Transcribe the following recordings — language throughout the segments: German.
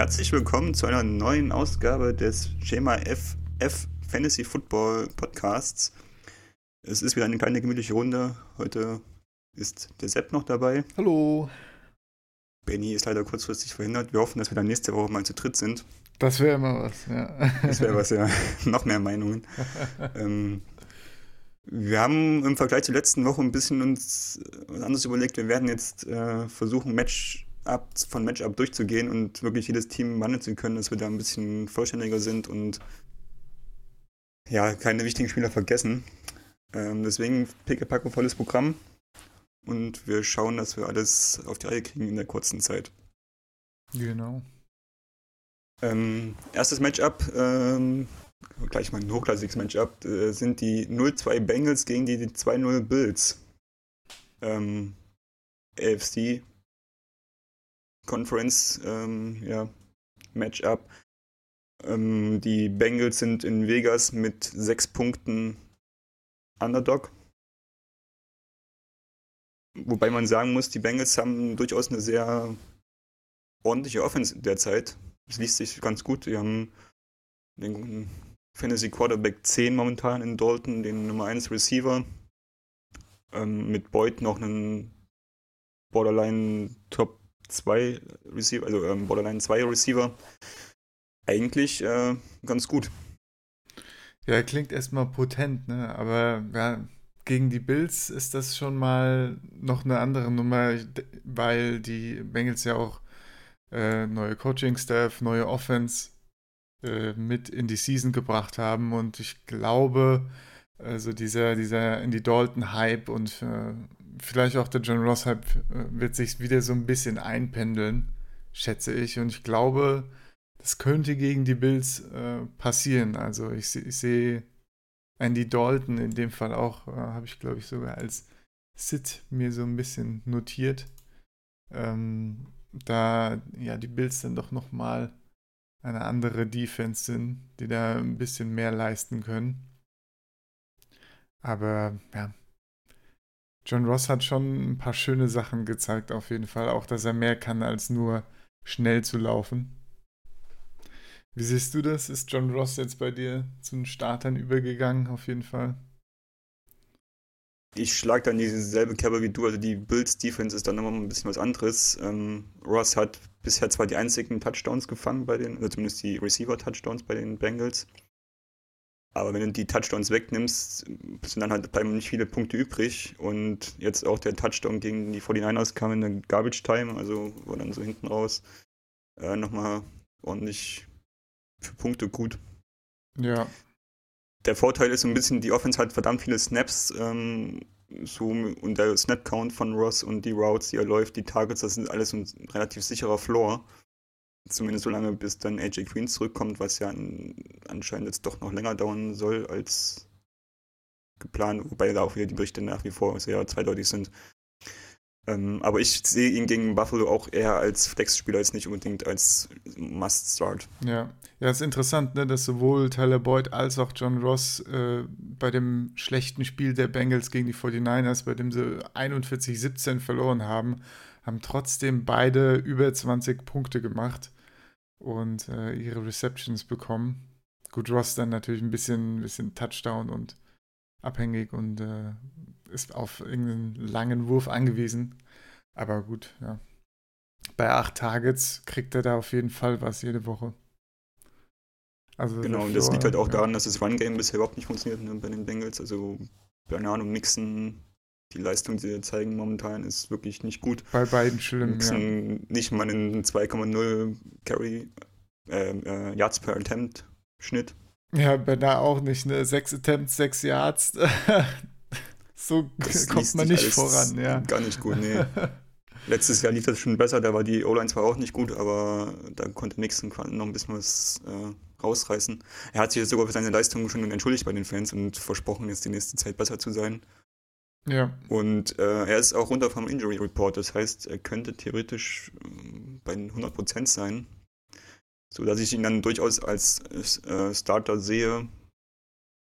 Herzlich willkommen zu einer neuen Ausgabe des Schema FF Fantasy Football Podcasts. Es ist wieder eine kleine gemütliche Runde. Heute ist der Sepp noch dabei. Hallo. Benny ist leider kurzfristig verhindert. Wir hoffen, dass wir dann nächste Woche mal zu dritt sind. Das wäre immer was, ja. Das wäre was, ja. noch mehr Meinungen. ähm, wir haben im Vergleich zur letzten Woche ein bisschen uns was anderes überlegt. Wir werden jetzt äh, versuchen, Match ab, von Matchup durchzugehen und wirklich jedes Team wandeln zu können, dass wir da ein bisschen vollständiger sind und ja, keine wichtigen Spieler vergessen. Ähm, deswegen pickepacke volles Programm und wir schauen, dass wir alles auf die Reihe kriegen in der kurzen Zeit. Genau. Ähm, erstes Matchup, ähm, gleich mal ein hochklassiges Matchup, äh, sind die 0-2 Bengals gegen die 2-0 Bills. Ähm, AFC Conference ähm, ja, Matchup. Ähm, die Bengals sind in Vegas mit sechs Punkten Underdog. Wobei man sagen muss, die Bengals haben durchaus eine sehr ordentliche Offense derzeit. Das liest sich ganz gut. Die haben den Fantasy Quarterback 10 momentan in Dalton, den Nummer 1 Receiver. Ähm, mit Boyd noch einen Borderline Top 2 Receiver, also ähm, Borderline 2 Receiver. Eigentlich äh, ganz gut. Ja, klingt erstmal potent, ne? Aber ja, gegen die Bills ist das schon mal noch eine andere Nummer, weil die Bengals ja auch äh, neue Coaching-Staff, neue Offense äh, mit in die Season gebracht haben und ich glaube, also dieser, dieser Andy Dalton-Hype und äh, vielleicht auch der John Ross-Hype äh, wird sich wieder so ein bisschen einpendeln, schätze ich. Und ich glaube, das könnte gegen die Bills äh, passieren. Also ich, ich sehe Andy Dalton in dem Fall auch, äh, habe ich glaube ich sogar als Sit mir so ein bisschen notiert. Ähm, da ja die Bills dann doch nochmal eine andere Defense sind, die da ein bisschen mehr leisten können. Aber ja, John Ross hat schon ein paar schöne Sachen gezeigt, auf jeden Fall. Auch, dass er mehr kann, als nur schnell zu laufen. Wie siehst du das? Ist John Ross jetzt bei dir zu den Startern übergegangen, auf jeden Fall? Ich schlage dann dieselbe Kerbe wie du, also die Bills Defense ist dann immer ein bisschen was anderes. Ähm, Ross hat bisher zwar die einzigen Touchdowns gefangen bei den, also zumindest die Receiver-Touchdowns bei den Bengals. Aber wenn du die Touchdowns wegnimmst, sind dann halt bleiben nicht viele Punkte übrig. Und jetzt auch der Touchdown gegen die 49ers kam in der Garbage Time, also war dann so hinten raus äh, nochmal ordentlich für Punkte gut. Ja. Der Vorteil ist so ein bisschen, die Offense hat verdammt viele Snaps. Ähm, so, und der Snap-Count von Ross und die Routes, die er läuft, die Targets, das sind alles ein relativ sicherer Floor. Zumindest so lange, bis dann AJ Queen zurückkommt, was ja anscheinend jetzt doch noch länger dauern soll als geplant, wobei da auch wieder die Berichte nach wie vor sehr zweideutig sind. Ähm, aber ich sehe ihn gegen Buffalo auch eher als Flex-Spieler, als nicht unbedingt als Must-Start. Ja. ja, ist interessant, ne, dass sowohl Tyler Boyd als auch John Ross äh, bei dem schlechten Spiel der Bengals gegen die 49ers, bei dem sie 41-17 verloren haben, haben trotzdem beide über 20 Punkte gemacht und äh, ihre Receptions bekommen. Gut, Ross dann natürlich ein bisschen, bisschen Touchdown und abhängig und äh, ist auf irgendeinen langen Wurf angewiesen. Aber gut, ja. Bei acht Targets kriegt er da auf jeden Fall was jede Woche. Also genau, und das liegt halt auch ja. daran, dass das Run-Game bisher überhaupt nicht funktioniert ne, bei den Bengals. Also, keine Ahnung, Mixen, die Leistung, die sie zeigen momentan, ist wirklich nicht gut. Bei beiden schlimm, Mixen ja. nicht mal einen 2,0 Carry äh, äh, Yards per Attempt Schnitt. Ja, bei da auch nicht, ne? Sechs Attempts, sechs Yards. so das kommt man nicht voran, ja. Gar nicht gut, nee. Letztes Jahr lief das schon besser, da war die O-Line zwar auch nicht gut, aber da konnte Nixon noch ein bisschen was äh, rausreißen. Er hat sich jetzt sogar für seine Leistung schon entschuldigt bei den Fans und versprochen, jetzt die nächste Zeit besser zu sein. Ja. Und äh, er ist auch runter vom Injury Report, das heißt, er könnte theoretisch äh, bei 100% sein, sodass ich ihn dann durchaus als äh, Starter sehe.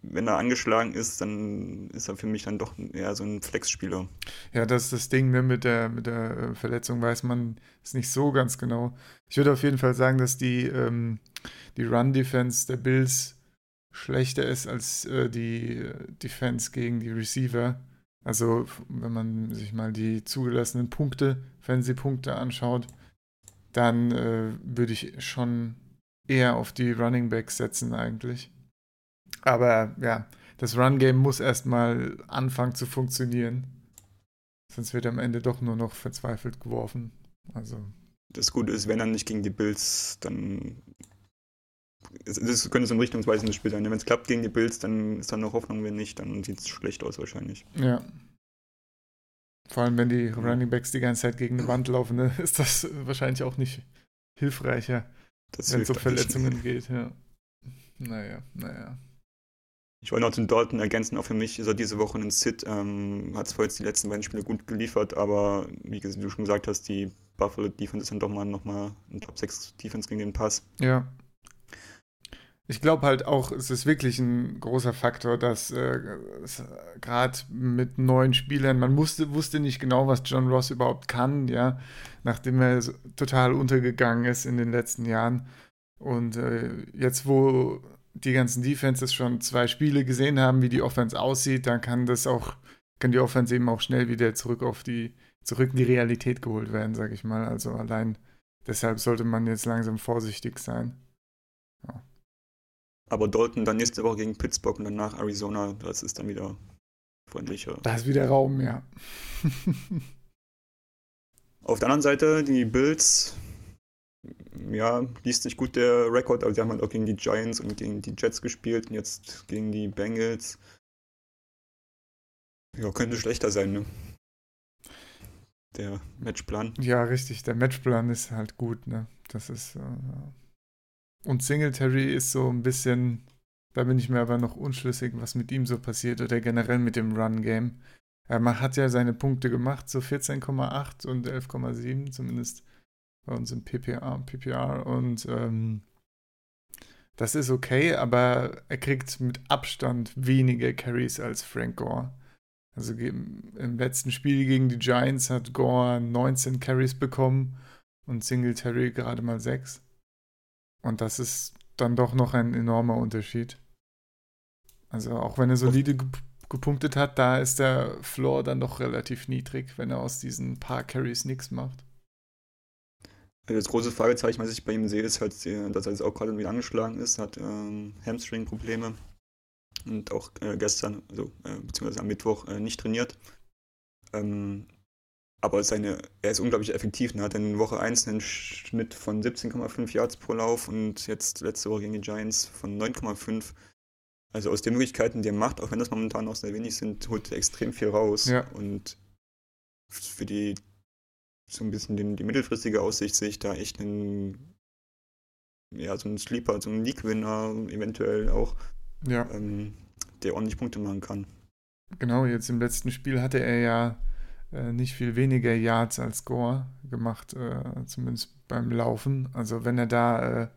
wenn er angeschlagen ist, dann ist er für mich dann doch eher so ein Flex-Spieler. Ja, das ist das Ding, ne? mit der, mit der äh, Verletzung weiß man es nicht so ganz genau. Ich würde auf jeden Fall sagen, dass die, ähm, die Run-Defense der Bills schlechter ist als äh, die äh, Defense gegen die Receiver. Also, wenn man sich mal die zugelassenen Punkte, Fantasy-Punkte anschaut, dann äh, würde ich schon eher auf die Running Backs setzen eigentlich. Aber ja, das Run-Game muss erstmal anfangen zu funktionieren. Sonst wird am Ende doch nur noch verzweifelt geworfen. Also. Das Gute ist, wenn er nicht gegen die Bills, dann. Das könnte so ein richtungsweisendes Spiel sein. Wenn es klappt gegen die Bills, dann ist da noch Hoffnung. Wenn nicht, dann sieht es schlecht aus wahrscheinlich. Ja. Vor allem, wenn die Running Backs die ganze Zeit gegen die Wand laufen, ne, ist das wahrscheinlich auch nicht hilfreicher, wenn es um Verletzungen geht. Ja. Naja, naja. Ich wollte noch den Dalton ergänzen, auch für mich ist er diese Woche ein Sit, ähm, hat zwar jetzt die letzten beiden Spiele gut geliefert, aber wie du schon gesagt hast, die Buffalo Defense ist dann doch mal nochmal ein Top 6 Defense gegen den Pass. Ja. Ich glaube halt auch, es ist wirklich ein großer Faktor, dass äh, gerade mit neuen Spielern, man musste, wusste nicht genau, was John Ross überhaupt kann, ja, nachdem er so total untergegangen ist in den letzten Jahren. Und äh, jetzt, wo die ganzen Defenses schon zwei Spiele gesehen haben, wie die Offense aussieht, dann kann das auch, kann die Offense eben auch schnell wieder zurück auf die, zurück in die Realität geholt werden, sag ich mal. Also allein deshalb sollte man jetzt langsam vorsichtig sein. Aber Dalton dann nächste Woche gegen Pittsburgh und danach Arizona, das ist dann wieder freundlicher. Da ist wieder Raum, ja. Auf der anderen Seite, die Bills ja, liest sich gut der Rekord, aber sie haben halt auch gegen die Giants und gegen die Jets gespielt und jetzt gegen die Bengals. Ja, könnte schlechter sein, ne? Der Matchplan. Ja, richtig, der Matchplan ist halt gut, ne? Das ist. Äh, und Singletary ist so ein bisschen. Da bin ich mir aber noch unschlüssig, was mit ihm so passiert oder generell mit dem Run-Game. Er hat ja seine Punkte gemacht, so 14,8 und 11,7 zumindest bei uns im PPA, PPR und ähm, das ist okay, aber er kriegt mit Abstand weniger Carries als Frank Gore. Also im letzten Spiel gegen die Giants hat Gore 19 Carries bekommen und Singletary gerade mal 6. Und das ist dann doch noch ein enormer Unterschied. Also auch wenn er solide gepunktet hat, da ist der Floor dann doch relativ niedrig, wenn er aus diesen paar Carries nichts macht. Das große Fragezeichen, was ich bei ihm sehe, ist halt, dass er jetzt auch gerade wieder angeschlagen ist, hat ähm, Hamstring-Probleme und auch äh, gestern, also äh, beziehungsweise am Mittwoch äh, nicht trainiert. Ähm, aber seine, er ist unglaublich effektiv. Er hat in Woche 1 einen Schnitt von 17,5 Yards pro Lauf und jetzt letzte Woche gegen die Giants von 9,5. Also aus den Möglichkeiten, die er macht, auch wenn das momentan noch sehr wenig sind, holt er extrem viel raus. Ja. Und für die so ein bisschen den, die mittelfristige Aussicht sehe ich da echt einen, ja, so einen Sleeper, so einen League-Winner eventuell auch, ja. ähm, der ordentlich Punkte machen kann. Genau, jetzt im letzten Spiel hatte er ja nicht viel weniger Yards als Gore gemacht, äh, zumindest beim Laufen. Also wenn er da, äh,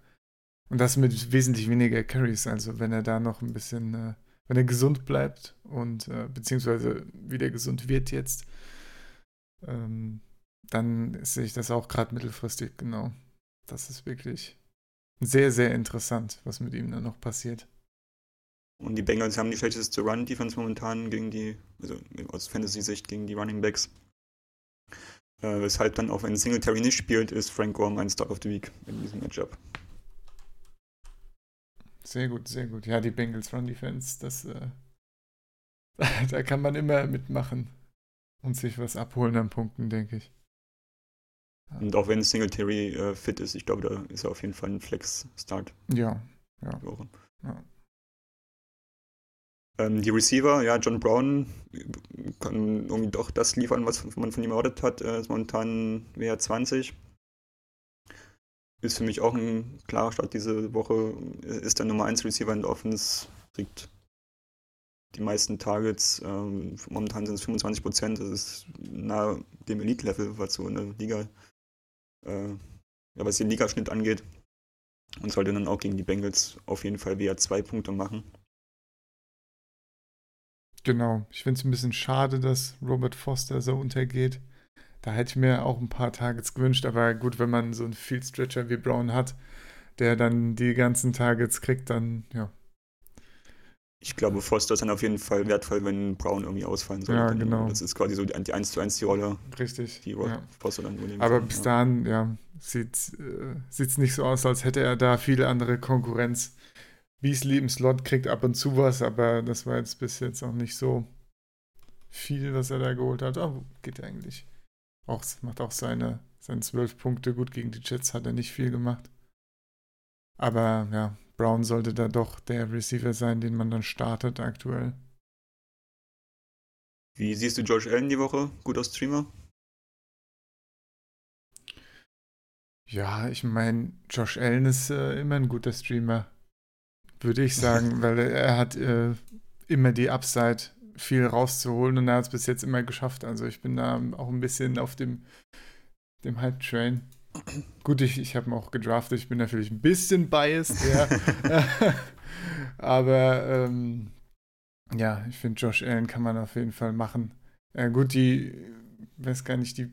und das mit wesentlich weniger Carries, also wenn er da noch ein bisschen, äh, wenn er gesund bleibt und äh, beziehungsweise wieder gesund wird jetzt, ähm, dann sehe ich das auch gerade mittelfristig, genau. Das ist wirklich sehr, sehr interessant, was mit ihm dann noch passiert. Und die Bengals haben die schlechteste Run-Defense momentan gegen die, also aus Fantasy-Sicht gegen die Running Backs. Äh, weshalb dann auch, wenn Singletary nicht spielt, ist Frank Gore mein Start of the Week in diesem Matchup. Sehr gut, sehr gut. Ja, die Bengals Run Defense, das, äh, da kann man immer mitmachen und sich was abholen an Punkten, denke ich. Und auch wenn Singletary äh, fit ist, ich glaube, da ist er auf jeden Fall ein Flex-Start. Ja, ja. ja. Ähm, die Receiver, ja, John Brown kann irgendwie doch das liefern, was man von ihm erwartet hat. Er ist momentan WR 20. Ist für mich auch ein klarer Start diese Woche. Ist der Nummer 1 Receiver in der Offense, kriegt die meisten Targets. Ähm, momentan sind es 25 Prozent. Das ist nahe dem Elite-Level, was so in der Liga äh, ja, was den Ligaschnitt angeht. Und sollte dann auch gegen die Bengals auf jeden Fall wieder zwei Punkte machen. Genau. Ich finde es ein bisschen schade, dass Robert Foster so untergeht. Da hätte ich mir auch ein paar Targets gewünscht, aber gut, wenn man so einen Field Stretcher wie Brown hat, der dann die ganzen Targets kriegt, dann ja. Ich glaube, Foster ist dann auf jeden Fall wertvoll, wenn Brown irgendwie ausfallen soll. Ja, genau. Das ist quasi so die 1 zu 1 die Rolle, Richtig. die ja. Foster dann übernehmen Aber kann, bis ja. dahin, ja, sieht es nicht so aus, als hätte er da viele andere Konkurrenz. Beasley im Slot kriegt ab und zu was, aber das war jetzt bis jetzt auch nicht so viel, was er da geholt hat. Aber geht eigentlich. Auch, macht auch seine, seine zwölf Punkte. Gut, gegen die Jets hat er nicht viel gemacht. Aber ja, Brown sollte da doch der Receiver sein, den man dann startet aktuell. Wie siehst du Josh Allen die Woche? Guter Streamer? Ja, ich meine, Josh Allen ist äh, immer ein guter Streamer, würde ich sagen, weil er, hat äh, immer die Upside, viel rauszuholen und er hat es bis jetzt immer geschafft. Also ich bin da auch ein bisschen auf dem, dem Hype-Train. Gut, ich, ich habe ihn auch gedraftet, ich bin natürlich ein bisschen biased, ja. Aber ähm, ja, ich finde, Josh Allen kann man auf jeden Fall machen. Ja, gut, die, weiß gar nicht, die,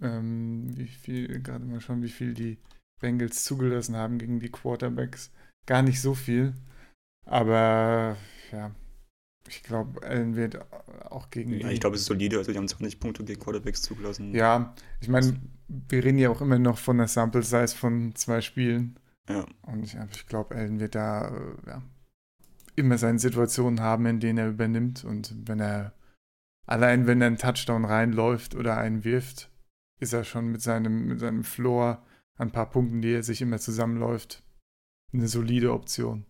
ähm, wie viel, gerade mal schauen, wie viel die Bengals zugelassen haben gegen die Quarterbacks. Gar nicht so viel. Aber ja, ich glaube, Allen wird auch gegen ja. Ich glaube, es ist solide. Also, die haben 20 Punkte gegen Quarterbacks zugelassen. Ja, ich meine, wir reden ja auch immer noch von der Sample Size von zwei Spielen. Ja. Und ich, ich glaube, Allen wird da äh, ja, immer seine Situationen haben, in denen er übernimmt. Und wenn er, allein wenn er einen Touchdown reinläuft oder einen wirft, ist er schon mit seinem, mit seinem Floor an ein paar Punkten, die er sich immer zusammenläuft, eine solide Option.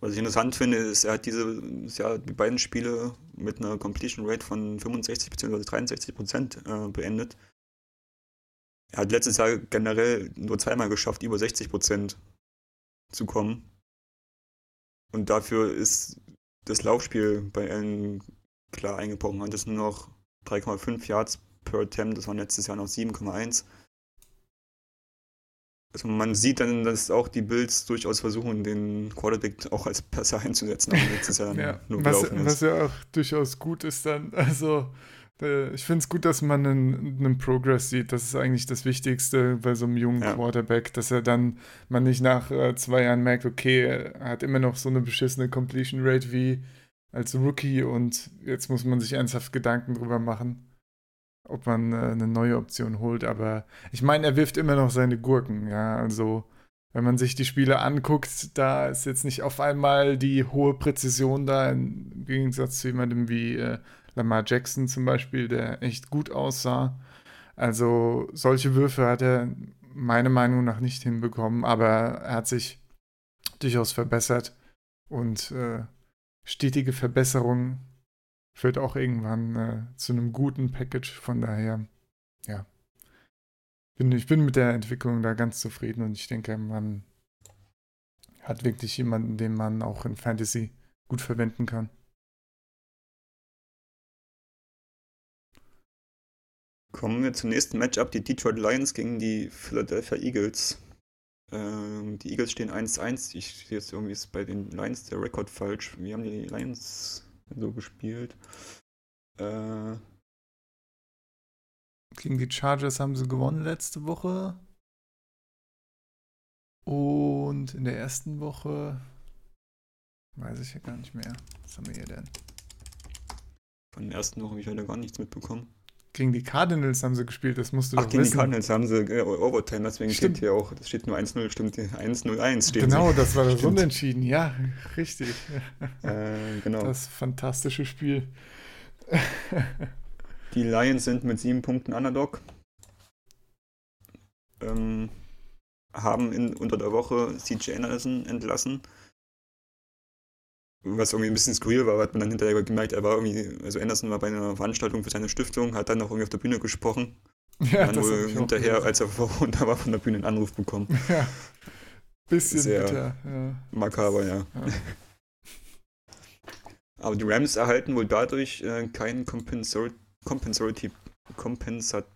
Was ich interessant finde, ist, er hat diese, ja, die beiden Spiele mit einer Completion Rate von 65 bzw. 63 Prozent äh, beendet. Er hat letztes Jahr generell nur zweimal geschafft, über 60 Prozent zu kommen. Und dafür ist das Laufspiel bei Allen klar eingebrochen. Und das sind noch 3,5 Yards per Attempt, das waren letztes Jahr noch 7,1. Also man sieht dann, dass auch die Bills durchaus versuchen, den Quarterback auch als Passer einzusetzen, ja, nur was, was ja auch durchaus gut ist dann. Also äh, ich finde es gut, dass man einen, einen, Progress sieht. Das ist eigentlich das Wichtigste bei so einem jungen Ja. Quarterback, dass er dann man nicht nach äh, zwei Jahren merkt, okay, er hat immer noch so eine beschissene Completion Rate wie als Rookie und jetzt muss man sich ernsthaft Gedanken drüber machen, ob man äh, eine neue Option holt. Aber ich meine, er wirft immer noch seine Gurken, ja. Also, wenn man sich die Spiele anguckt, da ist jetzt nicht auf einmal die hohe Präzision da, im Gegensatz zu jemandem wie äh, Lamar Jackson zum Beispiel, der echt gut aussah. Also, solche Würfe hat er meiner Meinung nach nicht hinbekommen, aber er hat sich durchaus verbessert und äh, stetige Verbesserung führt auch irgendwann äh, zu einem guten Package. Von daher, ja. Bin, ich bin mit der Entwicklung da ganz zufrieden und ich denke, man hat wirklich jemanden, den man auch in Fantasy gut verwenden kann. Kommen wir zum nächsten Matchup, die Detroit Lions gegen die Philadelphia Eagles. Ähm, die Eagles stehen 1-1. Ich sehe jetzt irgendwie ist bei den Lions der Rekord falsch. Wie haben die Lions so gespielt? Äh, Gegen die Chargers haben sie gewonnen letzte Woche. Und in der ersten Woche weiß ich ja gar nicht mehr. Was haben wir hier denn? von der ersten Woche habe ich heute gar nichts mitbekommen. Gegen die Cardinals haben sie gespielt, das musst du Ach, doch gegen die. Cardinals haben sie äh, Overtime, deswegen Stimmt. steht hier auch, das steht nur 1-0, stimmt, 1-0-1 steht Genau, das war das Stimmt. Unentschieden. Ja, richtig. Äh, genau. Das fantastische Spiel. Die Lions sind mit sieben Punkten Underdog. Ähm, haben in, unter der Woche CJ Anderson entlassen. Was irgendwie ein bisschen skurril war, hat man dann hinterher gemerkt, er war irgendwie, also Anderson war bei einer Veranstaltung für seine Stiftung, hat dann noch irgendwie auf der Bühne gesprochen. Ja, dann das wohl hinterher, als er vor- runter war von der Bühne, einen Anruf bekommen. Ja. Bisschen Sehr- bitter. Ja. Makaber, ja. Ja. Aber die Rams erhalten wohl dadurch äh, keinen Compensatory, Compensat,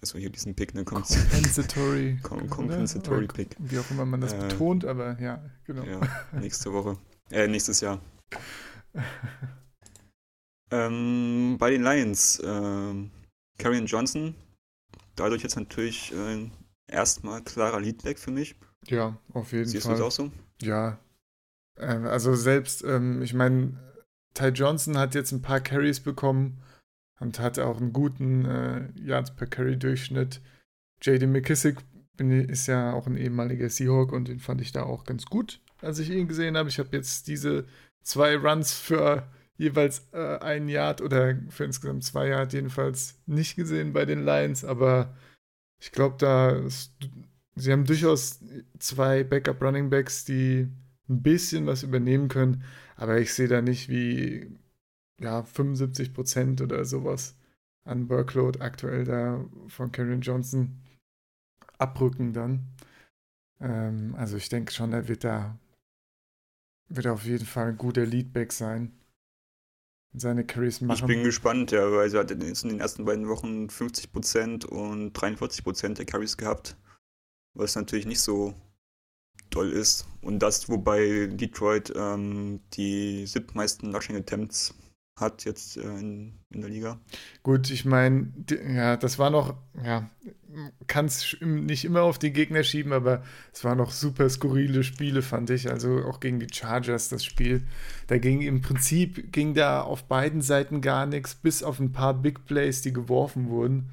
also hier diesen Pick, ne? Kompens Compensatory. Com? Compensatory Oder Pick. Wie auch immer man das Äh, betont, aber ja, genau. Ja, nächste Woche. Äh, nächstes Jahr. Ähm, bei den Lions, äh, Karrion Johnson, dadurch jetzt natürlich äh, erstmal klarer Leadback für mich. Ja, auf jeden Siehst Fall. Siehst du es auch so? Ja. Ähm, also selbst, ähm, ich meine, Ty Johnson hat jetzt ein paar Carries bekommen und hat auch einen guten äh, Yards per Carry Durchschnitt. JD McKissick bin, ist ja auch ein ehemaliger Seahawk und den fand ich da auch ganz gut, als ich ihn gesehen habe. Ich habe jetzt diese zwei Runs für jeweils äh, ein Yard oder für insgesamt zwei Yard jedenfalls nicht gesehen bei den Lions, aber ich glaube, da ist, sie haben durchaus zwei Backup Running Backs, die ein bisschen was übernehmen können, aber ich sehe da nicht wie ja 75 Prozent oder sowas an Workload aktuell da von Karen Johnson abrücken dann. Ähm, also ich denke schon, er wird da wird auf jeden Fall ein guter Leadback sein. Seine Carries machen. Ich bin gespannt, ja, weil sie hat in den ersten beiden Wochen 50% und 43% der Carries gehabt. Was natürlich nicht so toll ist. Und das, wobei Detroit ähm, die siebtmeisten Rushing Attempts hat jetzt äh, in, in der Liga. Gut, ich meine, ja, das war noch, ja, kann es nicht immer auf die Gegner schieben, aber es waren noch super skurrile Spiele, fand ich. Also auch gegen die Chargers das Spiel. Da ging im Prinzip, ging da auf beiden Seiten gar nichts, bis auf ein paar Big Plays, die geworfen wurden.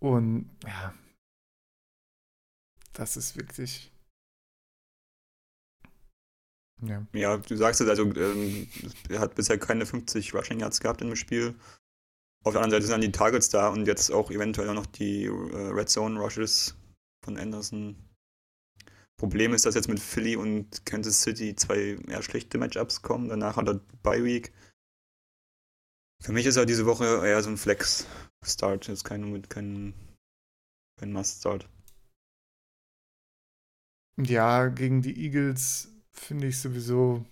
Und ja, das ist wirklich ja. ja, du sagst es, also ähm, er hat bisher keine 50 Rushing Yards gehabt im Spiel. Auf der anderen Seite sind dann die Targets da und jetzt auch eventuell auch noch die äh, Red Zone Rushes von Anderson. Problem ist, dass jetzt mit Philly und Kansas City zwei eher schlechte Matchups kommen. Danach hat er Bye Week. Für mich ist er diese Woche eher so ein Flex-Start, ist kein, kein, kein Must-Start. Ja, gegen die Eagles finde ich sowieso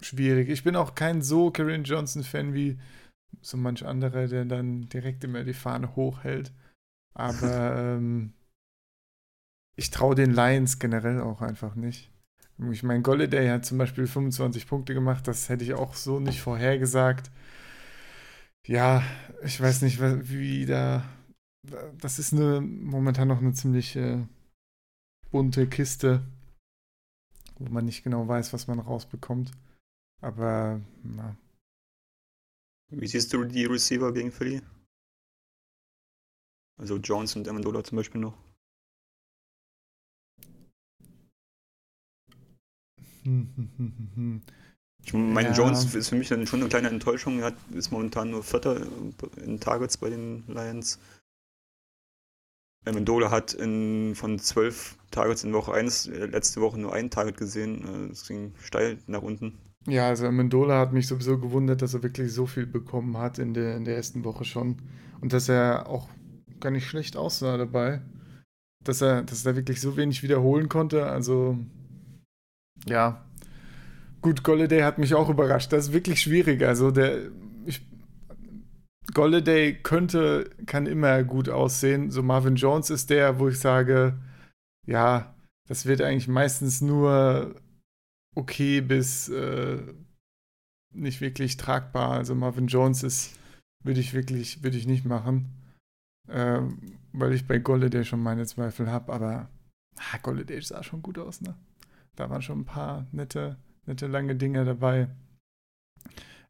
schwierig. Ich bin auch kein so Karen Johnson-Fan wie so manch anderer, der dann direkt immer die Fahne hochhält. Aber ähm, ich traue den Lions generell auch einfach nicht. Ich meine, Golladay hat zum Beispiel 25 Punkte gemacht, das hätte ich auch so nicht vorhergesagt. Ja, ich weiß nicht, wie da. Das ist eine, momentan noch eine ziemlich äh, bunte Kiste wo man nicht genau weiß, was man rausbekommt. Aber, na. Wie siehst du die Receiver gegen Philly? Also Jones und Amendola zum Beispiel noch. Ich meine, ja. Jones ist für mich dann schon eine kleine Enttäuschung. Er ist momentan nur Vierter in Targets bei den Lions. Amendola hat in, von zwölf Targets in Woche 1 äh, letzte Woche nur ein Target gesehen. Es ging steil nach unten. Ja, also Amendola hat mich sowieso gewundert, dass er wirklich so viel bekommen hat in der, in der ersten Woche schon. Und dass er auch gar nicht schlecht aussah dabei. Dass er, dass er wirklich so wenig wiederholen konnte. Also, ja. Gut, Golladay hat mich auch überrascht. Das ist wirklich schwierig. Also, der, Golladay könnte, kann immer gut aussehen. So Marvin Jones ist der, wo ich sage, ja, das wird eigentlich meistens nur okay bis äh, nicht wirklich tragbar. Also Marvin Jones ist, würde ich wirklich, würde ich nicht machen. Äh, weil ich bei Golladay schon meine Zweifel habe, aber ah, Golladay sah schon gut aus, ne? Da waren schon ein paar nette, nette lange Dinge dabei.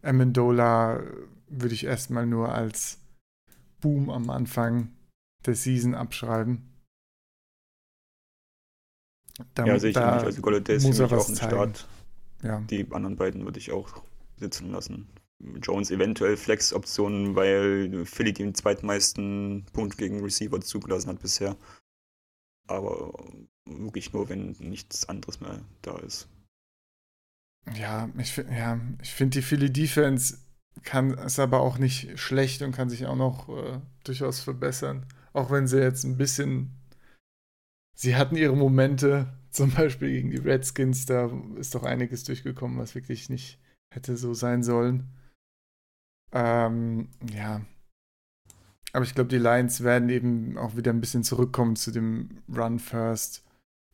Amendola würde ich erstmal nur als Boom am Anfang der Season abschreiben. Damit, ja, sehe ich da nicht. Also Golladay ist für mich auch ein zeigen. Start. Ja. Die anderen beiden würde ich auch sitzen lassen. Jones eventuell Flex-Optionen, weil Philly den zweitmeisten Punkt gegen Receiver zugelassen hat bisher. Aber wirklich nur, wenn nichts anderes mehr da ist. Ja, ich, ja, ich finde die Philly Defense kann ist aber auch nicht schlecht und kann sich auch noch äh, durchaus verbessern. Auch wenn sie jetzt ein bisschen. Sie hatten ihre Momente, zum Beispiel gegen die Redskins, da ist doch einiges durchgekommen, was wirklich nicht hätte so sein sollen. Ähm, ja. Aber ich glaube, die Lions werden eben auch wieder ein bisschen zurückkommen zu dem Run First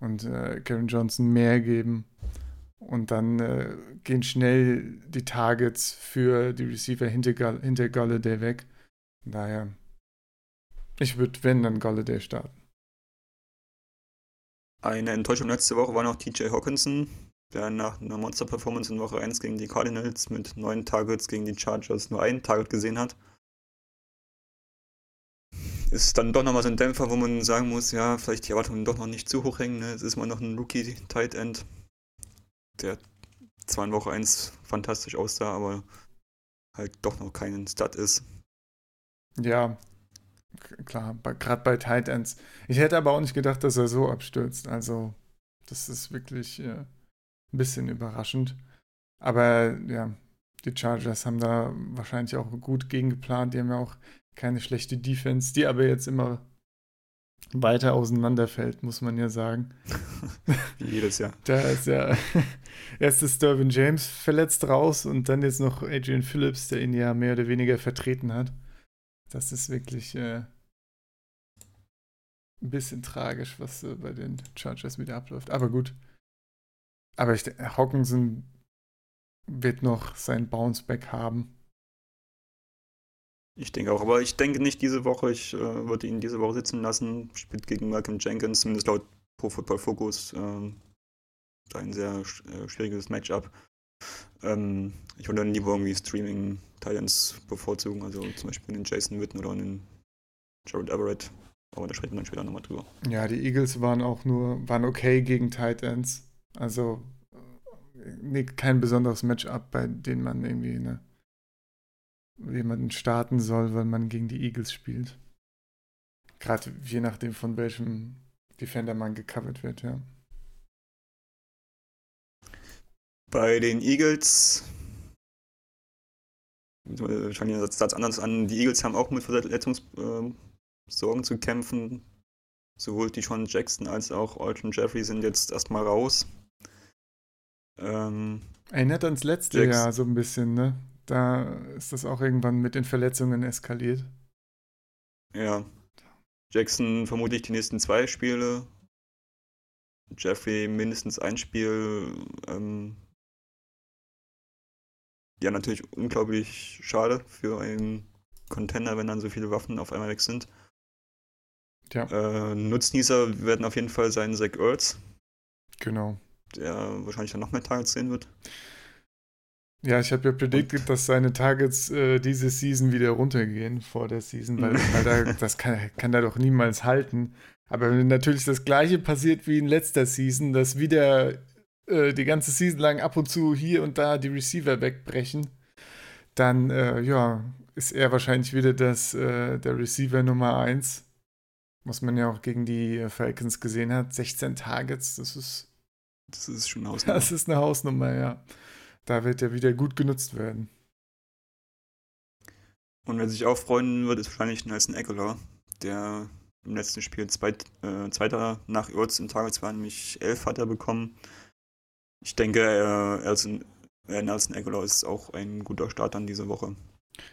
und äh, Karen Johnson mehr geben. Und dann äh, gehen schnell die Targets für die Receiver hinter, Gall hinter Galladay weg. Daher, ich würde, wenn, dann Galladay starten. Eine Enttäuschung letzte Woche war noch TJ Hawkinson, der nach einer Monster-Performance in Woche 1 gegen die Cardinals mit neun Targets gegen die Chargers nur ein Target gesehen hat. Ist dann doch nochmal so ein Dämpfer, wo man sagen muss, ja, vielleicht die Erwartungen doch noch nicht zu hoch hängen. Ne? Es ist mal noch ein Rookie-Tight End, der zwar in Woche 1 fantastisch aussah, aber halt doch noch kein Stud ist. Ja, klar, gerade bei Tight Ends. Ich hätte aber auch nicht gedacht, dass er so abstürzt. Also, das ist wirklich äh, ein bisschen überraschend. Aber ja, die Chargers haben da wahrscheinlich auch gut gegengeplant. Die haben ja auch keine schlechte Defense, die aber jetzt immer weiter auseinanderfällt, muss man ja sagen. Wie jedes Jahr. Da ist ja erst ist Dervin James verletzt raus und dann jetzt noch Adrian Phillips, der ihn ja mehr oder weniger vertreten hat. Das ist wirklich äh, ein bisschen tragisch, was äh, bei den Chargers wieder abläuft. Aber gut. Aber ich, Hawkinson wird noch sein Bounceback haben. Ich denke auch, aber ich denke nicht diese Woche. Ich äh, würde ihn diese Woche sitzen lassen. Spielt gegen Malcolm Jenkins, zumindest laut Pro Football Focus. Äh, ein sehr äh, schwieriges Matchup. Ähm, ich würde dann lieber irgendwie Streaming Titans bevorzugen, also zum Beispiel den Jason Witten oder den Jared Everett. Aber da sprechen wir dann später nochmal drüber. Ja, die Eagles waren auch nur, waren okay gegen Titans. Also nee, kein besonderes Matchup, bei dem man irgendwie ne, jemanden starten soll, weil man gegen die Eagles spielt. Gerade je nachdem, von welchem Defender man gecovert wird, ja. Bei den Eagles schauen den Satz anders an. Die Eagles haben auch mit Verletzungssorgen zu kämpfen. Sowohl die Sean Jackson als auch Alton Jeffrey sind jetzt erstmal raus. Ähm, Erinnert ans letzte Jackson. Jahr so ein bisschen, ne? Da ist das auch irgendwann mit den Verletzungen eskaliert. Ja. Jackson vermutlich die nächsten zwei Spiele. Jeffrey mindestens ein Spiel. Ähm, ja, natürlich unglaublich schade für einen Contender, wenn dann so viele Waffen auf einmal weg sind. Ja. Äh, Nutznießer werden auf jeden Fall sein Zach Ertz. Genau. Der wahrscheinlich dann noch mehr Targets sehen wird. Ja, ich habe ja predicted, dass seine Targets äh, diese Season wieder runtergehen vor der Season, weil, weil da, das kann, kann er doch niemals halten. Aber wenn natürlich das gleiche passiert wie in letzter Season, dass wieder äh, die ganze Season lang ab und zu hier und da die Receiver wegbrechen, dann äh, ja, ist er wahrscheinlich wieder das, äh, der Receiver Nummer 1. Was man ja auch gegen die Falcons gesehen hat. 16 Targets, das ist. Das ist schon eine Hausnummer. Das ist eine Hausnummer, ja. Da wird er wieder gut genutzt werden. Und wer sich auch freuen wird, ist wahrscheinlich Nelson Aguilar, der im letzten Spiel zweit, äh, Zweiter nach Urz im Targets war, nämlich 11 hat er bekommen. Ich denke, äh, Nelson, äh, Nelson Aguilar ist auch ein guter Start an dieser Woche.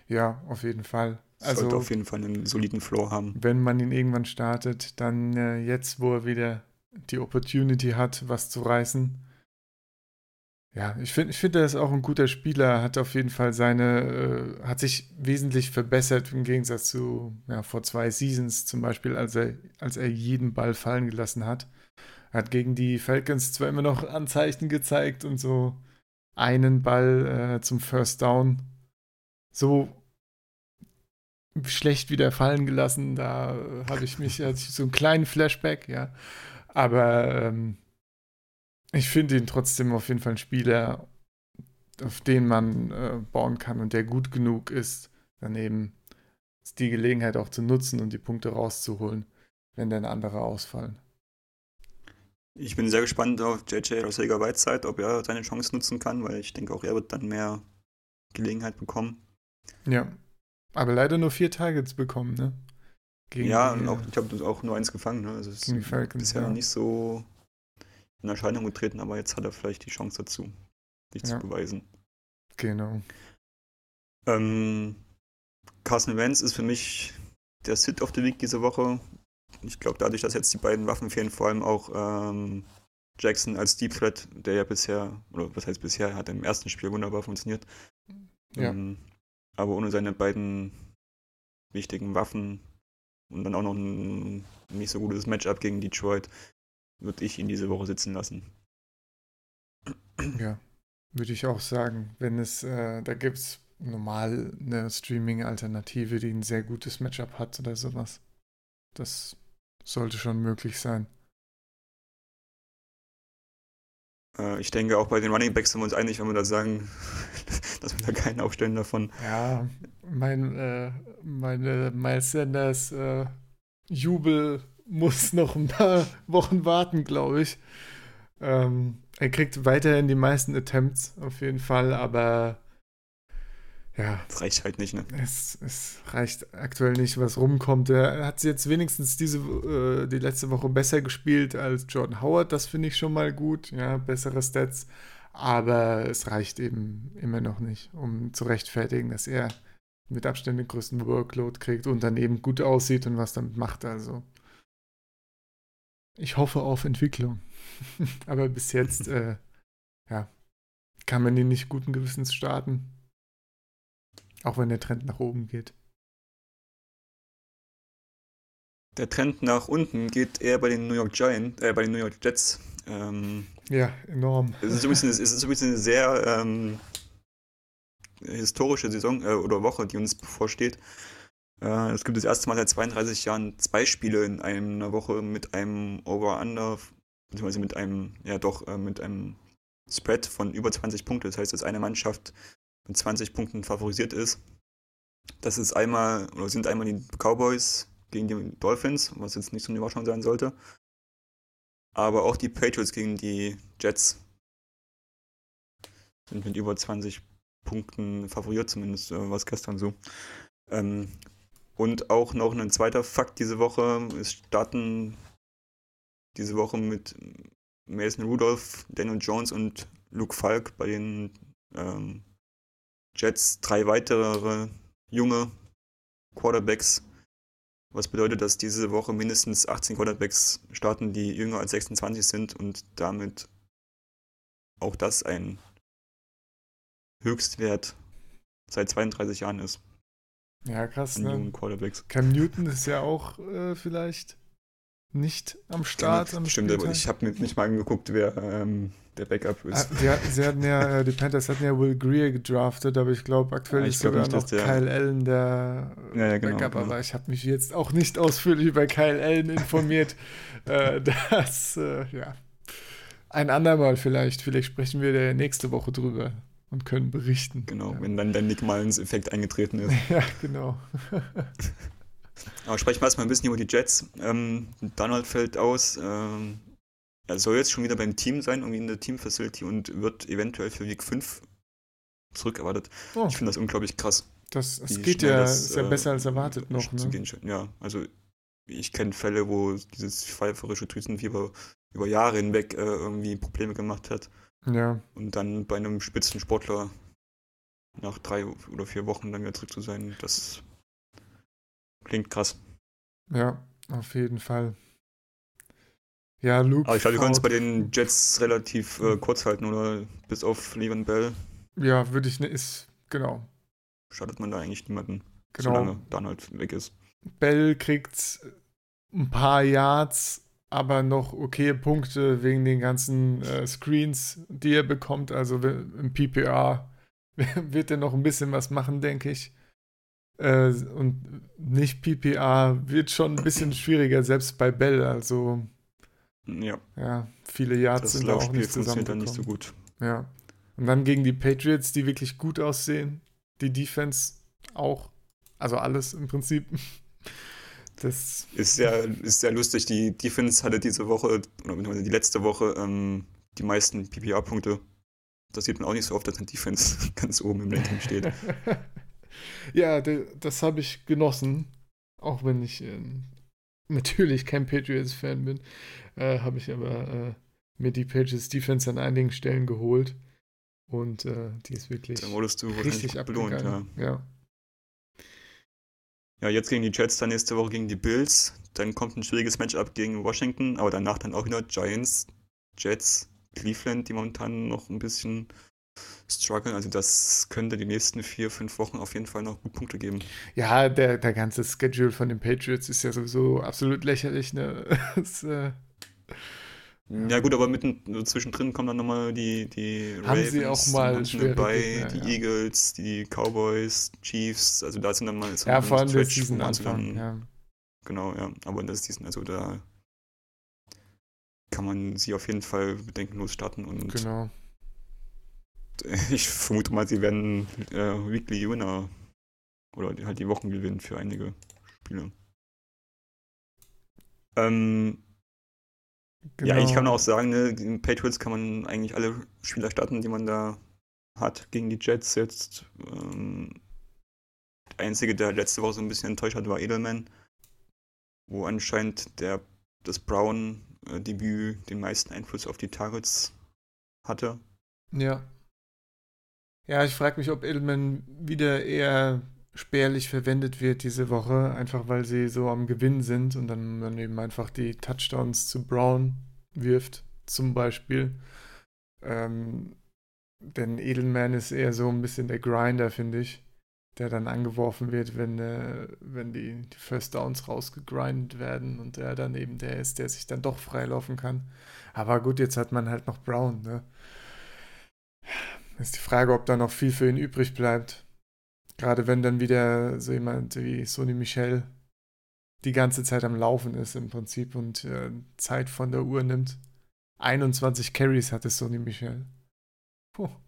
Ja, auf jeden Fall. Also, Sollte auf jeden Fall einen soliden Floor haben. Wenn man ihn irgendwann startet, dann äh, jetzt, wo er wieder die Opportunity hat, was zu reißen, ja, ich finde, ich find, er ist auch ein guter Spieler, hat auf jeden Fall seine, äh, hat sich wesentlich verbessert im Gegensatz zu ja, vor zwei Seasons zum Beispiel, als er, als er jeden Ball fallen gelassen hat. Hat gegen die Falcons zwar immer noch Anzeichen gezeigt und so einen Ball äh, zum First Down so schlecht wieder fallen gelassen. Da äh, habe ich mich, hatte ich so einen kleinen Flashback, ja. Aber ähm, ich finde ihn trotzdem auf jeden Fall ein Spieler, auf den man äh, bauen kann und der gut genug ist, daneben die Gelegenheit auch zu nutzen und die Punkte rauszuholen, wenn dann andere ausfallen. Ich bin sehr gespannt auf JJ Rosega Whiteside, ob er seine Chance nutzen kann, weil ich denke auch, er wird dann mehr Gelegenheit bekommen. Ja, aber leider nur vier Targets bekommen, ne? Gegen ja, die, und auch, ich habe auch nur eins gefangen, ne? Also es ist bisher ja. noch nicht so in Erscheinung getreten, aber jetzt hat er vielleicht die Chance dazu, sich ja. zu beweisen. Genau. Ähm, Carson Wentz ist für mich der Sit of the Week diese Woche. Ich glaube, dadurch, dass jetzt die beiden Waffen fehlen, vor allem auch ähm, Jackson als Deep Threat, der ja bisher, oder was heißt bisher, hat im ersten Spiel wunderbar funktioniert. Ja. Ähm, aber ohne seine beiden wichtigen Waffen und dann auch noch ein nicht so gutes Matchup gegen Detroit, würde ich ihn diese Woche sitzen lassen. Ja, würde ich auch sagen. Wenn es, äh, da gibt es normal eine Streaming-Alternative, die ein sehr gutes Matchup hat oder sowas. Das sollte schon möglich sein. Äh, ich denke, auch bei den Running Backs sind wir uns einig, wenn wir da sagen, dass wir da keinen aufstellen davon. Ja, mein, äh, meine Miles Sanders äh, Jubel muss noch ein paar Wochen warten, glaube ich. Ähm, er kriegt weiterhin die meisten Attempts, auf jeden Fall, aber ja. Das reicht halt nicht, ne? Es, es reicht aktuell nicht, was rumkommt. Er hat jetzt wenigstens diese, äh, die letzte Woche besser gespielt als Jordan Howard. Das finde ich schon mal gut. Ja, bessere Stats. Aber es reicht eben immer noch nicht, um zu rechtfertigen, dass er mit Abstand den größten Workload kriegt und dann eben gut aussieht und was damit macht. Also. Ich hoffe auf Entwicklung. Aber bis jetzt, äh, ja, kann man ihn nicht guten Gewissens starten. Auch wenn der Trend nach oben geht. Der Trend nach unten geht eher bei den New York Giants, äh, bei den New York Jets. Ähm, ja, enorm. Es ist übrigens, es ist übrigens eine sehr ähm, historische Saison äh, oder Woche, die uns bevorsteht. Es gibt das erste Mal seit 32 Jahren zwei Spiele in einer Woche mit einem Over-Under, beziehungsweise mit einem, ja doch, äh, mit einem Spread von über 20 Punkte. Das heißt, dass eine Mannschaft mit 20 Punkten favorisiert ist. Das ist einmal, oder sind einmal die Cowboys gegen die Dolphins, was jetzt nicht so eine Überraschung sein sollte. Aber auch die Patriots gegen die Jets sind mit über 20 Punkten favoriert, zumindest äh, war es gestern so. Ähm, und auch noch ein zweiter Fakt diese Woche. Es starten diese Woche mit Mason Rudolph, Daniel Jones und Luke Falk bei den ähm, Jets drei weitere junge Quarterbacks. Was bedeutet, dass diese Woche mindestens 18 Quarterbacks starten, die jünger als 26 sind und damit auch das ein Höchstwert seit 32 Jahren ist. Ja, krass, ne? Quarterbacks. Cam Newton ist ja auch äh, vielleicht nicht am Start. Stimmt, am stimmt aber ich habe mir nicht mal angeguckt, wer ähm, der Backup ist. Ah, die, sie hatten ja, äh, die Panthers hatten ja Will Greer gedraftet, aber ich glaube, aktuell ja, ich ist glaub sogar nicht, noch der, Kyle Allen der ja, ja, genau, Backup, genau. aber ich habe mich jetzt auch nicht ausführlich über Kyle Allen informiert. äh, das, äh, ja. Ein andermal vielleicht. Vielleicht sprechen wir nächste Woche drüber und können berichten. Genau, wenn dann der Nick Mullins-Effekt eingetreten ist. ja, genau. Aber sprechen wir erstmal ein bisschen über die Jets. Ähm, Donald fällt aus. Ähm, er soll jetzt schon wieder beim Team sein, irgendwie in der Team-Facility und wird eventuell für Week 5 zurückerwartet. Oh. Ich finde das unglaublich krass. Das, das geht ja, das, ist ja äh, besser als erwartet noch. Ne? Gehen, ja, also ich kenne Fälle, wo dieses pfeiferische Drüsenfieber über Jahre hinweg äh, irgendwie Probleme gemacht hat. Ja. Und dann bei einem Spitzensportler nach drei oder vier Wochen dann wieder zurück zu sein, das klingt krass. Ja, auf jeden Fall. Ja, Luke. Aber ich glaube, wir können es bei den Jets relativ äh, kurz halten, oder? Bis auf Levan Bell. Ja, würde ich, ne, ist, genau. Schadet man da eigentlich niemanden, genau. solange dann halt weg ist. Bell kriegt ein paar Yards, aber noch okay Punkte wegen den ganzen äh, Screens, die er bekommt. Also im PPR wird er noch ein bisschen was machen, denke ich. Äh, und nicht PPR wird schon ein bisschen schwieriger, selbst bei Bell. Also ja. Ja, viele Yards das sind da auch nicht zusammen. dann nicht so gut. Ja. Und dann gegen die Patriots, die wirklich gut aussehen. Die Defense auch. Also alles im Prinzip. Das ist sehr, ist sehr lustig. Die Defense hatte diese Woche, oder die letzte Woche, ähm, die meisten PPA-Punkte. Das sieht man auch nicht so oft, dass eine Defense ganz oben im Ranking steht. ja, das habe ich genossen. Auch wenn ich ähm, natürlich kein Patriots-Fan bin, äh, habe ich aber äh, mir die Patriots Defense an einigen Stellen geholt. Und äh, die ist wirklich Dann wurdest du richtig belohnt, ja. ja. Ja, jetzt gegen die Jets, dann nächste Woche gegen die Bills. Dann kommt ein schwieriges Matchup gegen Washington, aber danach dann auch wieder Giants, Jets, Cleveland, die momentan noch ein bisschen strugglen. Also das könnte die nächsten vier, fünf Wochen auf jeden Fall noch gut Punkte geben. Ja, der, der ganze Schedule von den Patriots ist ja sowieso absolut lächerlich. Ne? das, äh, ja gut, aber mitten zwischendrin kommen dann nochmal die, die Haben Ravens, sie auch mal dabei, Gegner, die ja. Eagles, die Cowboys, Chiefs, also da sind dann mal so Ja, vor allem das Season Anfang, ja. Genau, ja, aber in der Season, also da kann man sie auf jeden Fall bedenkenlos starten und genau. ich vermute mal, sie werden äh, Weekly Winner oder halt die Wochengewinn für einige Spiele. Ähm, genau. Ja, ich kann auch sagen, ne, in Patriots kann man eigentlich alle Spieler starten, die man da hat gegen die Jets jetzt. Ähm, der einzige, der letzte Woche so ein bisschen enttäuscht hat, war Edelman, wo anscheinend der, das Brown-Debüt äh, den meisten Einfluss auf die Targets hatte. Ja. Ja, ich frage mich, ob Edelman wieder eher spärlich verwendet wird diese Woche, einfach weil sie so am Gewinn sind und dann man eben einfach die Touchdowns zu Brown wirft, zum Beispiel. Ähm, denn Edelman ist eher so ein bisschen der Grinder, finde ich, der dann angeworfen wird, wenn, äh, wenn die, die First Downs rausgegrindet werden und er dann eben der ist, der sich dann doch freilaufen kann. Aber gut, jetzt hat man halt noch Brown, ne? Ist die Frage, ob da noch viel für ihn übrig bleibt. Gerade wenn dann wieder so jemand wie Sony Michel die ganze Zeit am Laufen ist im Prinzip und äh, Zeit von der Uhr nimmt. 21 Carries hatte Sony Michel. Puh.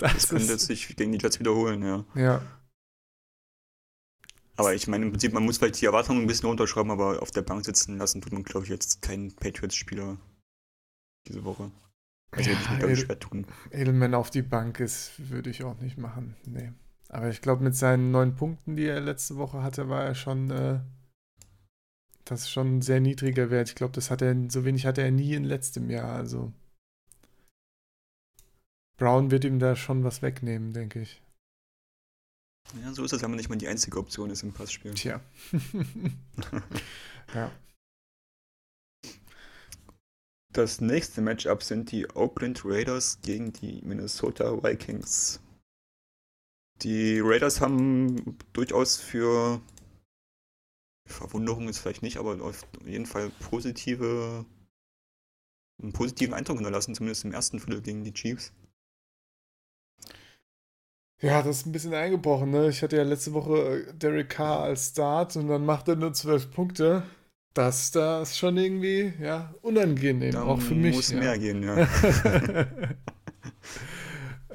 Das, das könnte ist... sich gegen die Jets wiederholen, ja. Ja. Aber ich meine, im Prinzip, man muss vielleicht die Erwartungen ein bisschen runterschrauben, aber auf der Bank sitzen lassen tut man, glaube ich, jetzt keinen Patriots-Spieler diese Woche. Also würde ich glaube ich, schwer tun. Edelman auf die Bank ist, würde ich auch nicht machen. Nee. Aber ich glaube, mit seinen neun Punkten, die er letzte Woche hatte, war er schon. Äh, das ist schon ein sehr niedriger Wert. Ich glaube, das hat er, so wenig hatte er nie in letztem Jahr. Also. Brown wird ihm da schon was wegnehmen, denke ich. Ja, so ist es, wenn man nicht mal die einzige Option ist im Passspiel. Tja. ja. Das nächste Matchup sind die Oakland Raiders gegen die Minnesota Vikings. Die Raiders haben durchaus für Verwunderung ist vielleicht nicht, aber auf jeden Fall positive, einen positiven Eindruck hinterlassen, zumindest im ersten Viertel gegen die Chiefs. Ja, das ist ein bisschen eingebrochen, ne? Ich hatte ja letzte Woche Derek Carr als Start und dann macht er nur zwölf Punkte. Das, das ist schon irgendwie, ja, unangenehm, da auch für mich. Muss ja. mehr gehen, ja.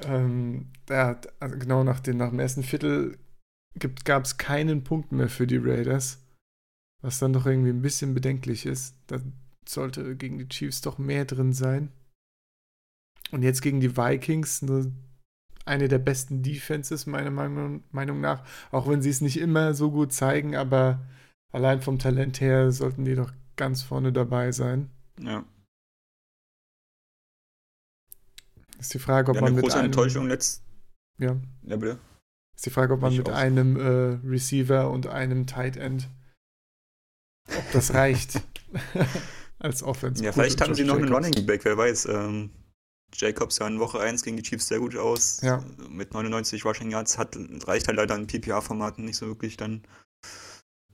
ähm, ja, also genau nach, den, nach dem ersten Viertel gab es keinen Punkt mehr für die Raiders, was dann doch irgendwie ein bisschen bedenklich ist. Da sollte gegen die Chiefs doch mehr drin sein. Und jetzt gegen die Vikings, eine, eine der besten Defenses meiner Meinung, Meinung nach, auch wenn sie es nicht immer so gut zeigen, aber allein vom Talent her sollten die doch ganz vorne dabei sein. Ja. Ist die Frage, ob ja, man mit große einem, Enttäuschung letzt. Ja. Ja, bitte. Ist die Frage, ob man ich mit auch. einem äh, Receiver und einem Tight End, ob das reicht als Offense. Ja, vielleicht haben sie noch einen Running Back, wer weiß. Ähm, Jacobs sah in Woche 1 gegen die Chiefs sehr gut aus. Ja. Mit 99 Rushing Yards hat, reicht halt leider in PPA-Formaten nicht so wirklich dann.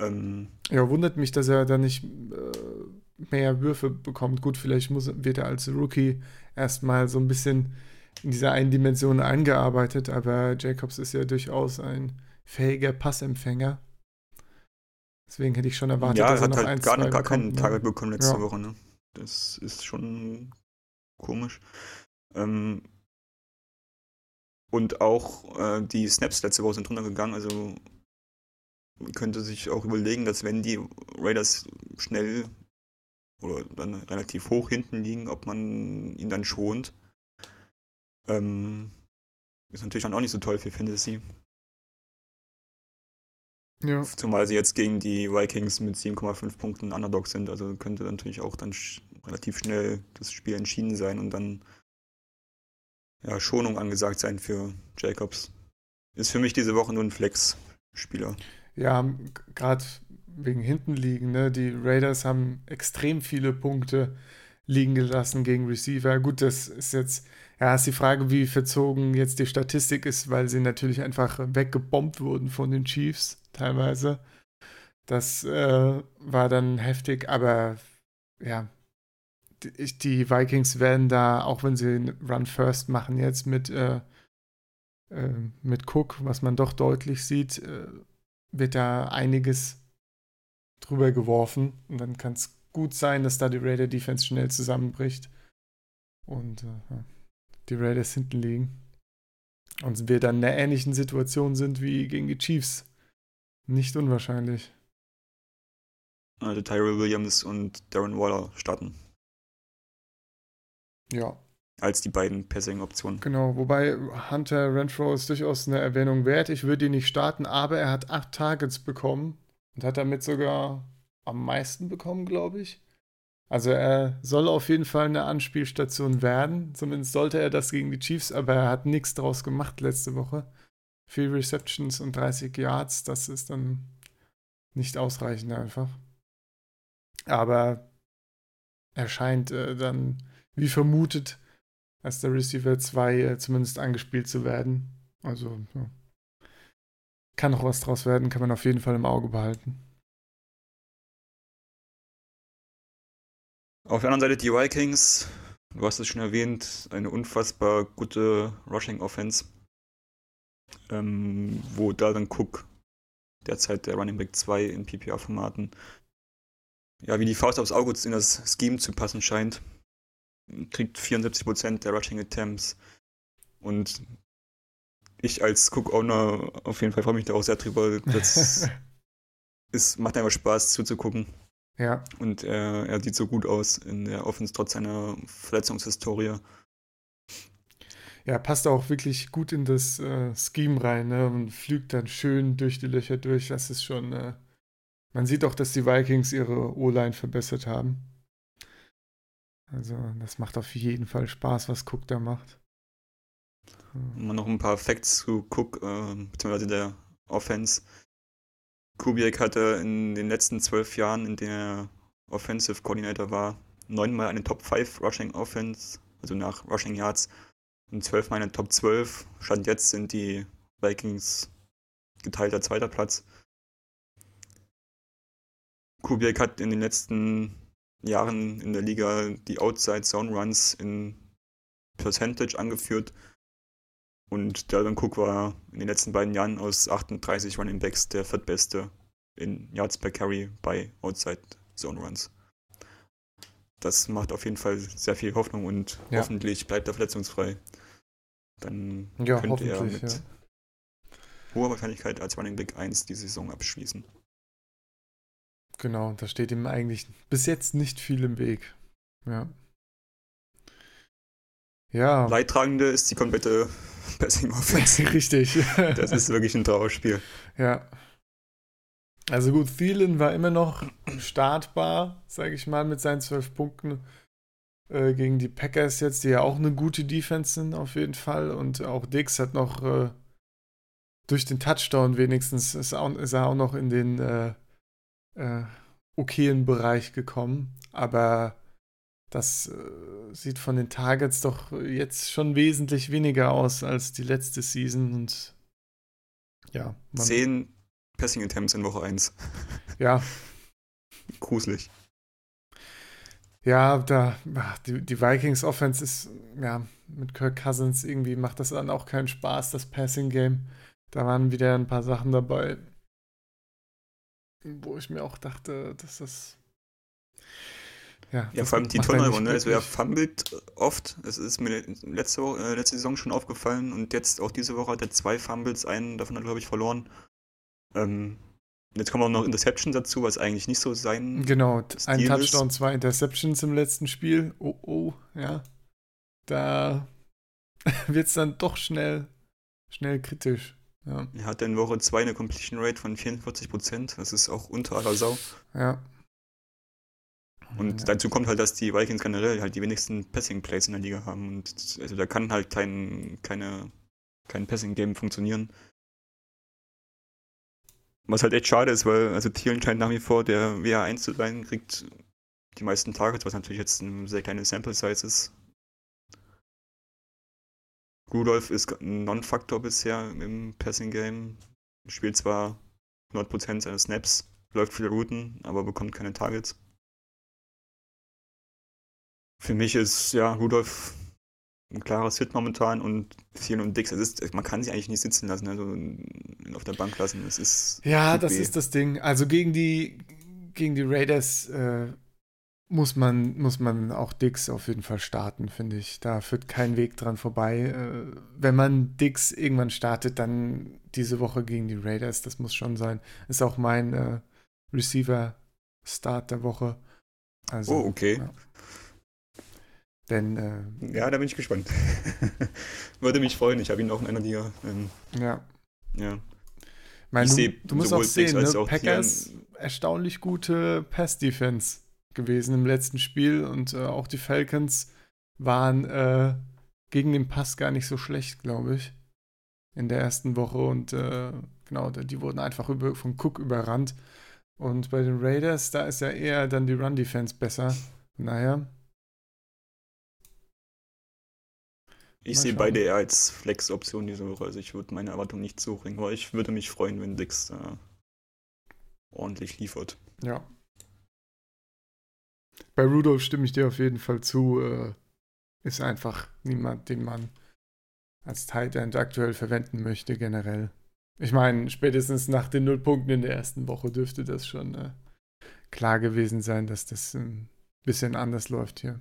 Ähm, ja, wundert mich, dass er da nicht äh, mehr Würfe bekommt. Gut, vielleicht muss, wird er als Rookie erstmal so ein bisschen in dieser einen Dimension eingearbeitet, aber Jacobs ist ja durchaus ein fähiger Passempfänger. Deswegen hätte ich schon erwartet, ja, dass er, noch halt ein, gar, gar keinen ne? Target bekommen letzte ja. Woche. Ne? Das ist schon komisch. Ähm, und auch äh, die Snaps letzte Woche sind runtergegangen. Also man könnte sich auch überlegen, dass wenn die Raiders schnell oder dann relativ hoch hinten liegen, ob man ihn dann schont. Ähm, ist natürlich dann auch nicht so toll für Fantasy. Ja. Zumal sie jetzt gegen die Vikings mit 7,5 Punkten Underdog sind. Also könnte natürlich auch dann sch relativ schnell das Spiel entschieden sein und dann ja, Schonung angesagt sein für Jacobs. Ist für mich diese Woche nur ein Flex-Spieler. Ja, gerade wegen hinten liegen. Ne? Die Raiders haben extrem viele Punkte, liegen gelassen gegen Receiver. Gut, das ist jetzt, ja, ist die Frage, wie verzogen jetzt die Statistik ist, weil sie natürlich einfach weggebombt wurden von den Chiefs teilweise. Das äh, war dann heftig, aber ja, die, Vikings werden da, auch wenn sie Run First machen jetzt mit, äh, äh, mit Cook, was man doch deutlich sieht, äh, wird da einiges drüber geworfen und dann kann es gut sein, dass da die Raider Defense schnell zusammenbricht und äh, die Raiders hinten liegen und wir dann in einer ähnlichen Situation sind wie gegen die Chiefs. Nicht unwahrscheinlich. Also Tyrell Williams und Darren Waller starten. Ja. Als die beiden Passing-Optionen. Genau, wobei Hunter Renfro ist durchaus eine Erwähnung wert. Ich würde ihn nicht starten, aber er hat acht Targets bekommen und hat damit sogar am meisten bekommen, glaube ich. Also er soll auf jeden Fall eine Anspielstation werden. Zumindest sollte er das gegen die Chiefs, aber er hat nichts draus gemacht letzte Woche. Vier Receptions und 30 Yards, das ist dann nicht ausreichend einfach. Aber er scheint äh, dann, wie vermutet, als der Receiver 2 äh, zumindest angespielt zu werden. Also ja. kann noch was draus werden, kann man auf jeden Fall im Auge behalten. Auf der anderen Seite die Vikings, du hast es schon erwähnt, eine unfassbar gute Rushing Offense, ähm, wo Dalvin Cook derzeit der Running Back 2 in PPR-Formaten ja, wie die Faust aufs Auge in das Scheme zu passen scheint. Kriegt 74% der Rushing Attempts und ich als Cook-Owner auf jeden Fall freue mich da auch sehr drüber. Das ist, macht einfach Spaß zuzugucken. Ja. Und er, er sieht so gut aus in der Offense trotz seiner Verletzungshistorie. Ja, passt auch wirklich gut in das äh, Scheme rein ne? und flügt dann schön durch die Löcher durch. Das ist schon. Äh, man sieht auch, dass die Vikings ihre O-Line verbessert haben. Also, das macht auf jeden Fall Spaß, was Cook da macht. Mal noch ein paar Facts zu Cook, äh, beziehungsweise der Offense. Kubiak hatte in den letzten zwölf Jahren, in denen er Offensive Coordinator war, neunmal eine Top 5 Rushing Offense, also nach Rushing Yards, und zwölfmal eine Top 12. Stand jetzt sind die Vikings geteilter zweiter Platz. Kubiak hat in den letzten Jahren in der Liga die Outside Zone Runs in Percentage angeführt und Dalvin Cook war in den letzten beiden Jahren aus 38 Running Backs der viertbeste in Yards per Carry bei Outside Zone Runs. Das macht auf jeden Fall sehr viel Hoffnung und ja. hoffentlich bleibt er verletzungsfrei. Dann ja, könnte er mit ja. hoher Wahrscheinlichkeit als Running Back 1 die Saison abschließen. Genau, da steht ihm eigentlich bis jetzt nicht viel im Weg. Ja. Ja. Leidtragende ist die komplette Passing Offense. Richtig. das ist wirklich ein Trauerspiel. Ja. Also gut, Thielen war immer noch startbar, sage ich mal, mit seinen zwölf Punkten äh, gegen die Packers jetzt, die ja auch eine gute Defense sind auf jeden Fall. Und auch Dix hat noch äh, durch den Touchdown wenigstens ist, auch, ist, er auch noch in den äh, äh okayen Bereich gekommen. Aber das äh, sieht von den Targets doch jetzt schon wesentlich weniger aus als die letzte Season und ja. Zehn Passing Attempts in Woche 1. Ja. Gruselig. Ja, da, die, die Vikings Offense ist, ja, mit Kirk Cousins irgendwie macht das dann auch keinen Spaß, das Passing Game. Da waren wieder ein paar Sachen dabei, wo ich mir auch dachte, dass das ja, ja vor allem die Turnover, ne? Also er fummelt oft. Es ist mir letzte, äh, letzte Saison schon aufgefallen und jetzt auch diese Woche hat er zwei Fumbles, einen davon hat er, glaube ich, verloren. Ähm, jetzt kommen auch noch Interceptions dazu, was eigentlich nicht so sein Genau, Stil ein Touchdown, ist. zwei Interceptions im letzten Spiel. Oh, oh, ja. Da wird es dann doch schnell, schnell kritisch. Ja. Er hat in Woche 2 eine Completion Rate von 44%. Das ist auch unter aller Sau. Ja. Und ja. dazu kommt halt, dass die Vikings generell halt die wenigsten Passing Plays in der Liga haben. Und also da kann halt kein, keine, kein Passing Game funktionieren. Was halt echt schade ist, weil also Thielen scheint nach wie vor der WA1 zu sein, kriegt die meisten Targets, was natürlich jetzt ein sehr kleine Sample Size ist. Rudolph ist ein Non-Faktor bisher im Passing Game. Spielt zwar 100% seiner Snaps, läuft viele Routen, aber bekommt keine Targets. Für mich ist ja Rudolph ein klares Hit momentan und Thielen und Dix, es ist, man kann sie eigentlich nicht sitzen lassen, also auf der Bank lassen. Es ist ja, das weh. ist das Ding. Also gegen die, gegen die Raiders äh, muss, man, muss man auch Dix auf jeden Fall starten, finde ich. Da führt kein Weg dran vorbei. Äh, wenn man Dix irgendwann startet, dann diese Woche gegen die Raiders, das muss schon sein. Ist auch mein äh, Receiver-Start der Woche. Also, oh, okay. Ja. Denn, äh, ja, da bin ich gespannt. Würde mich freuen. Ich habe ihn auch in einer Liga. Ähm, ja. Ja. Mein, ich du, du musst auch sehen, ne? Packers erstaunlich gute Pass-Defense gewesen im letzten Spiel und äh, auch die Falcons waren äh, gegen den Pass gar nicht so schlecht, glaube ich, in der ersten Woche und äh, genau, die wurden einfach über, von Cook überrannt. Und bei den Raiders, da ist ja eher dann die Run-Defense besser. Naja, Ich sehe beide eher als Flex-Option diese Woche. Also ich würde meine Erwartungen nicht so bringen, aber ich würde mich freuen, wenn Dix äh, ordentlich liefert. Ja. Bei Rudolph stimme ich dir auf jeden Fall zu. Äh, ist einfach niemand, den man als Tight End aktuell verwenden möchte, generell. Ich meine, spätestens nach den Nullpunkten in der ersten Woche dürfte das schon äh, klar gewesen sein, dass das ein bisschen anders läuft hier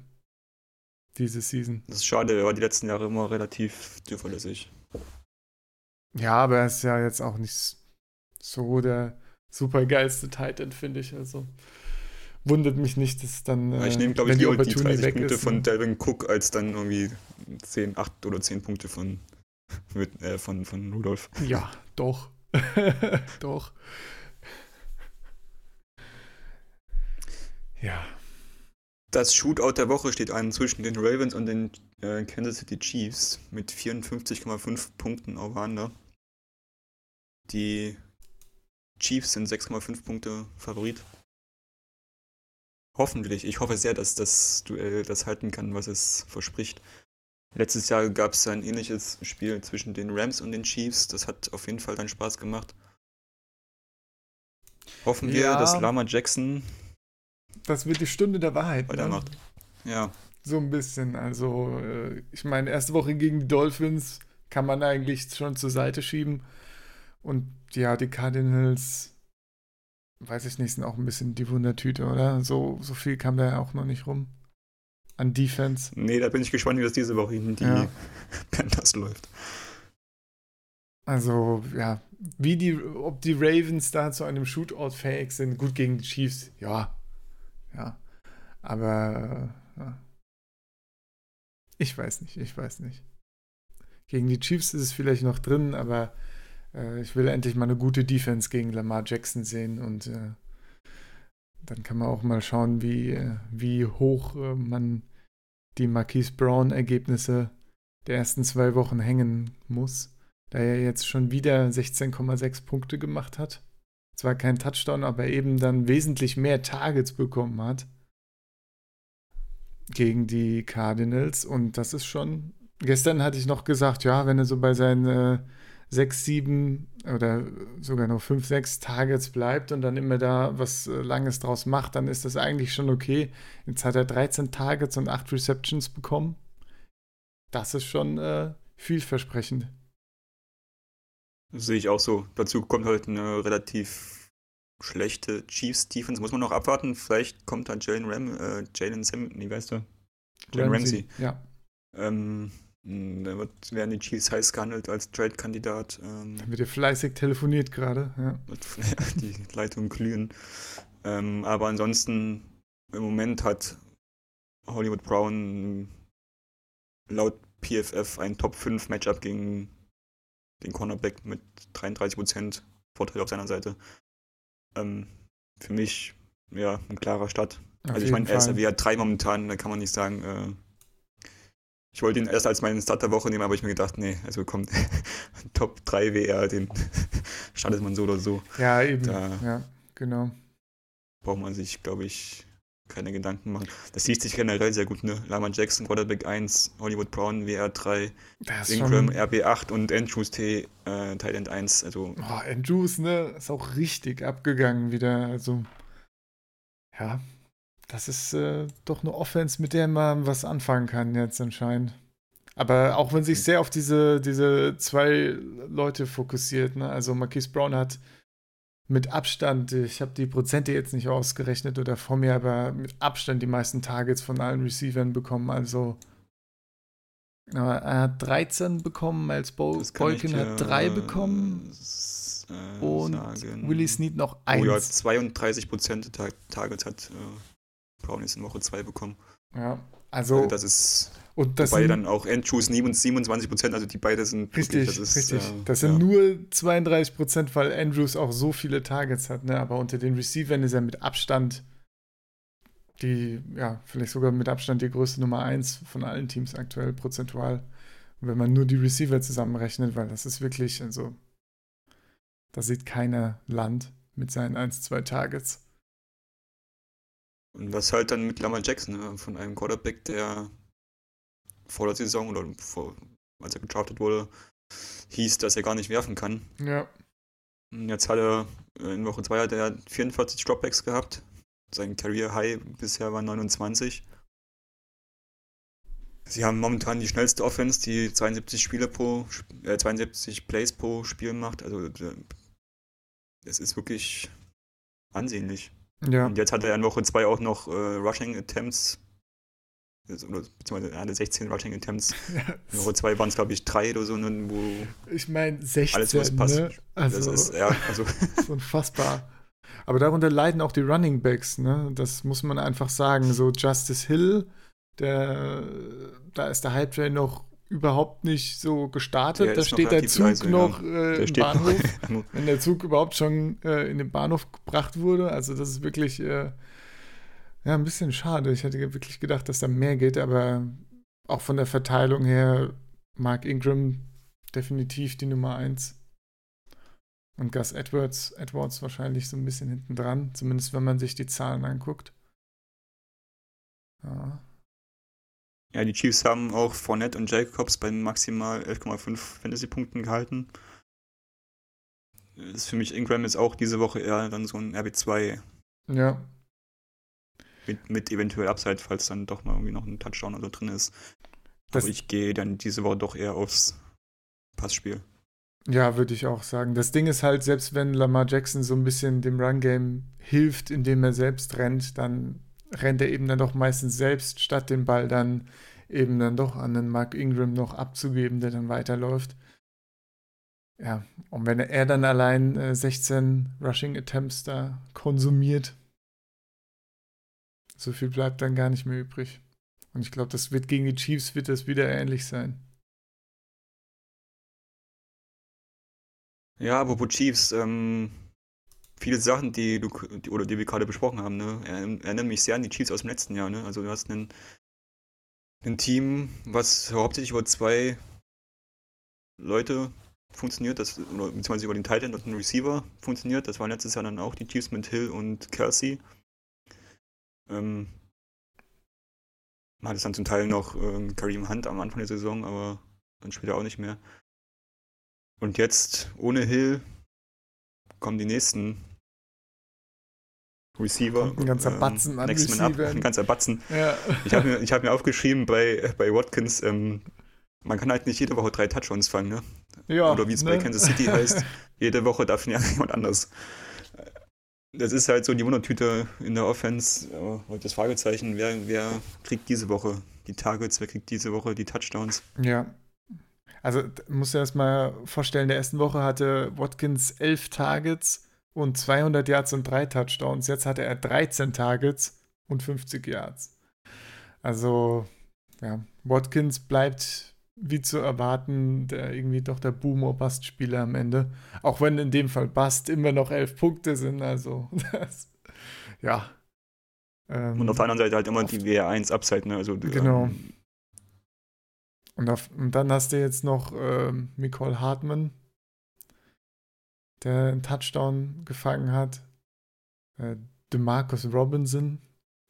diese Season. Das ist schade, er war die letzten Jahre immer relativ zuverlässig. Ja, aber er ist ja jetzt auch nicht so der super geilste Titan, finde ich. Also wundert mich nicht, dass dann. Ja, ich nehme, glaube ich, die, die 30 Punkte ist, von ne? Delvin Cook als dann irgendwie 10, 8 oder 10 Punkte von, mit, äh, von, von Rudolf. Ja, doch. doch. Ja. Das Shootout der Woche steht an zwischen den Ravens und den äh, Kansas City Chiefs mit 54,5 Punkten over Die Chiefs sind 6,5 Punkte Favorit. Hoffentlich. Ich hoffe sehr, dass das Duell das halten kann, was es verspricht. Letztes Jahr gab es ein ähnliches Spiel zwischen den Rams und den Chiefs. Das hat auf jeden Fall dann Spaß gemacht. Hoffen wir, dass Lama Jackson das wird die Stunde der Wahrheit. Weitermacht. Ne? Ja. So ein bisschen. Also, äh, ich meine, erste Woche gegen die Dolphins kann man eigentlich schon zur Seite schieben. Und ja, die Cardinals, weiß ich nicht, sind auch ein bisschen die Wundertüte, oder? So, so viel kam da ja auch noch nicht rum. An Defense. Nee, da bin ich gespannt, wie das diese Woche in die ja. Panthers läuft. Also, ja, wie die, ob die Ravens da zu einem Shootout fähig sind, gut gegen die Chiefs, ja, ja. Aber äh, ich weiß nicht, ich weiß nicht. Gegen die Chiefs ist es vielleicht noch drin, aber äh, ich will endlich mal eine gute Defense gegen Lamar Jackson sehen und äh, dann kann man auch mal schauen, wie, äh, wie hoch äh, man die Marquise Brown-Ergebnisse der ersten zwei Wochen hängen muss, da er jetzt schon wieder 16,6 Punkte gemacht hat zwar kein Touchdown, aber eben dann wesentlich mehr Targets bekommen hat gegen die Cardinals. Und das ist schon. Gestern hatte ich noch gesagt, ja, wenn er so bei seinen 6, 7 oder sogar noch 5, 6 Targets bleibt und dann immer da was äh, Langes draus macht, dann ist das eigentlich schon okay. Jetzt hat er 13 Targets und 8 Receptions bekommen. Das ist schon äh, vielversprechend. Sehe ich auch so. Dazu kommt halt eine relativ schlechte Chiefs-Defense. Muss man noch abwarten. Vielleicht kommt da Jalen Ram, äh, Jalen Sam, wie weißt du? Jalen Ramsey. Ja. Ähm, da wird, werden die Chiefs heiß gehandelt als Trade-Kandidat. Ähm, da wird ja fleißig telefoniert gerade. Ja. die Leitungen glühen. Ähm, aber ansonsten, im Moment hat Hollywood Brown laut PFF ein Top 5 Matchup gegen den Cornerback mit 33% Vorteil auf seiner Seite. Ähm, für mich, ja, ein klarer Start. Auf also ich meine, er ist ja drei momentan, da kann man nicht sagen, äh, ich wollte ihn erst als meinen Start der Woche nehmen, aber ich mir gedacht, nee, also kommt Top 3 WR, den startet man so oder so. Ja, eben. Da ja, genau. Braucht man sich, glaube ich, keine Gedanken machen. Das liest sich generell sehr gut, ne? Lama Jackson, Quarterback 1, Hollywood Brown, WR3, Ingram, RB8 und Andrews T, äh, Thailand 1. Also. Oh, Andrews, ne? Ist auch richtig abgegangen wieder. Also, ja, das ist äh, doch eine Offense, mit der man was anfangen kann jetzt anscheinend. Aber auch wenn sich sehr auf diese, diese zwei Leute fokussiert, ne? Also Marquise Brown hat mit Abstand, ich habe die Prozente jetzt nicht ausgerechnet oder vor mir, aber mit Abstand die meisten Targets von allen Receivern bekommen. Also er hat 13 bekommen, als Bo Boykin hat 3 bekommen. Äh, und sagen. Willie Snead noch 1. Oh ja, 32 Prozent Targets hat Brown jetzt in Woche 2 bekommen. Ja, also, also das ist und das Wobei sind, dann auch Andrews 27 Prozent, also die beiden sind. Richtig, wirklich, das ist, richtig. Äh, das sind ja. nur 32 Prozent, weil Andrews auch so viele Targets hat. Ne? Aber unter den Receivern ist er mit Abstand die, ja, vielleicht sogar mit Abstand die größte Nummer 1 von allen Teams aktuell prozentual. Und wenn man nur die Receiver zusammenrechnet, weil das ist wirklich, also, da sieht keiner Land mit seinen 1, 2 Targets. Und was halt dann mit Lamar Jackson, ne? von einem Quarterback, der vor der Saison oder vor, als er gedraftet wurde, hieß, dass er gar nicht werfen kann. Ja. Jetzt hat er äh, in Woche 2 hat er 44 Dropbacks gehabt. Sein Career High bisher war 29. Sie haben momentan die schnellste Offense, die 72 Spiele pro, äh, 72 Plays pro Spiel macht. Also es ist wirklich ansehnlich. Ja. Und jetzt hat er in Woche 2 auch noch äh, Rushing Attempts oder beziehungsweise er hatte 16 Rushing Attempts. Ja. Nummer 2 waren es, glaube ich, drei oder so, ne, wo ich meine 16, alles, was passt. Ne? Also, das ist, ja, also. das ist unfassbar. Aber darunter leiden auch die Running Backs, ne? Das muss man einfach sagen. So Justice Hill, der, da ist der Hype Train noch überhaupt nicht so gestartet. Da steht der Zug leise, noch äh, im Bahnhof, wenn der Zug überhaupt schon äh, in den Bahnhof gebracht wurde. Also das ist wirklich äh, ja, ein bisschen schade. Ich hätte wirklich gedacht, dass da mehr geht, aber auch von der Verteilung her, Mark Ingram definitiv die Nummer 1. Und Gus Edwards, Edwards wahrscheinlich so ein bisschen hinten dran, zumindest wenn man sich die Zahlen anguckt. Ja. Ja, die Chiefs haben auch Fournette und Jacobs bei maximal 11,5 Fantasy-Punkten gehalten. Das ist für mich Ingram ist auch diese Woche eher dann so ein RB2. Ja, mit, mit eventuell Upside, falls dann doch mal irgendwie noch ein Touchdown oder drin ist. Das Aber ich gehe dann diese Woche doch eher aufs Passspiel. Ja, würde ich auch sagen. Das Ding ist halt, selbst wenn Lamar Jackson so ein bisschen dem Run-Game hilft, indem er selbst rennt, dann rennt er eben dann doch meistens selbst, statt den Ball dann eben dann doch an den Mark Ingram noch abzugeben, der dann weiterläuft. Ja, und wenn er dann allein äh, 16 Rushing Attempts da konsumiert, so viel bleibt dann gar nicht mehr übrig. Und ich glaube, das wird gegen die Chiefs wird das wieder ähnlich sein. Ja, apropos Chiefs, ähm, viele Sachen, die du die, oder die wir gerade besprochen haben, ne, erinnern mich sehr an die Chiefs aus dem letzten Jahr, ne? Also du hast einen, ein Team, was hauptsächlich über zwei Leute funktioniert, das, oder beziehungsweise über den Titan und den Receiver funktioniert. Das waren letztes Jahr dann auch die Chiefs mit Hill und Kelsey. Ähm, man hat es dann zum Teil noch ähm, Karim Hunt am Anfang der Saison, aber dann später auch nicht mehr. Und jetzt ohne Hill kommen die nächsten Receiver. Ein ganzer ähm, Batzen ähm, an Next Man Up, ein ganzer Batzen. Ja. Ich habe mir, hab mir aufgeschrieben bei, bei Watkins, ähm, man kann halt nicht jede Woche drei Touchdowns fangen, ne? Ja, Oder wie es ne? bei Kansas City heißt, jede Woche darf ja jemand anders das ist halt so die Wundertüte in der Offense. Heute das Fragezeichen, wer, wer kriegt diese Woche die Targets, wer kriegt diese Woche die Touchdowns? Ja. Also muss ja erstmal vorstellen, in der ersten Woche hatte Watkins elf Targets und 200 Yards und drei Touchdowns. Jetzt hatte er 13 Targets und 50 Yards. Also, ja, Watkins bleibt wie zu erwarten, der irgendwie doch der Boomer-Bust-Spieler am Ende. Auch wenn in dem Fall Bust immer noch elf Punkte sind, also das, ja. Ähm, und auf der anderen Seite halt immer die WR1 Upside, ne? Also, genau. Ähm, und, auf, und, dann hast du jetzt noch ähm, Nicole Hartmann, der einen Touchdown gefangen hat. Äh, DeMarcus Robinson,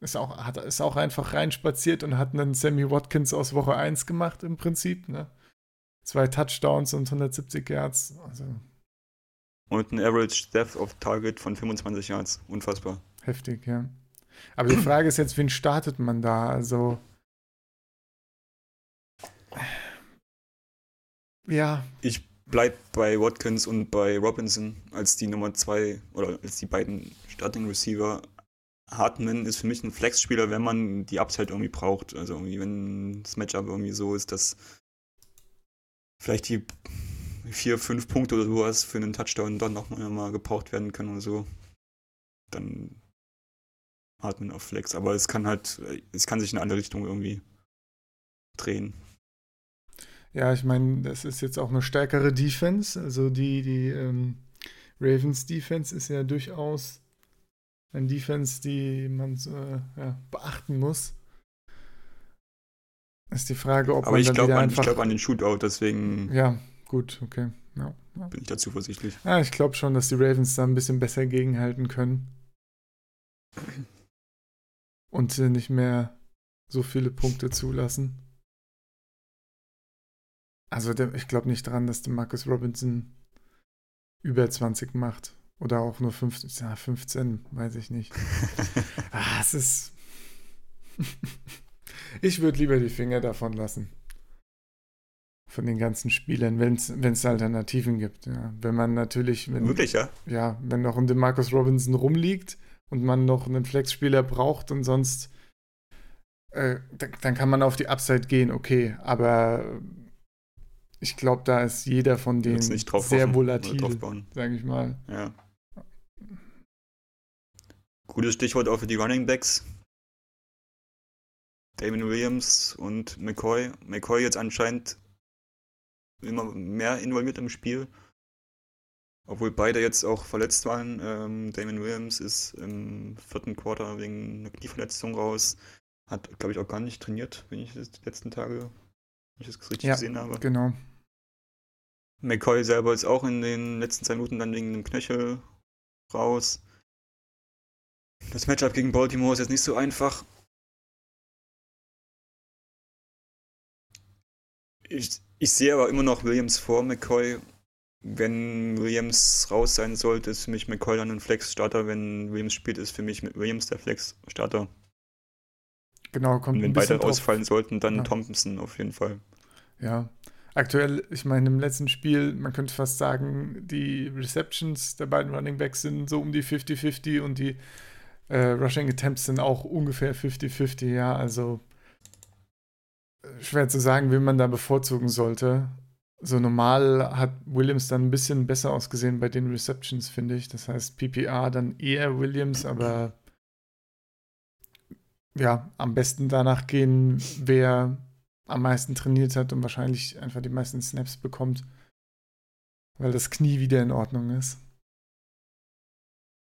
ist auch, hat, ist auch einfach reinspaziert und hat einen Sammy Watkins aus Woche 1 gemacht im Prinzip. Ne? Zwei Touchdowns und 170 Yards. Also. Und ein Average Depth of Target von 25 Yards. Unfassbar. Heftig, ja. Aber die Frage ist jetzt, wen startet man da? Also. Ja. Ich bleib bei Watkins und bei Robinson als die Nummer zwei oder als die beiden Starting Receiver. Hartman ist für mich ein Flex-Spieler, wenn man die Upside irgendwie braucht. Also irgendwie, wenn das Matchup irgendwie so ist, dass vielleicht die vier, fünf Punkte oder sowas für einen Touchdown dann noch mal gebraucht werden können oder so. Dann Hartman auf Flex. Aber es kann halt, es kann sich in alle Richtungen irgendwie drehen. Ja, ich meine, das ist jetzt auch eine stärkere Defense. Also die, die ähm, Ravens Defense ist ja durchaus eine Defense, die man äh, ja, beachten muss. Ist die Frage, ob Aber man ich glaube an, einfach... glaub an den Shootout, deswegen. Ja, gut, okay. Ja, ja. Bin ich da zuversichtlich. Ja, ich glaube schon, dass die Ravens da ein bisschen besser gegenhalten können. Und nicht mehr so viele Punkte zulassen. Also der, ich glaube nicht dran, dass der Marcus Robinson über 20 macht. Oder auch nur 15, ja, 15, weiß ich nicht. ah, es ist. ich würde lieber die Finger davon lassen. Von den ganzen Spielern, wenn es Alternativen gibt. Ja. Wenn man natürlich. Wenn, Wirklich, ja? Ja, wenn noch ein Marcus Robinson rumliegt und man noch einen Flex-Spieler braucht und sonst. Äh, dann kann man auf die Upside gehen, okay. Aber ich glaube, da ist jeder von denen sehr hoffen, volatil, sage ich mal. Ja. Gutes Stichwort auch für die Running Backs. Damon Williams und McCoy. McCoy jetzt anscheinend immer mehr involviert im Spiel. Obwohl beide jetzt auch verletzt waren. Ähm, Damon Williams ist im vierten Quarter wegen einer Knieverletzung raus. Hat, glaube ich, auch gar nicht trainiert, wenn ich die letzten Tage, wenn ich das richtig ja, gesehen habe. Genau. McCoy selber ist auch in den letzten zwei Minuten dann wegen dem Knöchel raus. Das Matchup gegen Baltimore ist jetzt nicht so einfach. Ich, ich sehe aber immer noch Williams vor McCoy. Wenn Williams raus sein sollte, ist für mich McCoy dann ein Flex-Starter. Wenn Williams spielt, ist für mich Williams der Flex-Starter. Genau, kommt Und wenn beide ausfallen sollten, dann ja. Thompson auf jeden Fall. Ja, aktuell, ich meine, im letzten Spiel, man könnte fast sagen, die Receptions der beiden Running Backs sind so um die 50-50 und die äh, Rushing Attempts sind auch ungefähr 50-50, ja, also äh, schwer zu sagen, wen man da bevorzugen sollte. So normal hat Williams dann ein bisschen besser ausgesehen bei den Receptions, finde ich. Das heißt, PPR dann eher Williams, aber ja, am besten danach gehen, wer am meisten trainiert hat und wahrscheinlich einfach die meisten Snaps bekommt, weil das Knie wieder in Ordnung ist.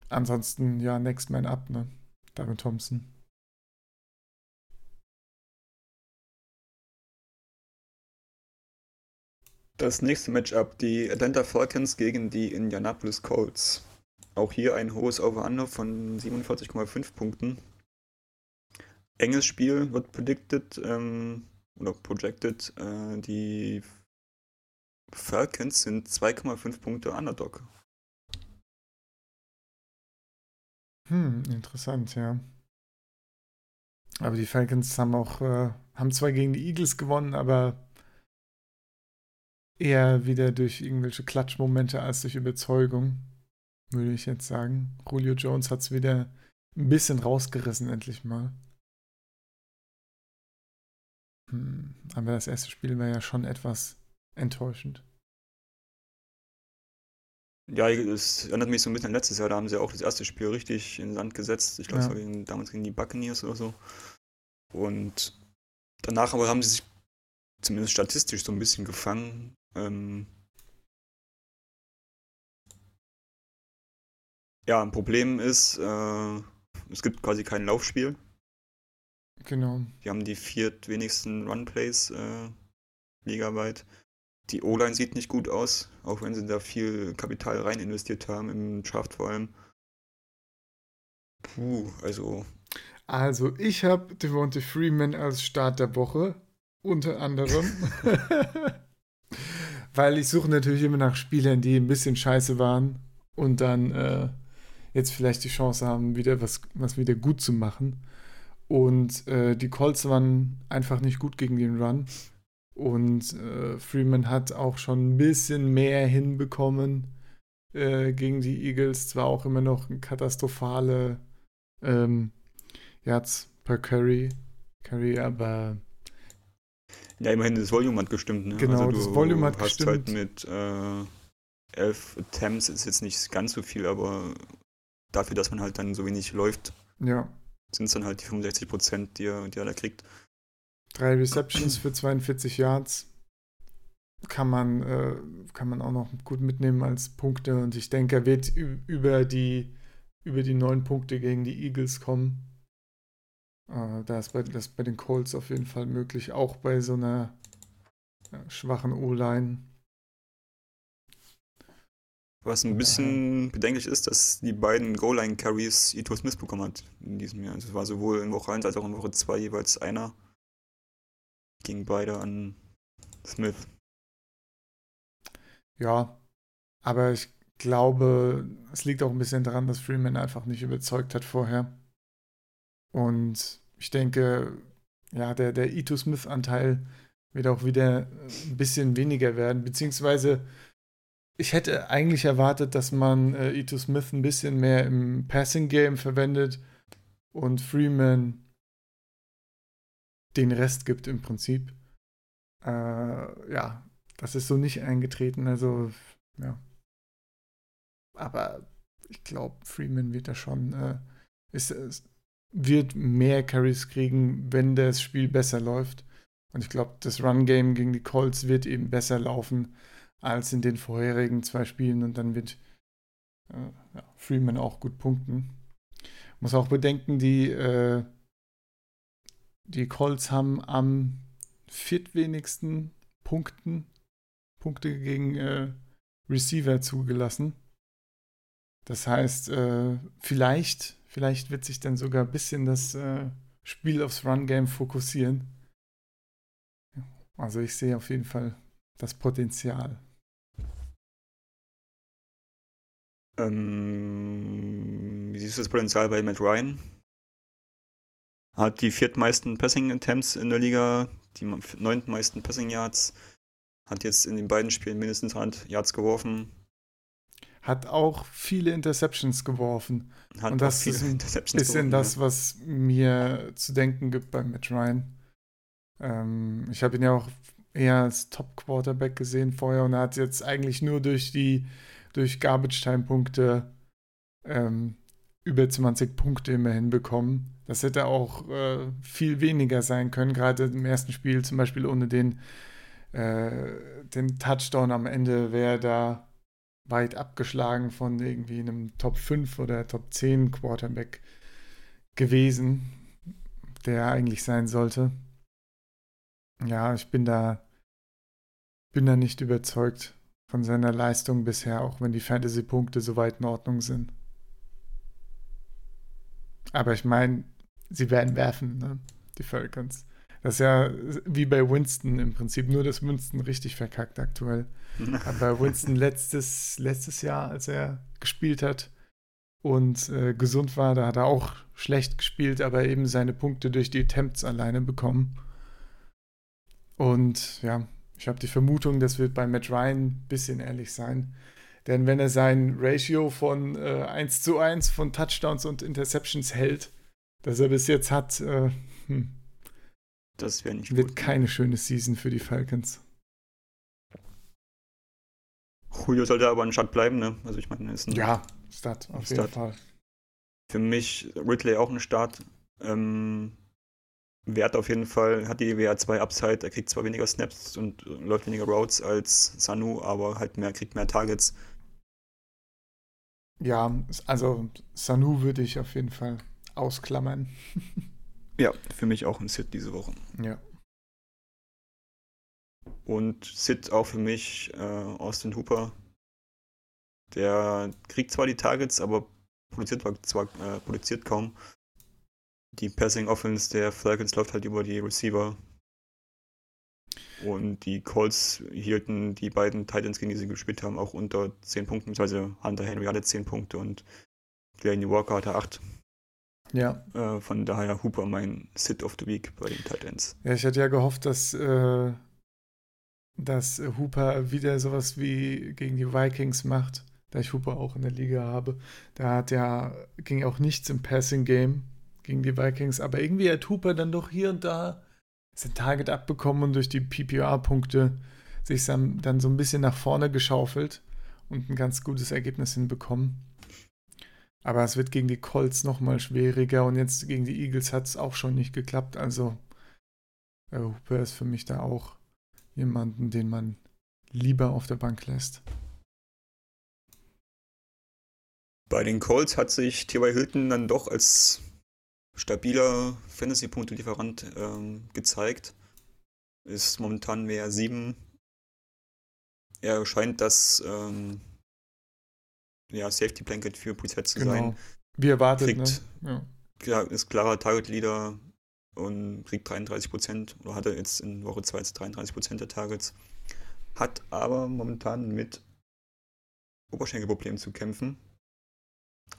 Ansonsten, ja, Next Man Up, ne? David Thompson. Das nächste Matchup, die Atlanta Falcons gegen die Indianapolis Colts. Auch hier ein hohes Over-Under von 47,5 Punkten. Enges Spiel wird predicted. Ähm, oder projected, äh, die Falcons sind 2,5 Punkte Underdog. Hm, interessant, ja. Aber die Falcons haben auch, äh, haben zwar gegen die Eagles gewonnen, aber eher wieder durch irgendwelche Klatschmomente als durch Überzeugung, würde ich jetzt sagen. Julio Jones hat es wieder ein bisschen rausgerissen, endlich mal. Hm, aber das erste Spiel war ja schon etwas enttäuschend. Ja, es erinnert mich so ein bisschen an letztes Jahr, da haben sie auch das erste Spiel richtig in Sand gesetzt. Ich glaube, ja. es war damals gegen die Buccaneers oder so. Und danach aber haben sie sich zumindest statistisch so ein bisschen gefangen. Ähm ja, ein Problem ist, äh, es gibt quasi kein Laufspiel. Genau. Die haben die viertwenigsten Runplays äh, ligaweit. Die O-Line sieht nicht gut aus, auch wenn sie da viel Kapital rein investiert haben, im Draft vor allem. Puh, also. Also, ich habe Devonta Freeman als Start der Woche, unter anderem. Weil ich suche natürlich immer nach Spielern, die ein bisschen scheiße waren und dann äh, jetzt vielleicht die Chance haben, wieder was, was wieder gut zu machen. Und äh, die Colts waren einfach nicht gut gegen den Run. Und äh, Freeman hat auch schon ein bisschen mehr hinbekommen äh, gegen die Eagles. Zwar auch immer noch katastrophale ähm, Yards per Curry, Curry, aber ja, immerhin das Volume hat gestimmt. Ne? Genau, also das Volume hat hast gestimmt. halt mit äh, elf Attempts ist jetzt nicht ganz so viel, aber dafür, dass man halt dann so wenig läuft, ja. Sind es dann halt die 65 Prozent, die er, die er da kriegt. Drei Receptions für 42 Yards kann man, äh, kann man auch noch gut mitnehmen als Punkte und ich denke, er wird über die, über die neun Punkte gegen die Eagles kommen. Äh, da ist bei, das bei den Colts auf jeden Fall möglich, auch bei so einer ja, schwachen O-Line. Was ein bisschen bedenklich ist, dass die beiden Goal-Line-Carries Ito Smith bekommen hat in diesem Jahr. Also es war sowohl in Woche 1 als auch in Woche 2 jeweils einer. Ging beide an Smith. Ja, aber ich glaube, es liegt auch ein bisschen daran, dass Freeman einfach nicht überzeugt hat vorher. Und ich denke, ja, der, der Ito Smith-Anteil wird auch wieder ein bisschen weniger werden, beziehungsweise ich hätte eigentlich erwartet, dass man äh, Ito Smith ein bisschen mehr im Passing Game verwendet und Freeman den Rest gibt im Prinzip. Äh, ja, das ist so nicht eingetreten, also ja. Aber ich glaube, Freeman wird da schon, äh, ist, wird mehr Carries kriegen, wenn das Spiel besser läuft. Und ich glaube, das Run-Game gegen die Colts wird eben besser laufen als in den vorherigen zwei Spielen und dann wird äh, ja, Freeman auch gut punkten. Muss auch bedenken, die, äh, die Colts haben am viertwenigsten Punkten, Punkte gegen äh, Receiver zugelassen. Das heißt, äh, vielleicht Vielleicht wird sich dann sogar ein bisschen das äh, Spiel aufs Run-Game fokussieren. Also ich sehe auf jeden Fall das Potenzial. Ähm, wie siehst du das Potenzial bei Matt Ryan? Hat die viertmeisten Passing Attempts in der Liga, die neuntmeisten Passing Yards, hat jetzt in den beiden Spielen mindestens 100 Yards geworfen, hat auch viele Interceptions geworfen. Hat und das ist ein bisschen das, was mir zu denken gibt bei Matt Ryan. Ähm, ich habe ihn ja auch eher als Top-Quarterback gesehen vorher und er hat jetzt eigentlich nur durch die durch Garbage-Time-Punkte ähm, über 20 Punkte immer hinbekommen. Das hätte auch äh, viel weniger sein können, gerade im ersten Spiel zum Beispiel ohne den, äh, den Touchdown am Ende wäre da weit abgeschlagen von irgendwie einem Top 5 oder Top 10 Quarterback gewesen, der eigentlich sein sollte. Ja, ich bin da bin da nicht überzeugt von seiner Leistung bisher, auch wenn die Fantasy-Punkte so weit in Ordnung sind. Aber ich meine, sie werden werfen, ne? die Falcons. Das ist ja wie bei Winston im Prinzip, nur dass Winston richtig verkackt aktuell. Aber Winston letztes, letztes Jahr, als er gespielt hat und äh, gesund war, da hat er auch schlecht gespielt, aber eben seine Punkte durch die Attempts alleine bekommen. Und ja, ich habe die Vermutung, das wird bei Matt Ryan ein bisschen ehrlich sein. Denn wenn er sein Ratio von äh, 1 zu 1 von Touchdowns und Interceptions hält, das er bis jetzt hat, äh, hm, das wäre nicht Wird gut. keine schöne Season für die Falcons. Julio sollte aber ein Start bleiben, ne? Also ich meine, ist ein Ja, Start, auf jeden Fall. Für mich Ridley auch ein Start. Ähm, Wert auf jeden Fall, hat die WA 2 Upside, er kriegt zwar weniger Snaps und läuft weniger Routes als Sanu, aber halt mehr, kriegt mehr Targets. Ja, also Sanu würde ich auf jeden Fall ausklammern. Ja, für mich auch ein Sit diese Woche. Ja. Und Sit auch für mich äh, Austin Hooper. Der kriegt zwar die Targets, aber produziert zwar äh, produziert kaum. Die Passing Offense der Falcons läuft halt über die Receiver. Und die Colts hielten die beiden Titans, gegen die sie gespielt haben, auch unter 10 Punkten. Also Hunter Henry hatte 10 Punkte und Delaney Walker hatte 8. Ja. Äh, von daher Hooper mein Sit of the Week bei den Titans. Ja, ich hatte ja gehofft, dass, äh, dass Hooper wieder sowas wie gegen die Vikings macht, da ich Hooper auch in der Liga habe. Da hat ja, ging auch nichts im Passing Game gegen die Vikings, aber irgendwie hat Hooper dann doch hier und da sein Target abbekommen und durch die PPR-Punkte sich dann so ein bisschen nach vorne geschaufelt und ein ganz gutes Ergebnis hinbekommen. Aber es wird gegen die Colts nochmal schwieriger und jetzt gegen die Eagles hat es auch schon nicht geklappt. Also äh, Hooper ist für mich da auch jemanden, den man lieber auf der Bank lässt. Bei den Colts hat sich T.Y. Hilton dann doch als stabiler Fantasy-Punkte-Lieferant ähm, gezeigt. Ist momentan mehr 7. Er scheint das ähm, ja, Safety Blanket für Preset zu genau. sein. Wie erwartet, kriegt, ne? Ja. Ist klarer Target Leader und kriegt 33 Prozent oder hatte jetzt in Woche 2 33 Prozent der Targets. Hat aber momentan mit Oberschenkelproblemen zu kämpfen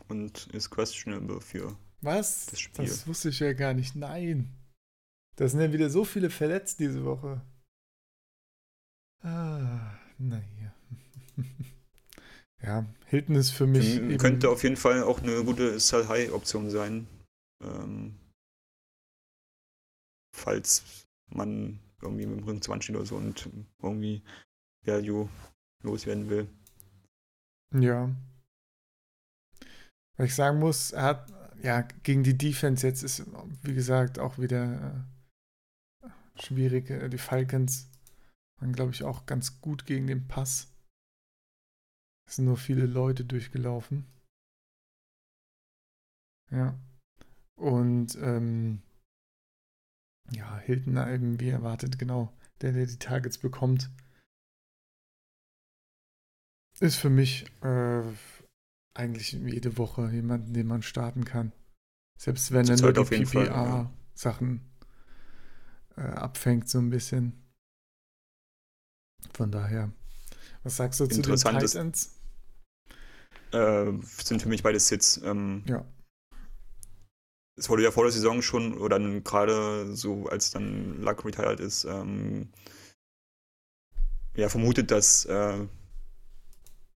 und ist questionable für Was? das Spiel. Das wusste ich ja gar nicht. Nein. Da sind ja wieder so viele verletzt diese Woche. Ah, naja. Ja, Hilton ist für mich. Eben könnte auf jeden Fall auch eine gute Sell High Option sein. Ähm, falls man irgendwie mit dem Ring 20 oder so und irgendwie Value loswerden will. Ja. Weil ich sagen muss, er hat ja gegen die Defense jetzt ist, wie gesagt, auch wieder äh, schwierig. Die Falcons waren, glaube ich, auch ganz gut gegen den Pass. Es sind nur viele Leute durchgelaufen. Ja. Und ähm, ja, Hilton eben wie erwartet, genau, der, der die Targets bekommt, ist für mich äh, eigentlich jede Woche jemanden, den man starten kann. Selbst wenn er nur die PPA-Sachen äh, abfängt, so ein bisschen. Von daher. Was sagst du zu den Titans? Äh, sind für mich beide Sits. Ähm, ja. Es wurde ja vor der Saison schon, oder dann gerade so, als dann Luck retired ist, ähm, ja, vermutet, dass äh,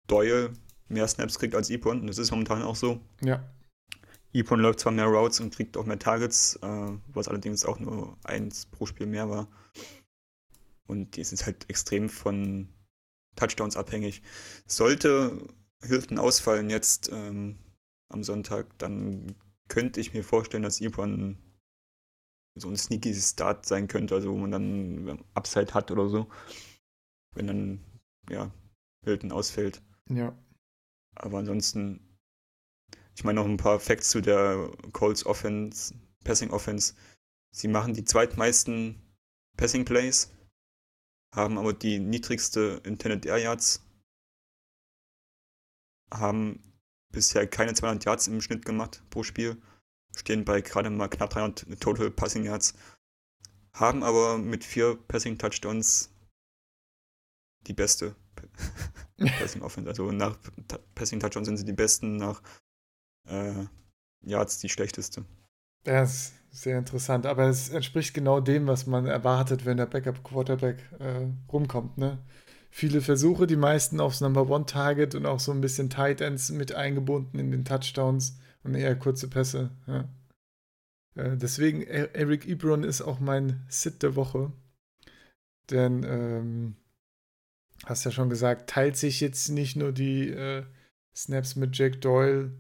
Doyle mehr Snaps kriegt als Epon. Und das ist momentan auch so. Ja. Epon läuft zwar mehr Routes und kriegt auch mehr Targets, äh, was allerdings auch nur eins pro Spiel mehr war. Und die sind halt extrem von Touchdowns abhängig. Sollte Hilton ausfallen jetzt ähm, am Sonntag, dann könnte ich mir vorstellen, dass Ebron so ein sneaky Start sein könnte, also wo man dann Upside hat oder so. Wenn dann, ja, Hilton ausfällt. Ja. Aber ansonsten, ich meine noch ein paar Facts zu der Colts Offense, Passing Offense. Sie machen die zweitmeisten Passing Plays haben aber die niedrigste Intended Air Yards, haben bisher keine 200 Yards im Schnitt gemacht pro Spiel, stehen bei gerade mal knapp 300 Total Passing Yards, haben aber mit vier Passing Touchdowns die beste Passing Offense. Also nach Passing Touchdowns sind sie die besten, nach äh, Yards die schlechteste. Das ist sehr interessant, aber es entspricht genau dem, was man erwartet, wenn der Backup-Quarterback äh, rumkommt. Ne? Viele Versuche, die meisten aufs Number One Target und auch so ein bisschen Tight Ends mit eingebunden in den Touchdowns und eher kurze Pässe. Ja. Äh, deswegen, e-, Eric Ebron ist auch mein Sit der Woche. Denn, ähm, hast ja schon gesagt, teilt sich jetzt nicht nur die äh, Snaps mit Jack Doyle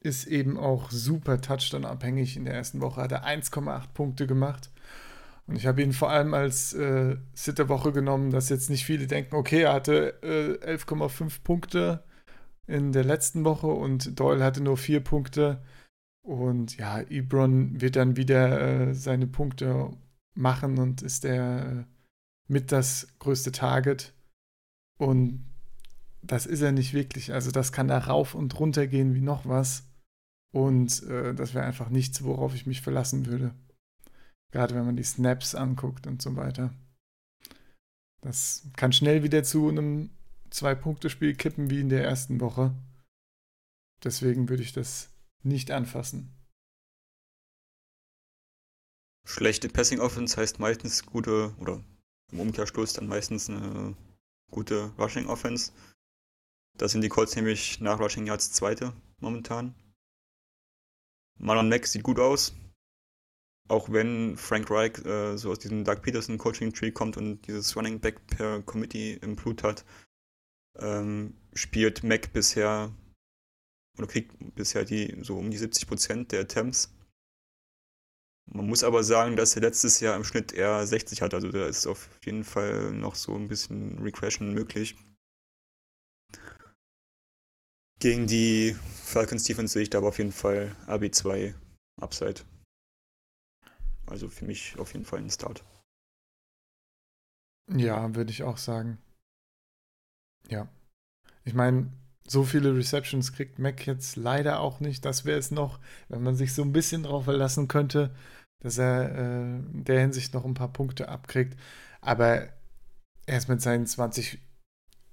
ist eben auch super Touchdown-abhängig. In der ersten Woche hat er 1,8 Punkte gemacht. Und ich habe ihn vor allem als äh, Sit der Woche genommen, dass jetzt nicht viele denken, okay, er hatte äh, 11,5 Punkte in der letzten Woche und Doyle hatte nur 4 Punkte. Und ja, Ebron wird dann wieder äh, seine Punkte machen und ist der äh, mit das größte Target. Und das ist er nicht wirklich. Also das kann da rauf und runter gehen wie noch was. Und äh, das wäre einfach nichts, worauf ich mich verlassen würde. Gerade wenn man die Snaps anguckt und so weiter. Das kann schnell wieder zu einem Zwei-Punkte-Spiel kippen wie in der ersten Woche. Deswegen würde ich das nicht anfassen. Schlechte Passing Offense heißt meistens gute, oder im Umkehrschluss dann meistens eine gute Rushing Offense. Da sind die Colts nämlich nach Rushing Yards Zweite momentan. Marlon Mack sieht gut aus. Auch wenn Frank Reich äh, so aus diesem Doug Peterson Coaching Tree kommt und dieses Running Back per Committee im Blut hat, ähm, spielt Mack bisher oder kriegt bisher die so um die 70% der Attempts. Man muss aber sagen, dass er letztes Jahr im Schnitt eher 60 hat, also da ist auf jeden Fall noch so ein bisschen Regression möglich. Gegen die Falcons Defense sehe ich da aber auf jeden Fall AB2 Upside. Also für mich auf jeden Fall ein Start. Ja, würde ich auch sagen. Ja. Ich meine, so viele Receptions kriegt Mac jetzt leider auch nicht. Das wäre es noch, wenn man sich so ein bisschen darauf verlassen könnte, dass er äh, in der Hinsicht noch ein paar Punkte abkriegt. Aber er ist mit seinen 20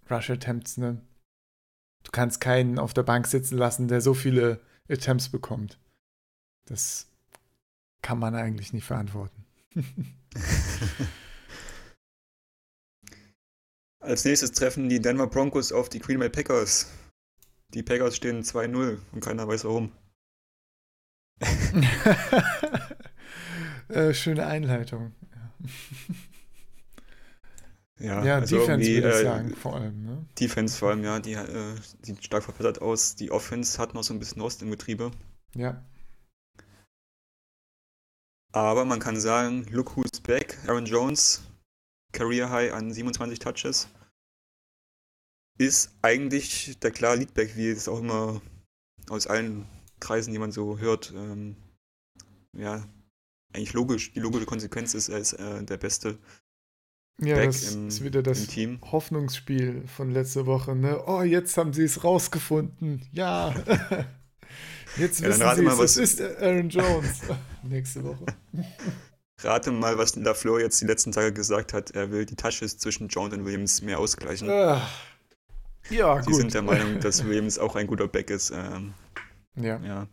Rush Attempts, ne? Du kannst keinen auf der Bank sitzen lassen, der so viele Attempts bekommt. Das kann man eigentlich nicht verantworten. Als nächstes treffen die Denver Broncos auf die Green Bay Packers. Die Packers stehen 2-0 und keiner weiß warum. äh, schöne Einleitung. Ja, ja also Defense würde ich äh, sagen, vor allem. Ne? Defense vor allem, ja, die äh, sieht stark verbessert aus. Die Offense hat noch so ein bisschen Rost im Getriebe. Ja. Aber man kann sagen, look who's back. Aaron Jones, Career High an 27 Touches. Ist eigentlich der klare Leadback, wie es auch immer aus allen Kreisen, die man so hört. Ähm, ja, eigentlich logisch. Die logische Konsequenz ist, er ist äh, der beste Ja, Back das im- ist wieder das. Hoffnungsspiel von letzter Woche. Ne? Oh, jetzt haben sie es rausgefunden. Ja. Jetzt Ja, wissen sie mal, es. was- Es ist Aaron Jones. Nächste Woche. Rate mal, was LaFleur jetzt die letzten Tage gesagt hat. Er will die Touches zwischen Jones und Williams mehr ausgleichen. Ah. Ja, Sie gut. sind der Meinung, dass Williams auch ein guter Back ist. Ähm, ja. ja.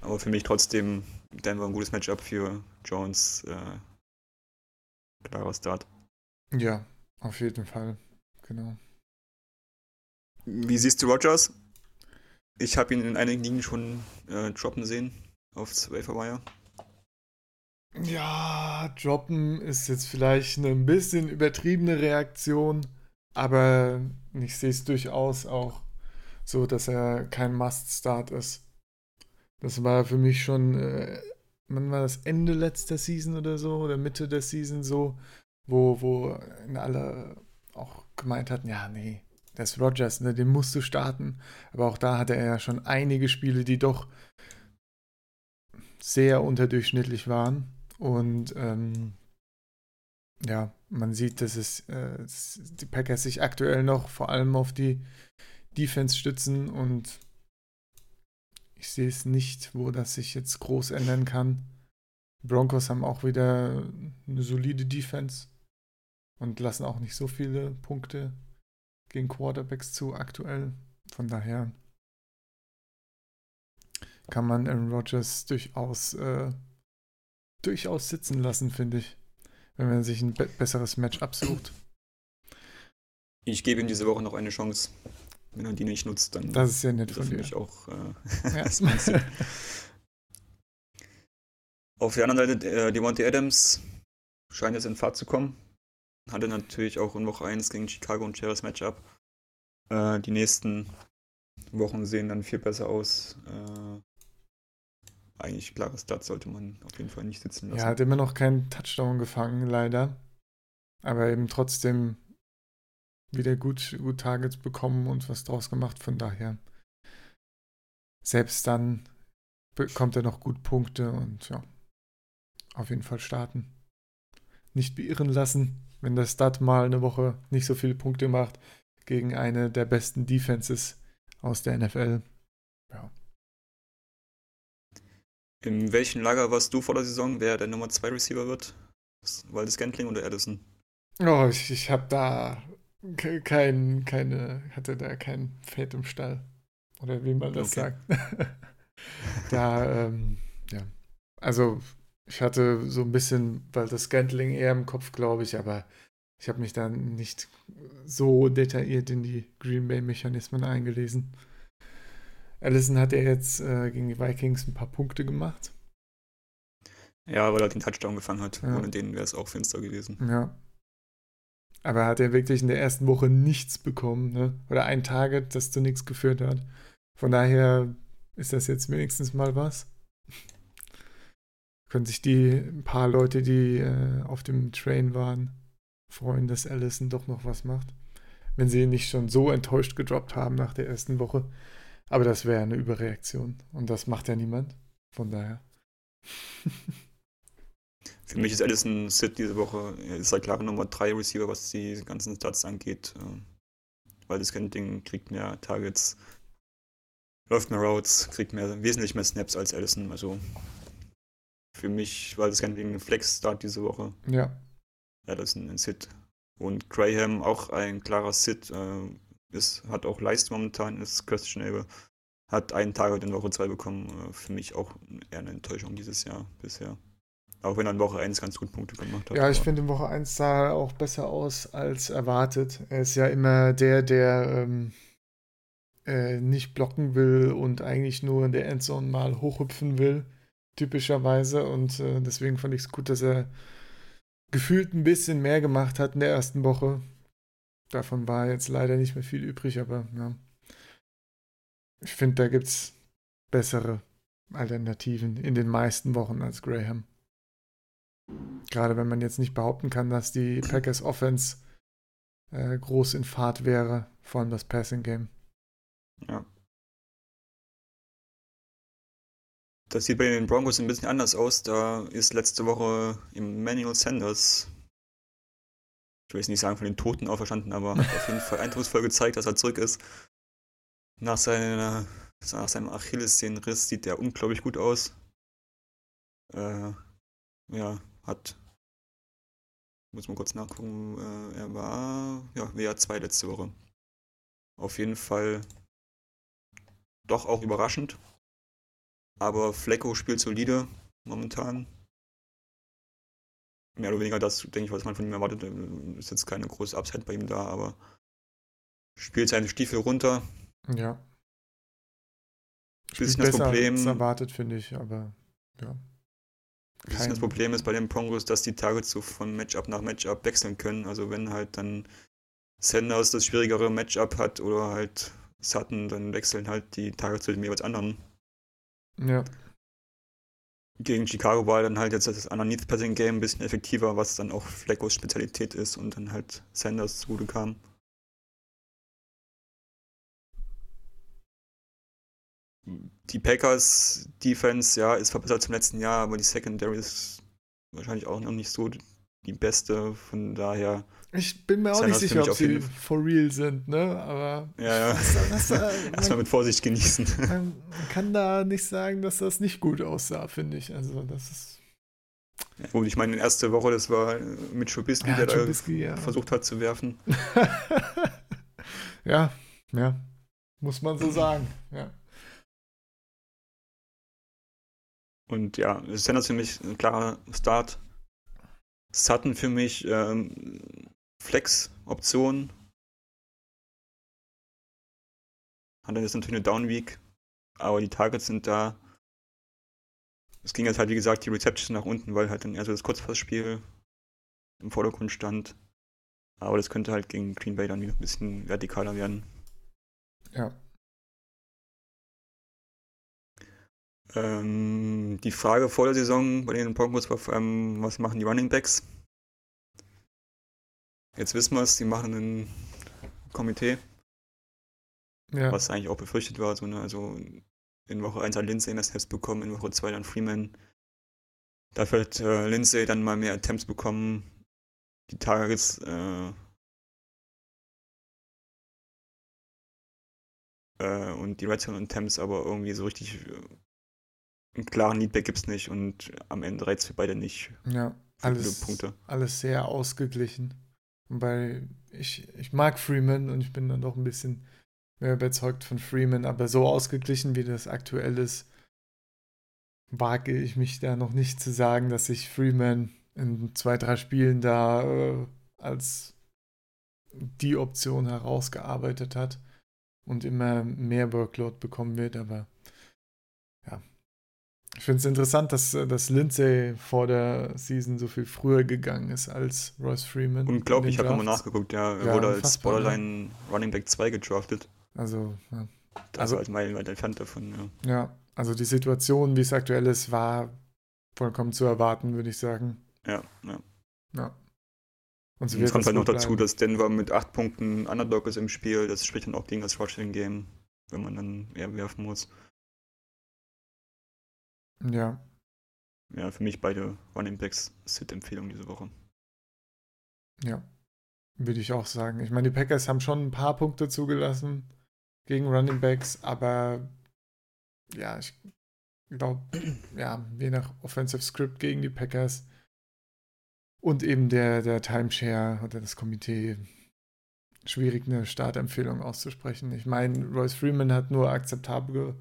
Aber für mich trotzdem Denver ein gutes Matchup für Jones. Äh, klarer Start. ja, auf jeden Fall. Genau. Wie siehst du Rogers? Ich habe ihn in einigen Ligen schon äh, droppen sehen auf Waferwire. Ja, droppen ist jetzt vielleicht eine ein bisschen übertriebene Reaktion, aber ich sehe es durchaus auch so, dass er kein Must-Start ist. Das war für mich schon, äh, wann war das Ende letzter Season oder so, oder Mitte der Season so, wo, wo alle auch gemeint hatten, ja, nee, das ist Rogers, ne, den musst du starten. Aber auch da hatte er ja schon einige Spiele, die doch sehr unterdurchschnittlich waren. Und ähm, ja, man sieht, dass es äh, dass die Packers sich aktuell noch vor allem auf die Defense stützen und ich sehe es nicht, wo das sich jetzt groß ändern kann. Broncos haben auch wieder eine solide Defense und lassen auch nicht so viele Punkte gegen Quarterbacks zu aktuell. Von daher kann man Aaron Rodgers durchaus äh, durchaus sitzen lassen, finde ich, wenn man sich ein be besseres Matchup sucht. Ich gebe ihm diese Woche noch eine Chance. Wenn er die nicht nutzt, dann Das ist ja nett ist er von dir. mich auch. Äh, Ja. das. Auf der anderen Seite, äh, Devontae Adams scheint jetzt in Fahrt zu kommen. Hatte natürlich auch in Woche 1 gegen Chicago und schweres Matchup. Äh, die nächsten Wochen sehen dann viel besser aus. Äh, eigentlich klares Start sollte man auf jeden Fall nicht sitzen lassen. Ja, hat immer noch keinen Touchdown gefangen, leider. Aber eben trotzdem wieder gut, gut Targets bekommen und was draus gemacht. Von daher, selbst dann bekommt er noch gut Punkte und ja, auf jeden Fall starten. Nicht beirren lassen, wenn der Stud mal eine Woche nicht so viele Punkte macht gegen eine der besten Defenses aus der NFL. Ja, In welchem Lager warst du vor der Saison, wer der Nummer 2 Receiver wird? Waldes Gantling oder Addison? Oh, ich, ich habe da kein, keine, hatte da kein Fett im Stall. Oder wie man das okay. sagt. da, ähm, ja. Also, ich hatte so ein bisschen, weil das Gantling eher im Kopf, glaube ich, aber ich habe mich da nicht so detailliert in die Green Bay-Mechanismen eingelesen. Allison hat ja jetzt äh, gegen die Vikings ein paar Punkte gemacht. Ja, weil er den Touchdown gefangen hat. Ja. Ohne den wäre es auch finster gewesen. Ja. Aber er hat ja wirklich in der ersten Woche nichts bekommen, ne? Oder ein Target, das zu nichts geführt hat. Von daher ist das jetzt wenigstens mal was. Können sich die paar Leute, die äh, auf dem Train waren, freuen, dass Allison doch noch was macht. Wenn sie ihn nicht schon so enttäuscht gedroppt haben nach der ersten Woche. Aber das wäre eine Überreaktion. Und das macht ja niemand. Von daher. Für mich ist Allison Sid diese Woche, er ist halt klare Nummer 3 Receiver, was die ganzen Stats angeht. Ähm, weil das Ding kriegt mehr Targets, läuft mehr Routes, kriegt mehr, wesentlich mehr Snaps als Allison. Also für mich war das Ding ein Flex-Start diese Woche. Ja. Allison ein Sid. Und Graham auch ein klarer Sid. Äh, ist, hat auch Leistung momentan, ist questionable. Hat einen Target in Woche 2 bekommen. Äh, für mich auch eher eine Enttäuschung dieses Jahr bisher. Auch wenn er in Woche 1 ganz gut Punkte gemacht hat. Ja, ich finde in Woche 1 sah er auch besser aus als erwartet. Er ist ja immer der, der ähm, äh, nicht blocken will und eigentlich nur in der Endzone mal hochhüpfen will, typischerweise. Und äh, deswegen fand ich es gut, dass er gefühlt ein bisschen mehr gemacht hat in der ersten Woche. Davon war jetzt leider nicht mehr viel übrig, aber ja. Ich finde, da gibt es bessere Alternativen in den meisten Wochen als Graham. Gerade wenn man jetzt nicht behaupten kann, dass die Packers Offense äh, groß in Fahrt wäre, vor allem das Passing Game. Ja. Das sieht bei den Broncos ein bisschen anders aus. Da ist letzte Woche Emmanuel Sanders, ich will jetzt nicht sagen von den Toten auferstanden, aber hat auf jeden Fall eindrucksvoll gezeigt, dass er zurück ist. Nach, seiner, nach seinem Achillessehnenriss sieht er unglaublich gut aus. Äh, ja, hat. Muss man kurz nachgucken. Äh, er war ja WA2 letzte Woche. Auf jeden Fall doch auch überraschend. Aber Flecko spielt solide momentan. Mehr oder weniger das, denke ich, was man von ihm erwartet. Ist jetzt keine große Upside bei ihm da, aber spielt seine Stiefel runter. Ja. Spielt das Problem. Als erwartet, finde ich, aber ja. Kein das Problem ist bei den Broncos, dass die Targets so von Matchup nach Matchup wechseln können. Also wenn halt dann Sanders das schwierigere Matchup hat oder halt Sutton, dann wechseln halt die Targets zu dem jeweils anderen. Ja. Gegen Chicago war dann halt jetzt das Underneath Passing Game ein bisschen effektiver, was dann auch Fleckos Spezialität ist und dann halt Sanders zugute kam. Die Packers Defense, ja, ist verbessert zum letzten Jahr, aber die Secondary ist wahrscheinlich auch noch nicht so die beste, von daher. Ich bin mir auch nicht sicher, ob sie for real sind, ne? Aber. Ja, ja. Erstmal mit Vorsicht genießen. Man kann da nicht sagen, dass das nicht gut aussah, finde ich. Also, das ist. Ja, gut, ich meine, ersten Woche, das war mit Schubisky, ja, der Trubisky, da ja. versucht hat zu werfen. ja, ja. Muss man so sagen, ja. Und ja, Sanders für mich ein klarer Start. Sutton für mich ähm, Flex-Option. Hat dann jetzt natürlich eine Down-Week, aber die Targets sind da. Es ging jetzt halt, wie gesagt, die Reception nach unten, weil halt dann eher so das Kurzpassspiel im Vordergrund stand. Aber das könnte halt gegen Green Bay dann wieder ein bisschen vertikaler werden. Ja. Ähm, die Frage vor der Saison bei den Broncos war vor allem, was machen die Running Backs? Jetzt wissen wir es, die machen ein Komitee. Ja. Was eigentlich auch befürchtet war. So, ne? Also in Woche 1 hat Lindsay mehr Snaps bekommen, in Woche 2 dann Freeman. Dafür hat äh, Lindsay dann mal mehr Attempts bekommen. Die Targets äh, äh, und die Red Zone Attempts aber irgendwie so richtig äh, einen klaren Leadback gibt es nicht und am Ende reizt für beide nicht. Ja, alles, Punkte. alles sehr ausgeglichen. Weil ich, ich mag Freeman und ich bin dann doch ein bisschen mehr überzeugt von Freeman, aber so ausgeglichen wie das aktuell ist, wage ich mich da noch nicht zu sagen, dass sich Freeman in zwei, drei Spielen da äh, als die Option herausgearbeitet hat und immer mehr Workload bekommen wird, aber. Ich finde es interessant, dass, dass Lindsay vor der Season so viel früher gegangen ist als Royce Freeman. Unglaublich, ich habe nochmal nachgeguckt, ja, er ja, wurde als Borderline ne? Running Back 2 gedraftet. Also, ja. Also, als meilenweit entfernt davon, ja. Ja, also die Situation, wie es aktuell ist, war vollkommen zu erwarten, würde ich sagen. Ja, ja. Ja. Und so es kommt halt noch dazu, bleiben. dass Denver mit acht Punkten Underdog ist im Spiel. Das spricht dann auch gegen das Rushing-Game, wenn man dann eher werfen muss. Ja. Ja, für mich beide Running Backs Sit-Empfehlung diese Woche. Ja, würde ich auch sagen. Ich meine, die Packers haben schon ein paar Punkte zugelassen gegen Running Backs, aber ja, ich glaube, ja, je nach Offensive Script gegen die Packers und eben der, der Timeshare oder das Komitee schwierig eine Startempfehlung auszusprechen. Ich meine, Royce Freeman hat nur akzeptable,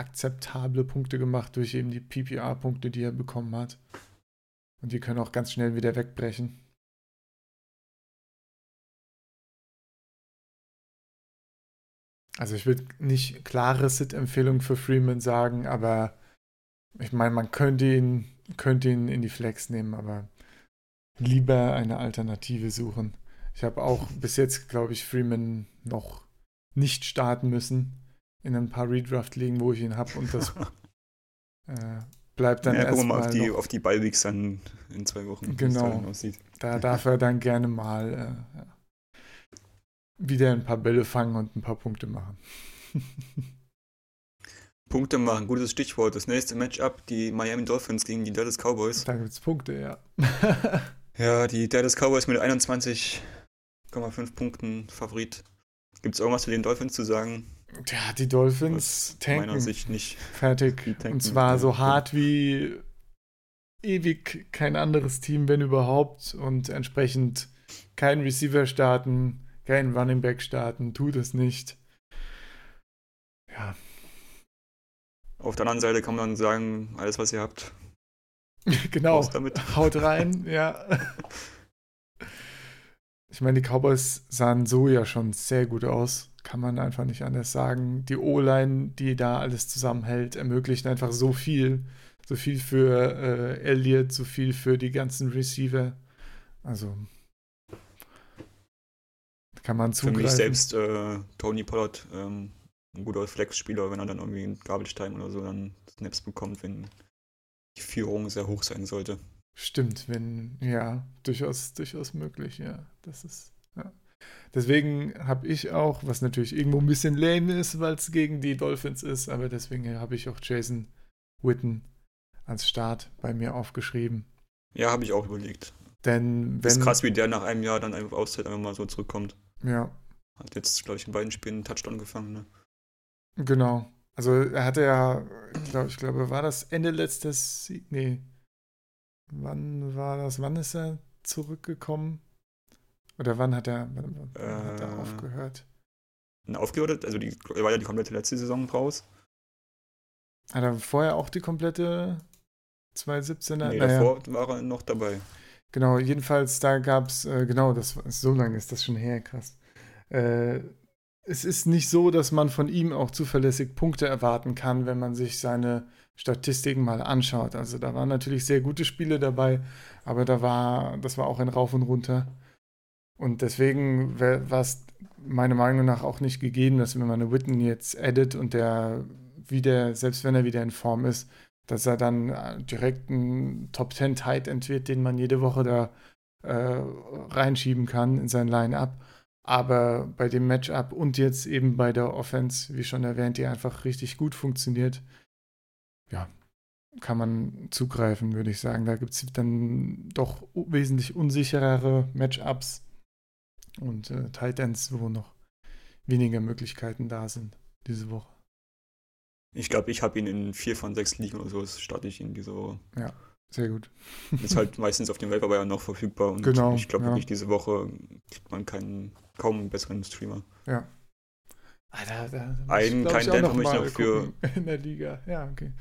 akzeptable Punkte gemacht durch eben die PPR-Punkte, die er bekommen hat. Und die können auch ganz schnell wieder wegbrechen. Also ich würde nicht klare Sit-Empfehlung für Freeman sagen, aber ich meine, man könnte ihn, könnte ihn in die Flex nehmen, aber lieber eine Alternative suchen. Ich habe auch bis jetzt, glaube ich, Freeman noch nicht starten müssen in ein paar Redraft-Ligen, wo ich ihn habe und das äh, bleibt dann ja, erstmal mal auf die, auf die Ballweeks dann in zwei Wochen, genau, Da darf er dann gerne mal äh, ja, wieder ein paar Bälle fangen und ein paar Punkte machen. Punkte machen, gutes Stichwort. Das nächste Matchup, die Miami Dolphins gegen die Dallas Cowboys. Da gibt es Punkte, ja. Ja, die Dallas Cowboys mit 21,5 Punkten Favorit. Gibt es irgendwas zu den Dolphins zu sagen? Ja, die Dolphins tanken. Meiner Sicht nicht. Fertig. Tanken, Und zwar so hart wie ewig kein anderes Team, wenn überhaupt. Und entsprechend kein Receiver starten, kein Running Back starten, tut es nicht. Ja. Auf der anderen Seite kann man dann sagen, alles was ihr habt, genau. Haut rein, ja. Ich meine, die Cowboys sahen so ja schon sehr gut aus. Kann man einfach nicht anders sagen. Die O-Line, die da alles zusammenhält, ermöglicht einfach so viel. So viel für äh, Elliott, so viel für die ganzen Receiver. Also kann man zugreifen. Für mich selbst äh, Tony Pollard ähm, ein guter Flex-Spieler, wenn er dann irgendwie in Garbage Time oder so dann Snaps bekommt, wenn die Führung sehr hoch sein sollte. Stimmt, wenn, ja, durchaus, durchaus möglich, ja. Das ist, ja. Deswegen habe ich auch, was natürlich irgendwo ein bisschen lame ist, weil es gegen die Dolphins ist, aber deswegen habe ich auch Jason Witten als Start bei mir aufgeschrieben. Ja, habe ich auch überlegt. Denn wenn. Ist krass, wie der nach einem Jahr dann einfach Auszeit einfach mal so zurückkommt. Ja. Hat jetzt, glaube ich, in beiden Spielen einen Touchdown gefangen, ne? Genau. Also er hatte ja, ich glaube, ich glaube, war das Ende letztes, nee, wann war das, wann ist er zurückgekommen? Oder wann hat er, wann, hat er äh. aufgehört? Aufgehört, also die, er war ja die komplette letzte Saison raus. Hat er vorher auch die komplette 2017er? Nee, naja. davor war er noch dabei. Genau, jedenfalls da gab es, äh, genau, das so lange ist das schon her, krass. Äh, es ist nicht so, dass man von ihm auch zuverlässig Punkte erwarten kann, wenn man sich seine Statistiken mal anschaut. Also da waren natürlich sehr gute Spiele dabei, aber da war, das war auch ein Rauf und runter. Und deswegen war es meiner Meinung nach auch nicht gegeben, dass wenn man Witten jetzt edit und der wieder, selbst wenn er wieder in Form ist, dass er dann äh, direkt ein Top 10 Tight End den man jede Woche da äh, reinschieben kann in sein Line-Up. Aber bei dem Matchup und jetzt eben bei der Offense, wie schon erwähnt, die einfach richtig gut funktioniert, ja, kann man zugreifen, würde ich sagen. Da gibt es dann doch wesentlich unsicherere Matchups und äh, Titans, wo noch weniger Möglichkeiten da sind diese Woche. Ich glaube, ich habe ihn in vier von sechs Ligen oder so, das starte ich ihn diese Woche. Ja, sehr gut. Ist halt meistens auf dem Waiver ja noch verfügbar und Genau, ich glaube ja. wirklich, diese Woche kriegt man keinen, kaum einen besseren Streamer. Ja. Ah, da, da, Einen kleinen Dämpfer möchte ich noch für- in der Liga. Ja, okay.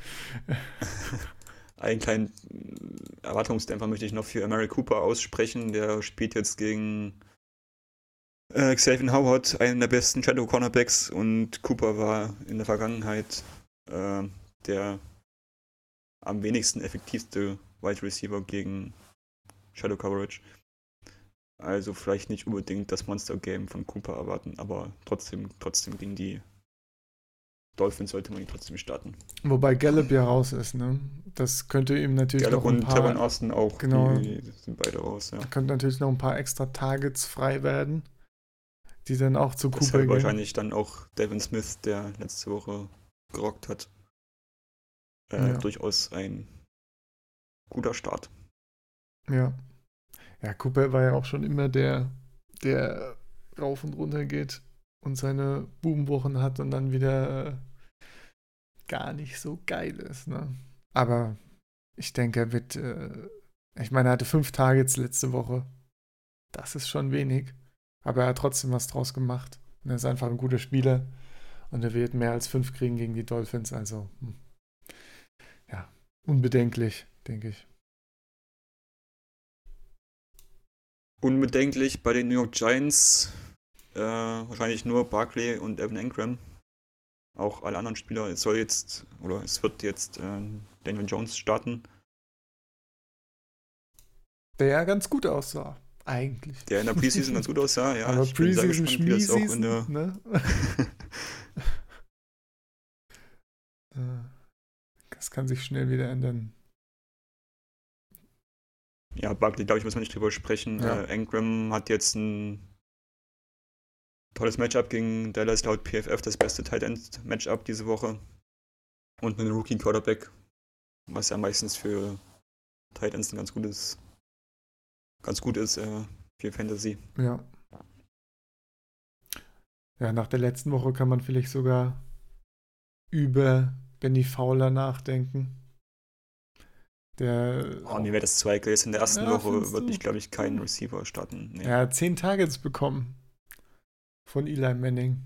Einen kleinen äh, Erwartungsdämpfer möchte ich noch für Mary Cooper aussprechen. Der spielt jetzt gegen äh, Xavier Howard, einen der besten Shadow Cornerbacks. Und Cooper war in der Vergangenheit äh, der am wenigsten effektivste Wide Receiver gegen Shadow Coverage. Also vielleicht nicht unbedingt das Monster Game von Cooper erwarten, aber trotzdem, trotzdem gegen die Dolphins sollte man ihn trotzdem starten. Wobei Gallup ja raus ist, ne? Das könnte ihm natürlich Gallup noch ein und Trevor paar, Austin auch, Genau. die sind beide raus, ja. könnte natürlich noch ein paar extra Targets frei werden, die dann auch zu Cooper Deshalb gehen. wahrscheinlich dann auch Devin Smith, der letzte Woche gerockt hat. Äh, Ja. Durchaus ein guter Start. Ja. Ja, Cooper war ja auch schon immer der, der rauf und runter geht und seine Boomwochen hat und dann wieder äh, gar nicht so geil ist. Ne? Aber ich denke, er wird, äh, ich meine, er hatte fünf Targets letzte Woche. Das ist schon wenig. Aber er hat trotzdem was draus gemacht. Und er ist einfach ein guter Spieler. Und er wird mehr als fünf kriegen gegen die Dolphins. Also, hm. ja, unbedenklich, denke ich. Unbedenklich bei den New York Giants äh, wahrscheinlich nur Barkley und Evan Engram. Auch alle anderen Spieler. Es soll jetzt, oder es wird jetzt äh, Daniel Jones starten, Der ja ganz gut aussah, eigentlich. der in der Preseason ganz gut aussah. Ja, Aber Preseason, Schmieseason, ne? Äh, Das kann sich schnell wieder ändern. Ja, Barkley, glaube ich, müssen wir nicht drüber sprechen. Ja. Äh, Engram hat jetzt ein tolles Matchup gegen Dallas laut PFF, das beste Tight End Matchup diese Woche. Und einen Rookie Quarterback, was ja meistens für Tight Ends ein ganz gutes, ganz gut ist äh, für Fantasy. Ja. Ja, nach der letzten Woche kann man vielleicht sogar über Benny Fowler nachdenken. Der, Oh, mir wäre das heikel. Jetzt in der ersten Ja, Woche würde ich, glaube ich, keinen Receiver starten. Nee. er hat zehn Targets bekommen von Eli Manning.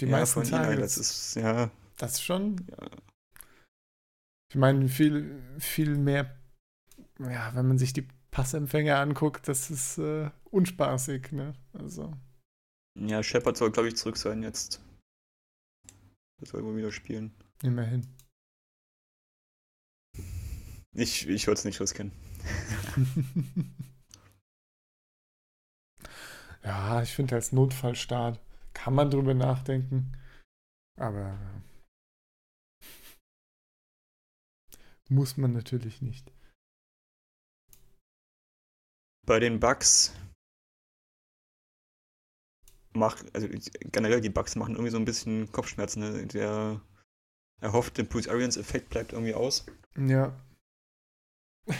Die ja, meisten von Targets. Eli, das ist, ja, Das ist schon ja, Ich meine, viel, viel mehr, ja, wenn man sich die Passempfänger anguckt, das ist äh, unspaßig, ne? Also, ja Shepard soll, glaube ich, zurück sein jetzt. Das soll wohl wieder spielen. immerhin. Ich, ich würde es nicht riskieren. ja, ich finde als Notfallstart kann man drüber nachdenken, aber äh, muss man natürlich nicht. Bei den Bugs macht, also generell die Bugs machen irgendwie so ein bisschen Kopfschmerzen. Ne? Der erhoffte Bruce Arians Effekt bleibt irgendwie aus. Ja.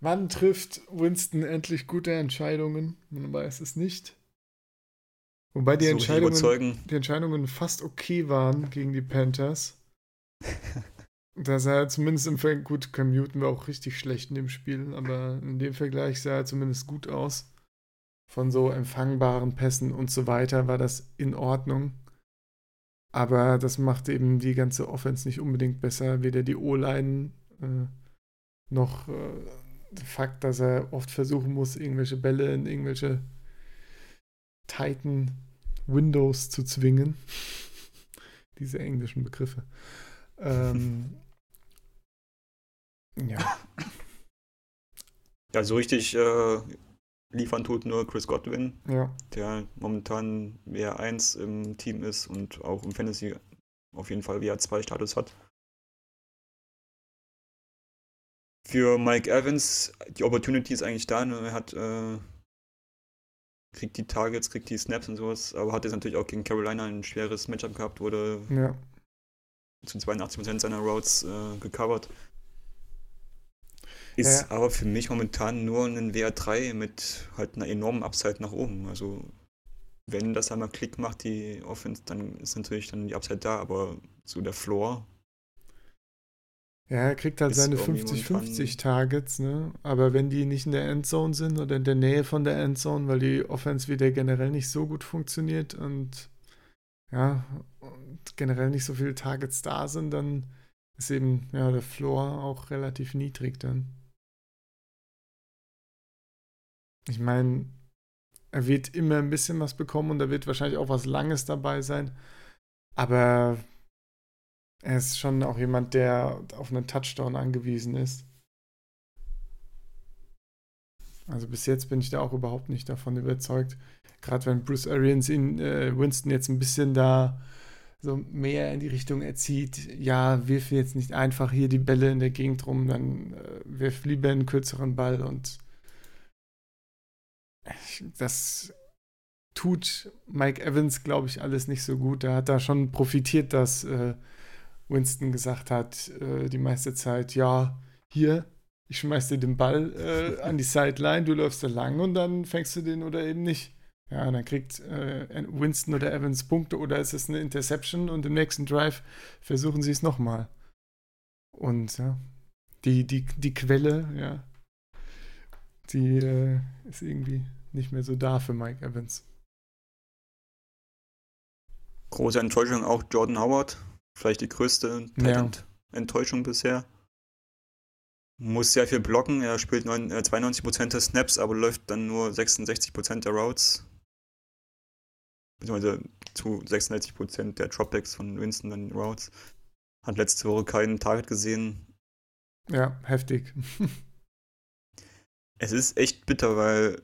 Wann trifft Winston endlich gute Entscheidungen? Man weiß es nicht. Wobei die so Entscheidungen, die Entscheidungen fast okay waren gegen die Panthers. Da sah er zumindest im Vergleich, gut, Cam Newton war auch richtig schlecht in dem Spiel, aber in dem Vergleich sah er zumindest gut aus. Von so empfangbaren Pässen und so weiter war das in Ordnung. Aber das macht eben die ganze Offense nicht unbedingt besser. Weder die O-Line äh, noch äh, der Fakt, dass er oft versuchen muss, irgendwelche Bälle in irgendwelche Titan Windows zu zwingen. Diese englischen Begriffe. Ähm, ja, Ja, so richtig äh, liefern tut nur Chris Godwin, ja, der momentan WR1 im Team ist und auch im Fantasy auf jeden Fall WR2 Status hat. Für Mike Evans, die Opportunity ist eigentlich da. Ne? Er hat, äh, kriegt die Targets, kriegt die Snaps und sowas, aber hat jetzt natürlich auch gegen Carolina ein schweres Matchup gehabt, wurde ja. zu 82% seiner Routes äh, gecovert. Ist Ja. aber für mich momentan nur ein WR3 mit halt einer enormen Upside nach oben. Also wenn das einmal Klick macht, die Offense, dann ist natürlich dann die Upside da, aber so der Floor. Ja, er kriegt halt seine 50-50 Targets, ne? Aber wenn die nicht in der Endzone sind oder in der Nähe von der Endzone, weil die Offense wieder generell nicht so gut funktioniert und ja, und generell nicht so viele Targets da sind, dann ist eben ja der Floor auch relativ niedrig dann. Ich meine, er wird immer ein bisschen was bekommen und da wird wahrscheinlich auch was Langes dabei sein. Aber er ist schon auch jemand, der auf einen Touchdown angewiesen ist. Also bis jetzt bin ich da auch überhaupt nicht davon überzeugt. Gerade wenn Bruce Arians ihn, äh, Winston jetzt ein bisschen da so mehr in die Richtung erzieht, ja, wirf jetzt nicht einfach hier die Bälle in der Gegend rum, dann äh, wirf lieber einen kürzeren Ball und das tut Mike Evans, glaube ich, alles nicht so gut. Er hat da schon profitiert, dass äh, Winston gesagt hat, äh, die meiste Zeit, ja, hier, ich schmeiß dir den Ball äh, an die Sideline, du läufst da lang und dann fängst du den oder eben nicht. Ja, dann kriegt äh, Winston oder Evans Punkte oder ist es eine Interception und im nächsten Drive versuchen sie es nochmal. Und ja, die, die, die Quelle, ja, die äh, ist irgendwie nicht mehr so da für Mike Evans. Große Enttäuschung auch Jordan Howard. Vielleicht die größte ja. Enttäuschung bisher. Muss sehr viel blocken. Er spielt 9, äh, 92% der Snaps, aber läuft dann nur 66% der Routes. Beziehungsweise zu 66% der Dropbacks von Winston dann Routes. Hat letzte Woche keinen Target gesehen. Ja, heftig. es ist echt bitter, weil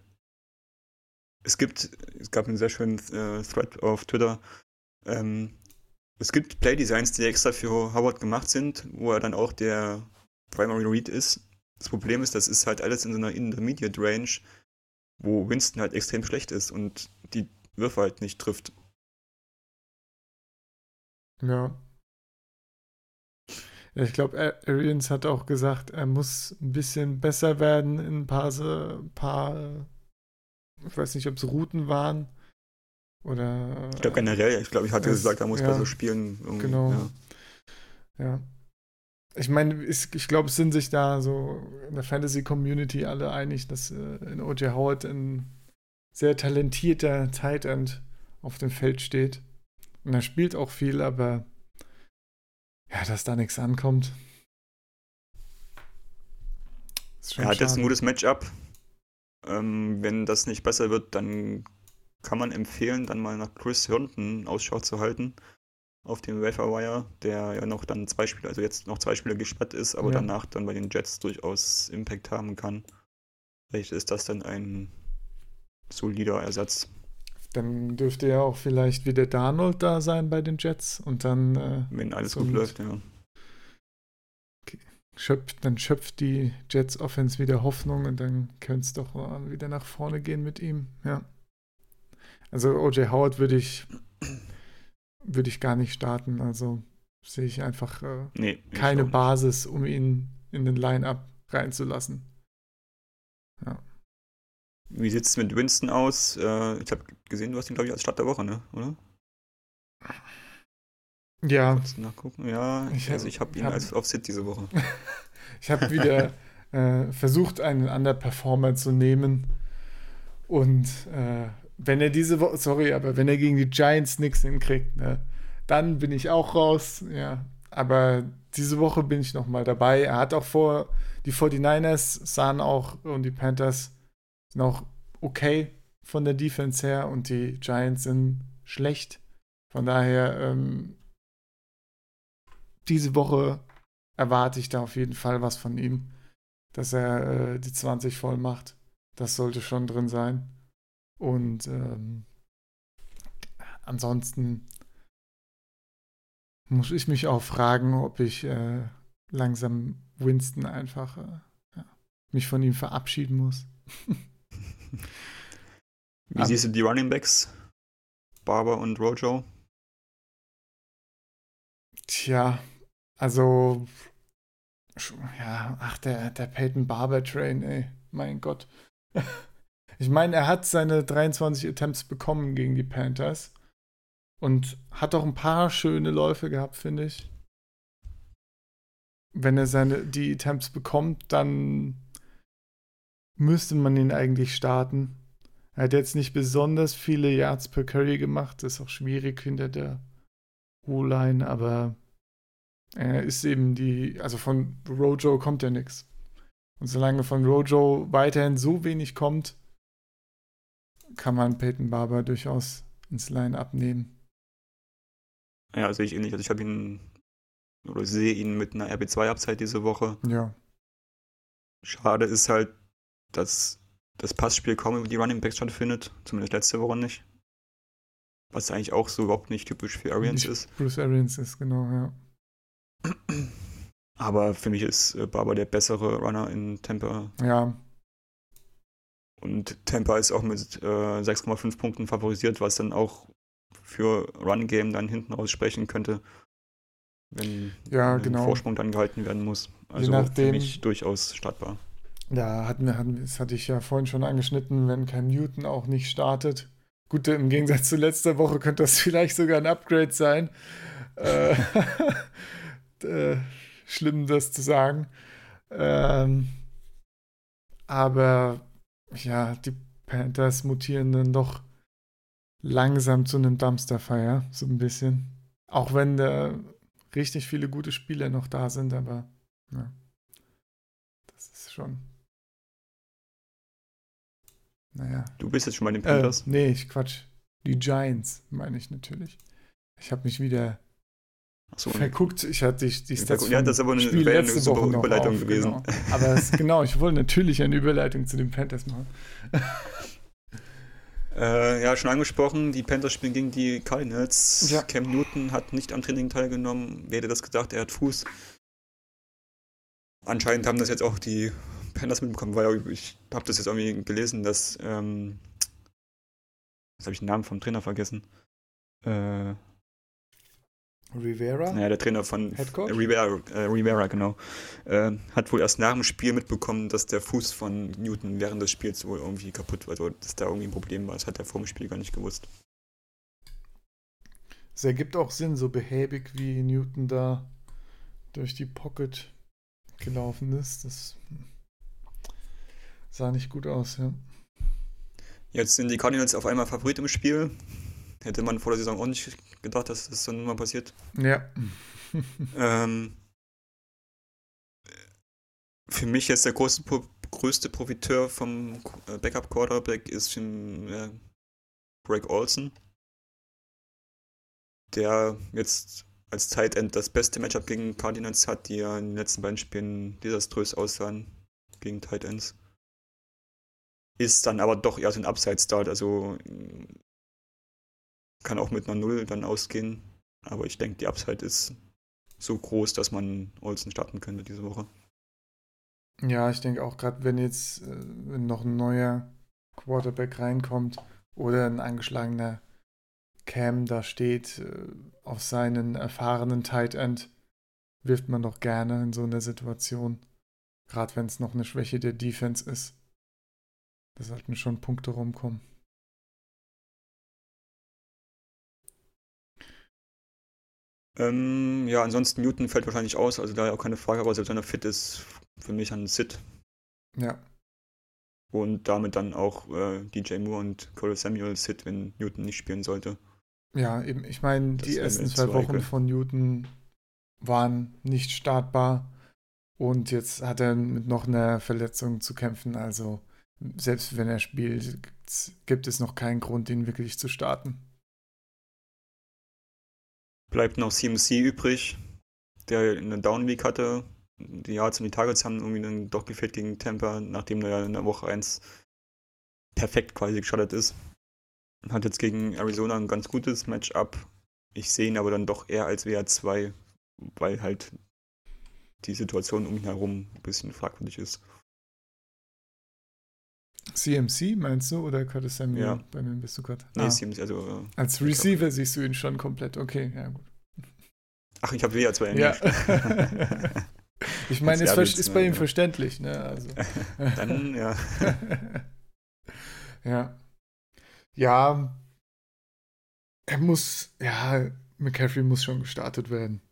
es gibt, es gab einen sehr schönen äh, Thread auf Twitter. Ähm, es gibt Playdesigns, die extra für Howard gemacht sind, wo er dann auch der Primary Read ist. Das Problem ist, das ist halt alles in so einer Intermediate Range, wo Winston halt extrem schlecht ist und die Würfe halt nicht trifft. Ja. Ich glaube, Arians hat auch gesagt, er muss ein bisschen besser werden in ein paar, paar ich weiß nicht, ob es Routen waren oder. Ich glaube generell, ich glaube, ich hatte es, gesagt, er muss ja, besser spielen. Genau. Ja. ja. Ich meine, ich, ich glaube, es sind sich da so in der Fantasy-Community alle einig, dass äh, in O.J. Howard ein sehr talentierter Tight End auf dem Feld steht. Und er spielt auch viel, aber ja, dass da nichts ankommt. Er hat schade. jetzt ein gutes Matchup. Ähm, wenn das nicht besser wird, dann kann man empfehlen, dann mal nach Chris Herndon Ausschau zu halten auf dem Wire, der ja noch dann zwei Spiele, also jetzt noch zwei Spiele gesperrt ist, aber ja. danach dann bei den Jets durchaus Impact haben kann. Vielleicht ist das dann ein solider Ersatz. Dann dürfte ja auch vielleicht wieder Darnold da sein bei den Jets und dann. Äh, Wenn alles gut läuft, ja. Schöpft, dann schöpft die Jets Offense wieder Hoffnung und dann könnte es doch wieder nach vorne gehen mit ihm, ja. Also OJ Howard würde ich, würde ich gar nicht starten. Also sehe ich einfach äh, nee, keine Basis, um ihn in den Line-Up reinzulassen. Ja. Wie sieht es mit Winston aus? Äh, ich habe gesehen, du hast ihn, glaube ich, als Start der Woche, ne? oder? Ja. Kurz nachgucken. Ja, ich, also ich habe ihn hab, als auf Sit diese Woche. ich habe wieder äh, versucht, einen Underperformer zu nehmen und äh, wenn er diese Woche, sorry, aber wenn er gegen die Giants nichts hinkriegt, ne, dann bin ich auch raus, ja. Aber diese Woche bin ich noch mal dabei. Er hat auch vor, die 49ers sahen auch und die Panthers sind auch okay von der Defense her und die Giants sind schlecht. Von daher, ähm, diese Woche erwarte ich da auf jeden Fall was von ihm, dass er äh, die 20 voll macht. Das sollte schon drin sein. Und ähm, ansonsten muss ich mich auch fragen, ob ich äh, langsam Winston einfach äh, ja, mich von ihm verabschieden muss. Wie siehst du die Running Backs? Barber und Rojo? Tja, also ja, ach, der, der Peyton Barber Train, ey, mein Gott. Ich meine, er hat seine 23 Attempts bekommen gegen die Panthers und hat auch ein paar schöne Läufe gehabt, finde ich. Wenn er seine die Attempts bekommt, dann müsste man ihn eigentlich starten. Er hat jetzt nicht besonders viele Yards per Curry gemacht, das ist auch schwierig hinter der O-Line, aber er ist eben die, also von Rojo kommt ja nichts. Und solange von Rojo weiterhin so wenig kommt, kann man Peyton Barber durchaus ins Line-Up nehmen. Ja, sehe ich ähnlich. Also ich habe ihn oder sehe ihn mit einer RB2-Abzeit diese Woche. Ja. Schade ist halt, dass das Passspiel kaum über die Running Backs stattfindet. Zumindest letzte Woche nicht. Was eigentlich auch so überhaupt nicht typisch für Arians ist. Bruce Arians ist, genau, ja. Aber für mich ist äh, Barber der bessere Runner in Tampa. Ja. Und Tampa ist auch mit äh, 6,5 Punkten favorisiert, was dann auch für Run Game dann hinten raus sprechen könnte, wenn ja, genau. Vorsprung dann gehalten werden muss. Also Je nachdem, für mich durchaus startbar. Ja, hatten wir, hatten, das hatte ich ja vorhin schon angeschnitten, wenn Cam Newton auch nicht startet. Gut, im Gegensatz zu letzter Woche könnte das vielleicht sogar ein Upgrade sein. Äh, äh, schlimm, das zu sagen. Ähm, aber ja, die Panthers mutieren dann doch langsam zu einem Dumpster-Fire, so ein bisschen. Auch wenn da richtig viele gute Spieler noch da sind, aber ja, das ist schon. Naja. Du bist jetzt schon bei den Äh, Panthers? nee, ich quatsch. Die Giants, meine ich natürlich. Ich habe mich wieder Achso, verguckt. Ich hatte die, die Stats Ja, das ist aber eine, Spiel eine super Überleitung auf, gewesen. Genau. Aber es, genau, ich wollte natürlich eine Überleitung zu den Panthers machen. Äh, ja, schon angesprochen, die Panthers spielen gegen die Cardinals. Ja. Cam Newton hat nicht am Training teilgenommen. Wer hätte das gedacht? Er hat Fuß. Anscheinend haben das jetzt auch die Panthers mitbekommen, weil ich habe das jetzt irgendwie gelesen, dass, ähm, jetzt habe ich den Namen vom Trainer vergessen. Äh, Rivera? naja, der Trainer von Head Coach? Rivera, äh, Rivera genau, äh, hat wohl erst nach dem Spiel mitbekommen, dass der Fuß von Newton während des Spiels wohl irgendwie kaputt war, also dass da irgendwie ein Problem war. Das hat er vor dem Spiel gar nicht gewusst. Es ergibt auch Sinn, so behäbig wie Newton da durch die Pocket gelaufen ist. Das sah nicht gut aus, ja. Jetzt sind die Cardinals auf einmal Favorit im Spiel. Hätte man vor der Saison auch nicht gedacht, dass das so mal passiert. Ja. Ähm, für mich jetzt der größte, größte Profiteur vom äh, Backup-Quarterback ist äh, Greg Olson, der jetzt als Tight End das beste Matchup gegen Cardinals hat, die ja in den letzten beiden Spielen desaströs aussahen gegen Tight Ends. Ist dann aber doch eher so ein Upside-Start, also kann auch mit einer Null dann ausgehen. Aber ich denke, die Upside ist so groß, dass man Olsen starten könnte diese Woche. Ja, ich denke auch gerade, wenn jetzt äh, wenn noch ein neuer Quarterback reinkommt oder ein angeschlagener Cam da steht äh, auf seinen erfahrenen Tight End, wirft man doch gerne in so einer Situation. Gerade wenn es noch eine Schwäche der Defense ist. Da sollten schon Punkte rumkommen. Ähm, ja, ansonsten Newton fällt wahrscheinlich aus, also da auch keine Frage, aber selbst wenn er fit ist, für mich ein Sit. Ja, Und damit dann auch äh, DJ Moore und Cole Samuel Sit, wenn Newton nicht spielen sollte. ja, eben. Ich meine, die ersten zwei Wochen heikel. von Newton waren nicht startbar. Und jetzt hat er mit noch einer Verletzung zu kämpfen. Also, selbst wenn er spielt, gibt es noch keinen Grund, ihn wirklich zu starten. Bleibt noch CMC übrig, der eine Down Week hatte. Die Yards und die Targets haben irgendwie dann doch gefehlt gegen Tampa, nachdem er in der Woche 1 perfekt quasi gestartet ist. Hat jetzt gegen Arizona ein ganz gutes Matchup. Ich sehe ihn aber dann doch eher als WR2, weil halt die Situation um ihn herum ein bisschen fragwürdig ist. CMC meinst du oder Curtis Samuel? Ja. Bei mir bist du gerade. Nee, Ah, CMC, also. äh, als Receiver siehst du ihn schon komplett. Okay, ja gut. Ach, ich habe WR2 Ja. Englisch. ich meine, es Erbitz, ist bei ne, ihm ja. verständlich, ne? Also. Dann, ja. Ja. Ja. Er muss, ja, McCaffrey muss schon gestartet werden.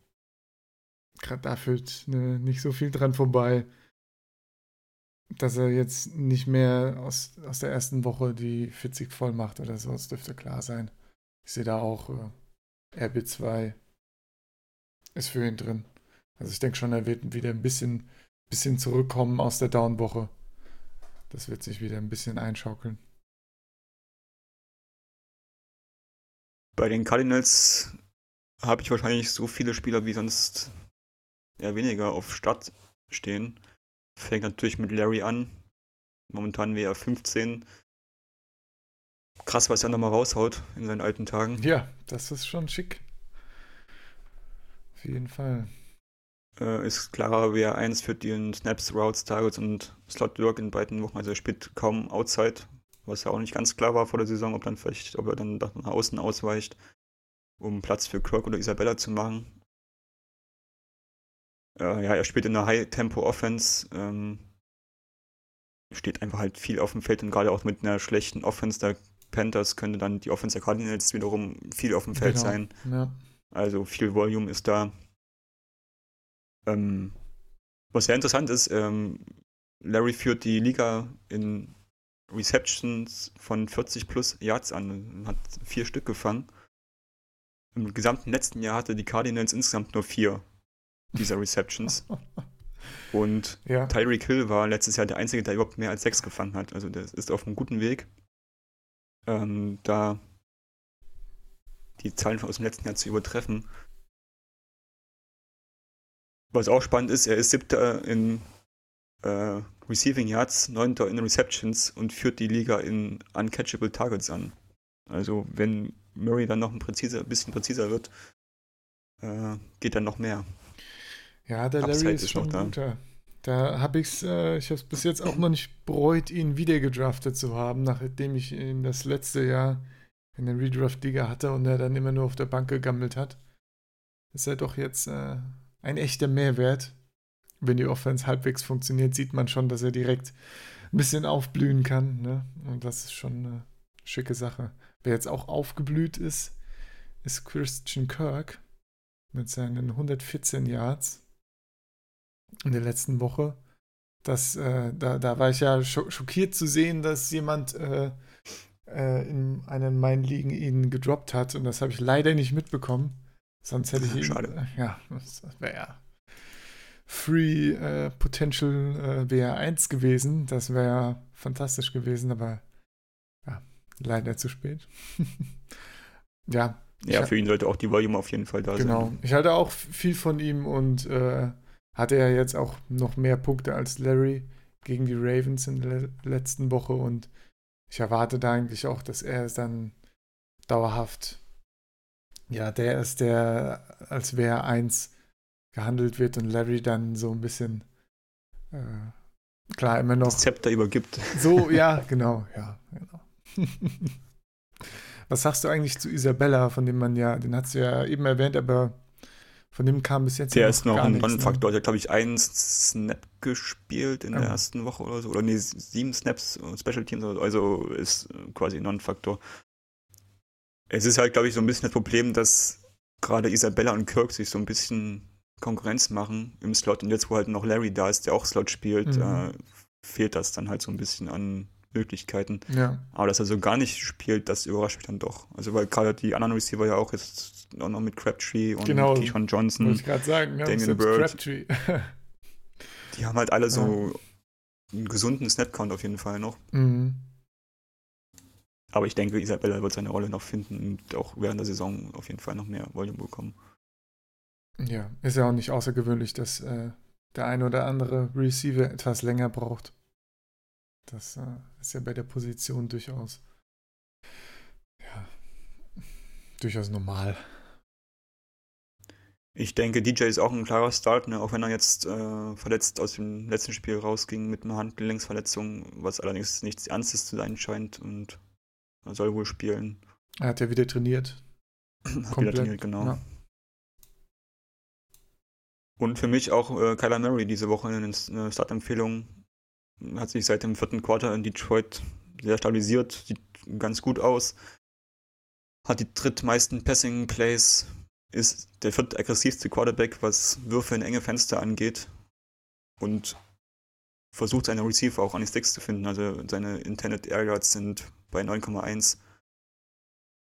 Gerade da führt ne, nicht so viel dran vorbei, dass er jetzt nicht mehr aus, aus der ersten Woche die 40 voll macht oder so. Das dürfte klar sein. Ich sehe da auch äh, RB2 ist für ihn drin. Also ich denke schon, er wird wieder ein bisschen, bisschen zurückkommen aus der Down-Woche. Das wird sich wieder ein bisschen einschaukeln. Bei den Cardinals habe ich wahrscheinlich so viele Spieler wie sonst eher weniger auf Start stehen. Fängt natürlich mit Larry an. Momentan wäre er 15. Krass, was er nochmal raushaut in seinen alten Tagen. Ja, das ist schon schick. Auf jeden Fall. Äh, ist klarer WR1 für den Snaps, Routes, Targets und Slot-Work in beiden Wochen. Also er spielt kaum Outside, was ja auch nicht ganz klar war vor der Saison, ob dann vielleicht, ob er dann nach außen ausweicht, um Platz für Kirk oder Isabella zu machen. Äh, ja, er spielt in einer High-Tempo-Offense. Ähm, steht einfach halt viel auf dem Feld und gerade auch mit einer schlechten Offense der Panthers könnte dann die Offense der Cardinals wiederum viel auf dem Feld genau. sein. Ja. Also viel Volume ist da. Ähm, was sehr interessant ist, ähm, Larry führt die Liga in Receptions von 40 plus Yards an und hat vier Stück gefangen. Im gesamten letzten Jahr hatte die Cardinals insgesamt nur vier dieser Receptions. Und ja. Tyreek Hill war letztes Jahr der Einzige, der überhaupt mehr als sechs gefangen hat. Also der ist auf einem guten Weg, ähm, da die Zahlen aus dem letzten Jahr zu übertreffen. Was auch spannend ist, er ist siebter in äh, Receiving Yards, neunter in Receptions und führt die Liga in Uncatchable Targets an. Also wenn Murray dann noch ein präziser, bisschen präziser wird, äh, geht dann noch mehr. Ja, der Upside Larry ist, ist schon da. guter. Da habe ich's, äh, ich habe es bis jetzt auch noch nicht bereut, ihn wieder gedraftet zu haben, nachdem ich ihn das letzte Jahr in der Redraft-Liga hatte und er dann immer nur auf der Bank gegammelt hat. Ist er doch jetzt äh, ein echter Mehrwert. Wenn die Offense halbwegs funktioniert, sieht man schon, dass er direkt ein bisschen aufblühen kann. Ne? Und das ist schon eine schicke Sache. Wer jetzt auch aufgeblüht ist, ist Christian Kirk mit seinen 114 Yards in der letzten Woche. Das, äh, da, da war ich ja schockiert zu sehen, dass jemand äh, äh, in einen meinen Ligen ihn gedroppt hat und das habe ich leider nicht mitbekommen. Sonst hätte ich ihn. Schade. ja, das wäre ja Free äh, Potential äh, WR1 gewesen. Das wäre fantastisch gewesen, aber ja, leider zu spät. ja. Ja, für ihn sollte auch die Volume auf jeden Fall da genau. sein. Genau. Ich halte auch viel von ihm und äh, hatte er jetzt auch noch mehr Punkte als Larry gegen die Ravens in der letzten Woche und ich erwarte da eigentlich auch, dass er es dann dauerhaft, ja, der ist, der als wer eins gehandelt wird und Larry dann so ein bisschen, äh, klar, immer noch. Das Zepter übergibt. So, ja, genau, ja, genau. Was sagst du eigentlich zu Isabella, von dem man ja, den hast du ja eben erwähnt, aber von dem kam bis jetzt. Der ist noch ein Non-Faktor. Ne? Der hat, glaube ich, einen Snap gespielt in oh. der ersten Woche oder so. Oder nee, sieben Snaps, äh, Special Teams. Also ist äh, quasi Non-Faktor. Es ist halt, glaube ich, so ein bisschen das Problem, dass gerade Isabella und Kirk sich so ein bisschen Konkurrenz machen im Slot. Und jetzt, wo halt noch Larry da ist, der auch Slot spielt, mhm. äh, fehlt das dann halt so ein bisschen an Möglichkeiten. Ja. Aber dass er so gar nicht spielt, das überrascht mich dann doch. Also weil gerade die anderen Receiver ja auch jetzt auch noch mit Crabtree und genau, Keyshawn Johnson, muss ich gerade sagen, ja, Damien Bird, die haben halt alle so einen gesunden Snap-Count auf jeden Fall noch. Mhm. Aber ich denke, Isabella wird seine Rolle noch finden und auch während der Saison auf jeden Fall noch mehr Volume bekommen. Ja, ist ja auch nicht außergewöhnlich, dass äh, der ein oder andere Receiver etwas länger braucht. Das äh, ist ja bei der Position durchaus, ja, durchaus normal. Ich denke, DJ ist auch ein klarer Start, ne? auch wenn er jetzt äh, verletzt aus dem letzten Spiel rausging mit einer Handgelenksverletzung, was allerdings nichts Ernstes zu sein scheint und er soll wohl spielen. Er hat ja wieder trainiert. hat Komplett. wieder trainiert, genau. Ja. Und für mich auch äh, Kyler Murray diese Woche eine Startempfehlung hat sich seit dem vierten Quarter in Detroit sehr stabilisiert, sieht ganz gut aus. Hat die drittmeisten Passing Plays, ist der viertaggressivste Quarterback, was Würfe in enge Fenster angeht. Und versucht seine Receiver auch an die Sticks zu finden. Also seine Intended Air Yards sind bei 9,1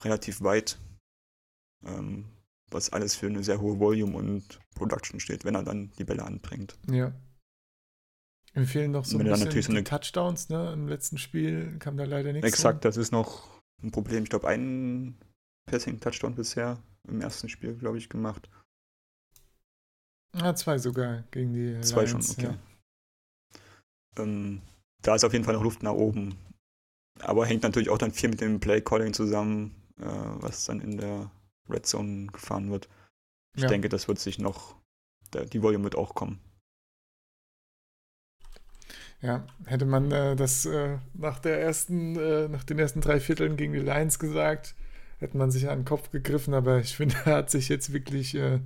relativ weit. Ähm, was alles für eine sehr hohe Volume und Production steht, wenn er dann die Bälle anbringt. Ja. Mir fehlen noch so ein bisschen so eine Touchdowns, ne? Im letzten Spiel kam da leider nichts. Exakt, rum. das ist noch ein Problem. Ich glaube, einen Passing-Touchdown bisher im ersten Spiel, glaube ich, gemacht. Ah, zwei sogar gegen die Zwei Lions, schon, okay. Ja. Ähm, da ist auf jeden Fall noch Luft nach oben. Aber hängt natürlich auch dann viel mit dem Play-Calling zusammen, äh, was dann in der Red Zone gefahren wird. Ich ja. denke, das wird sich noch, die Volume wird auch kommen. Ja, hätte man äh, das äh, nach der ersten, äh, nach den ersten drei Vierteln gegen die Lions gesagt, hätte man sich an den Kopf gegriffen, aber ich finde, er hat sich jetzt wirklich äh,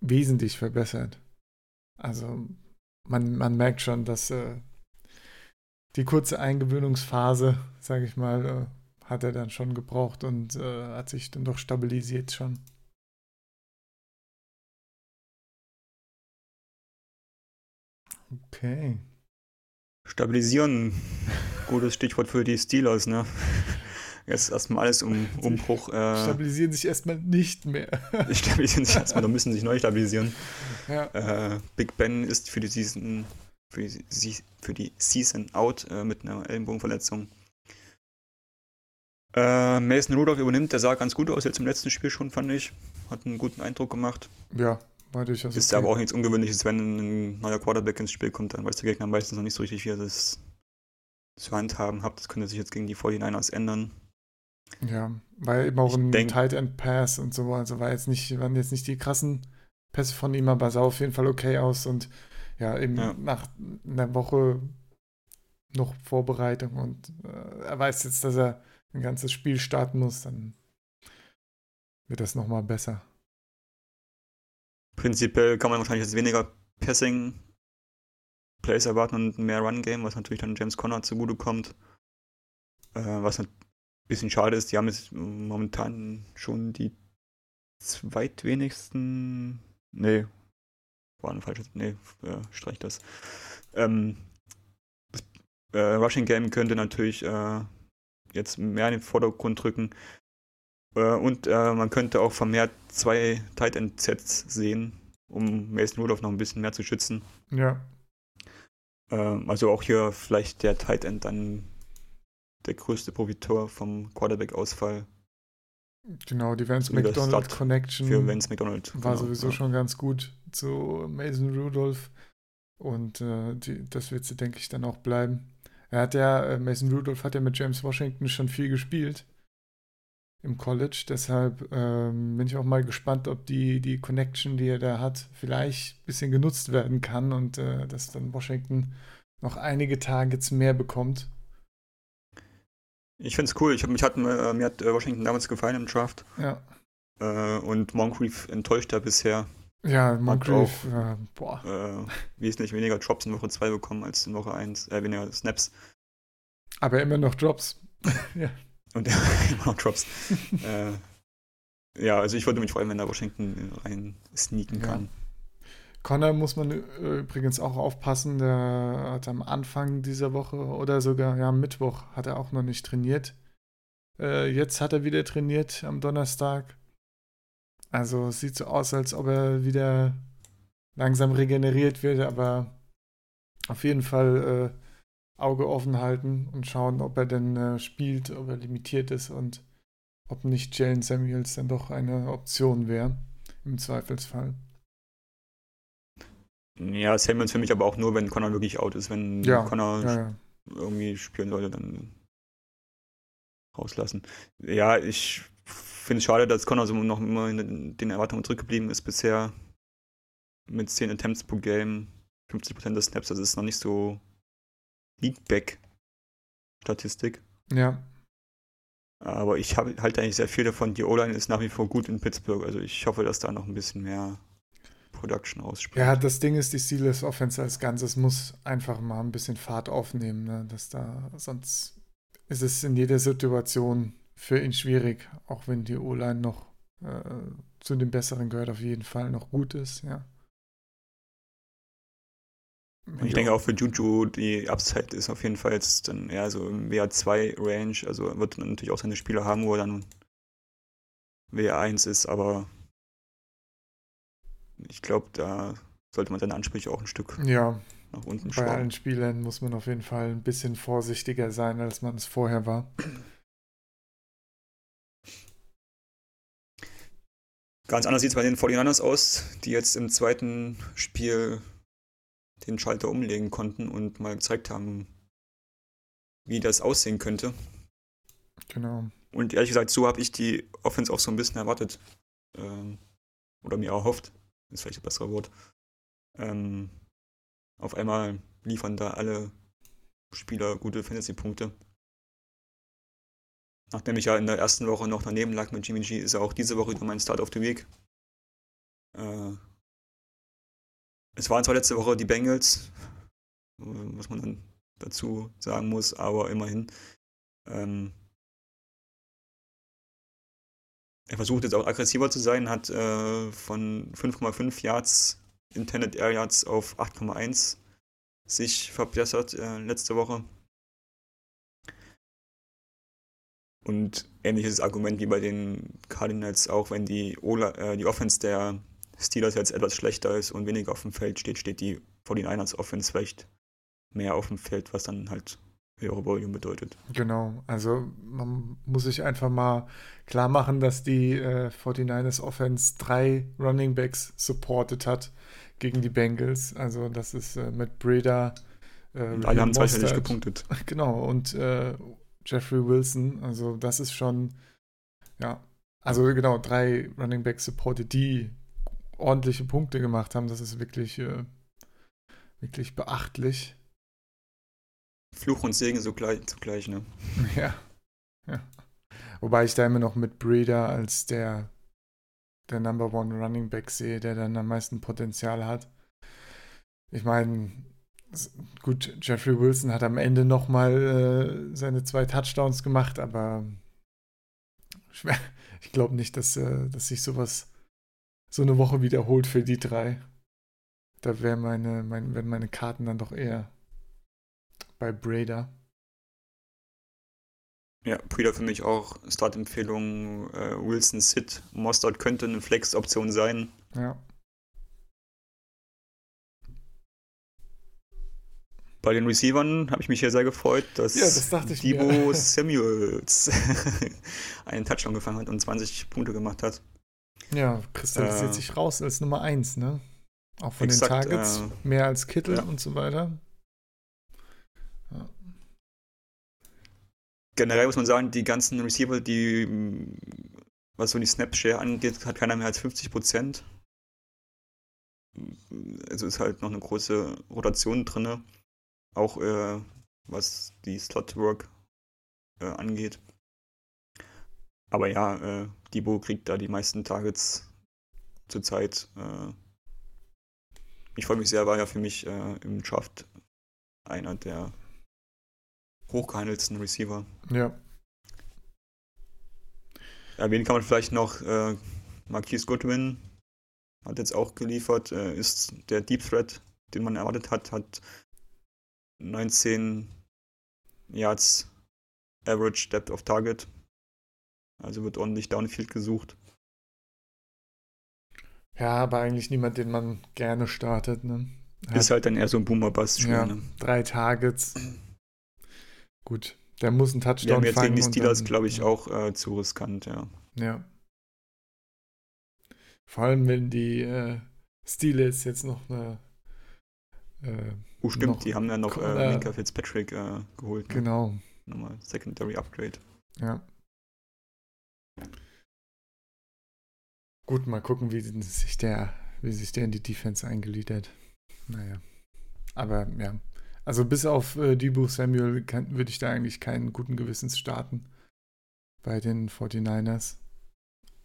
wesentlich verbessert. Also man, man merkt schon, dass äh, die kurze Eingewöhnungsphase, sage ich mal, äh, hat er dann schon gebraucht und äh, hat sich dann doch stabilisiert schon. Okay. Stabilisieren, gutes Stichwort für die Steelers, ne? Jetzt erstmal alles um Umbruch. Äh, stabilisieren sich erstmal nicht mehr. stabilisieren sich erstmal, da müssen sich neu stabilisieren. Ja. Äh, Big Ben ist für die Season, für die, für die Season out äh, mit einer Ellenbogenverletzung. Äh, Mason Rudolph übernimmt, der sah ganz gut aus jetzt im letzten Spiel schon, fand ich. Hat einen guten Eindruck gemacht. Ja, war durchaus. Ist okay. aber auch nichts Ungewöhnliches, wenn ein neuer Quarterback ins Spiel kommt, dann weiß der Gegner meistens noch nicht so richtig, wie er das zu handhaben hat. Das könnte sich jetzt gegen die 49ers ändern. Ja, weil eben auch ich ein denk, Tight End Pass und so, also war jetzt nicht, waren jetzt nicht die krassen Pässe von ihm, aber sah auf jeden Fall okay aus und ja, eben ja. nach einer Woche noch Vorbereitung und äh, er weiß jetzt, dass er ein ganzes Spiel starten muss, dann wird das nochmal besser. Prinzipiell kann man wahrscheinlich jetzt weniger Passing Plays erwarten und mehr Run Game, was natürlich dann James Conner zugutekommt. Äh, was bisschen schade ist, die haben jetzt momentan schon die zweitwenigsten. Nee, war ein falsches. Nee, äh, streich das. Ähm, das äh, Rushing Game könnte natürlich äh, jetzt mehr in den Vordergrund rücken. Äh, und äh, man könnte auch vermehrt zwei Tight End Sets sehen, um Mason Rudolph noch ein bisschen mehr zu schützen. Ja. Ähm, also auch hier vielleicht der Tight End dann der größte Profiteur vom Quarterback-Ausfall. Genau, die Vance McDonald Connection für Vance McDonald war genau, sowieso ja. schon ganz gut zu Mason Rudolph und äh, die, das wird sie, denke ich, dann auch bleiben. Er hat ja, äh, Mason Rudolph hat ja mit James Washington schon viel gespielt im College. Deshalb ähm, bin ich auch mal gespannt, ob die, die Connection, die er da hat, vielleicht ein bisschen genutzt werden kann und äh, dass dann Washington noch einige Targets mehr bekommt. Ich finde es cool. Ich hab, mich hat, äh, mir hat äh, Washington damals gefallen im Draft. Ja. Äh, und Moncrief enttäuscht da bisher. Ja, Moncrief, äh, boah. Äh, wesentlich weniger Drops in Woche 2 bekommen als in Woche 1, äh, weniger Snaps. Aber immer noch Drops. ja. Und immer noch Drops. ja, also ich würde mich freuen, wenn da Washington rein sneaken kann. Connor muss man äh, übrigens auch aufpassen, der hat am Anfang dieser Woche oder sogar ja, am Mittwoch hat er auch noch nicht trainiert. Äh, jetzt hat er wieder trainiert am Donnerstag. Also sieht so aus, als ob er wieder langsam regeneriert wird, aber auf jeden Fall äh, Auge offen halten und schauen, ob er denn äh, spielt, ob er limitiert ist und ob nicht Jalen Samuels dann doch eine Option wäre, im Zweifelsfall. Ja, Samuels für mich aber auch nur, wenn Connor wirklich out ist. Wenn ja, Connor ja, ja. irgendwie spielen sollte, dann rauslassen. Ja, ich finde es schade, dass Connor so noch immer in den Erwartungen zurückgeblieben ist bisher. Mit 10 Attempts pro Game, 50% des Snaps, das ist noch nicht so Leadback-Statistik. Ja. Aber ich halte eigentlich sehr viel davon. Die O-Line ist nach wie vor gut in Pittsburgh. Also ich hoffe, dass da noch ein bisschen mehr Production ausspringt. Ja, das Ding ist, die Steelers Offense als Ganzes muss einfach mal ein bisschen Fahrt aufnehmen, ne? dass da, sonst ist es in jeder Situation für ihn schwierig, auch wenn die O-Line noch äh, zu den Besseren gehört, auf jeden Fall noch gut ist, ja. Und ich denke auch für Juju, die Upside ist auf jeden Fall jetzt dann eher so im WR2-Range. Also wird natürlich auch seine Spieler haben, wo er dann WR1 ist, aber ich glaube, da sollte man seine Ansprüche auch ein Stück ja, nach unten schrauben. Bei allen Spielern muss man auf jeden Fall ein bisschen vorsichtiger sein, als man es vorher war. Ganz anders sieht es bei den 49ers aus, die jetzt im zweiten Spiel den Schalter umlegen konnten und mal gezeigt haben, wie das aussehen könnte. Genau. Und ehrlich gesagt, so habe ich die Offense auch so ein bisschen erwartet. Ähm, oder mir erhofft. Ist vielleicht ein besseres Wort. Ähm, auf einmal liefern da alle Spieler gute Fantasy-Punkte. Nachdem ich ja in der ersten Woche noch daneben lag mit Jimmy G, ist er auch diese Woche wieder mein Start of the Week. Äh, es waren zwar letzte Woche die Bengals, was man dann dazu sagen muss, aber immerhin. Ähm, er versucht jetzt auch aggressiver zu sein, hat äh, von 5,5 Yards Intended Air Yards auf 8,1 sich verbessert äh, letzte Woche. Und ähnliches Argument wie bei den Cardinals auch, wenn die, Ola, äh, die Offense der Steelers jetzt etwas schlechter ist und weniger auf dem Feld steht, steht die 49ers Offense vielleicht mehr auf dem Feld, was dann halt Volume bedeutet. Genau, also man muss sich einfach mal klar machen, dass die äh, 49ers Offense drei Running Backs supported hat gegen die Bengals. Also das ist äh, mit Breda. Äh, und alle haben zweistellig gepunktet. Genau, und äh, Jeffrey Wilson. Also das ist schon, ja, also genau, drei Running Backs supported, die ordentliche Punkte gemacht haben. Das ist wirklich, äh, wirklich beachtlich. Fluch und Segen zugleich, zugleich ne? Ja. ja. Wobei ich da immer noch mit Breeder als der, der Number One Running Back sehe, der dann am meisten Potenzial hat. Ich meine, gut, Jeffrey Wilson hat am Ende nochmal äh, seine zwei Touchdowns gemacht, aber ich glaube nicht, dass, äh, dass sich sowas so eine Woche wiederholt für die drei. Da wären meine, mein, wären meine Karten dann doch eher bei Brader. Ja, Breeder für mich auch Startempfehlung. Äh, Wilson, Sid, Mostard könnte eine Flex-Option sein. Ja. Bei den Receivern habe ich mich hier sehr gefreut, dass ja, das Debo Samuels einen Touchdown gefangen hat und 20 Punkte gemacht hat. Ja, kristallisiert äh, sich raus als Nummer 1, ne? Auch von exakt, den Targets äh, mehr als Kittel ja. und so weiter. Generell muss man sagen, die ganzen Receiver, die, was so die Snap-Share angeht, hat keiner mehr als 50 Prozent. Also ist halt noch eine große Rotation drin. Auch äh, was die Slot-Work äh, angeht. Aber ja, äh, Debo kriegt da die meisten Targets zurzeit. Äh, ich freue mich sehr, war ja für mich äh, im Draft einer der hochgehandelsten Receiver. Ja. Erwähnen kann man vielleicht noch äh, Marquise Goodwin, hat jetzt auch geliefert, äh, ist der Deep Threat, den man erwartet hat, hat 19 Yards Average Depth of Target also wird ordentlich Downfield gesucht. Ja, aber eigentlich niemand, den man gerne startet. Ne? Ist halt dann eher so ein Boomer-Bass-Spiel. Ja, ne? drei Targets. Gut, der muss einen Touchdown ja, jetzt gegen die Steelers, glaube ich, ja. auch äh, zu riskant, ja. Ja. Vor allem, wenn die äh, Steelers jetzt noch eine. Äh, oh, stimmt, noch die haben ja noch äh, Mika Fitzpatrick äh, geholt. Ne? Genau. Nochmal Secondary Upgrade. Ja. Gut, mal gucken, wie sich der, wie sich der in die Defense eingliedert. Naja. Aber ja. Also bis auf äh, Debo Samuel würde ich da eigentlich keinen guten Gewissens starten bei den 49ers.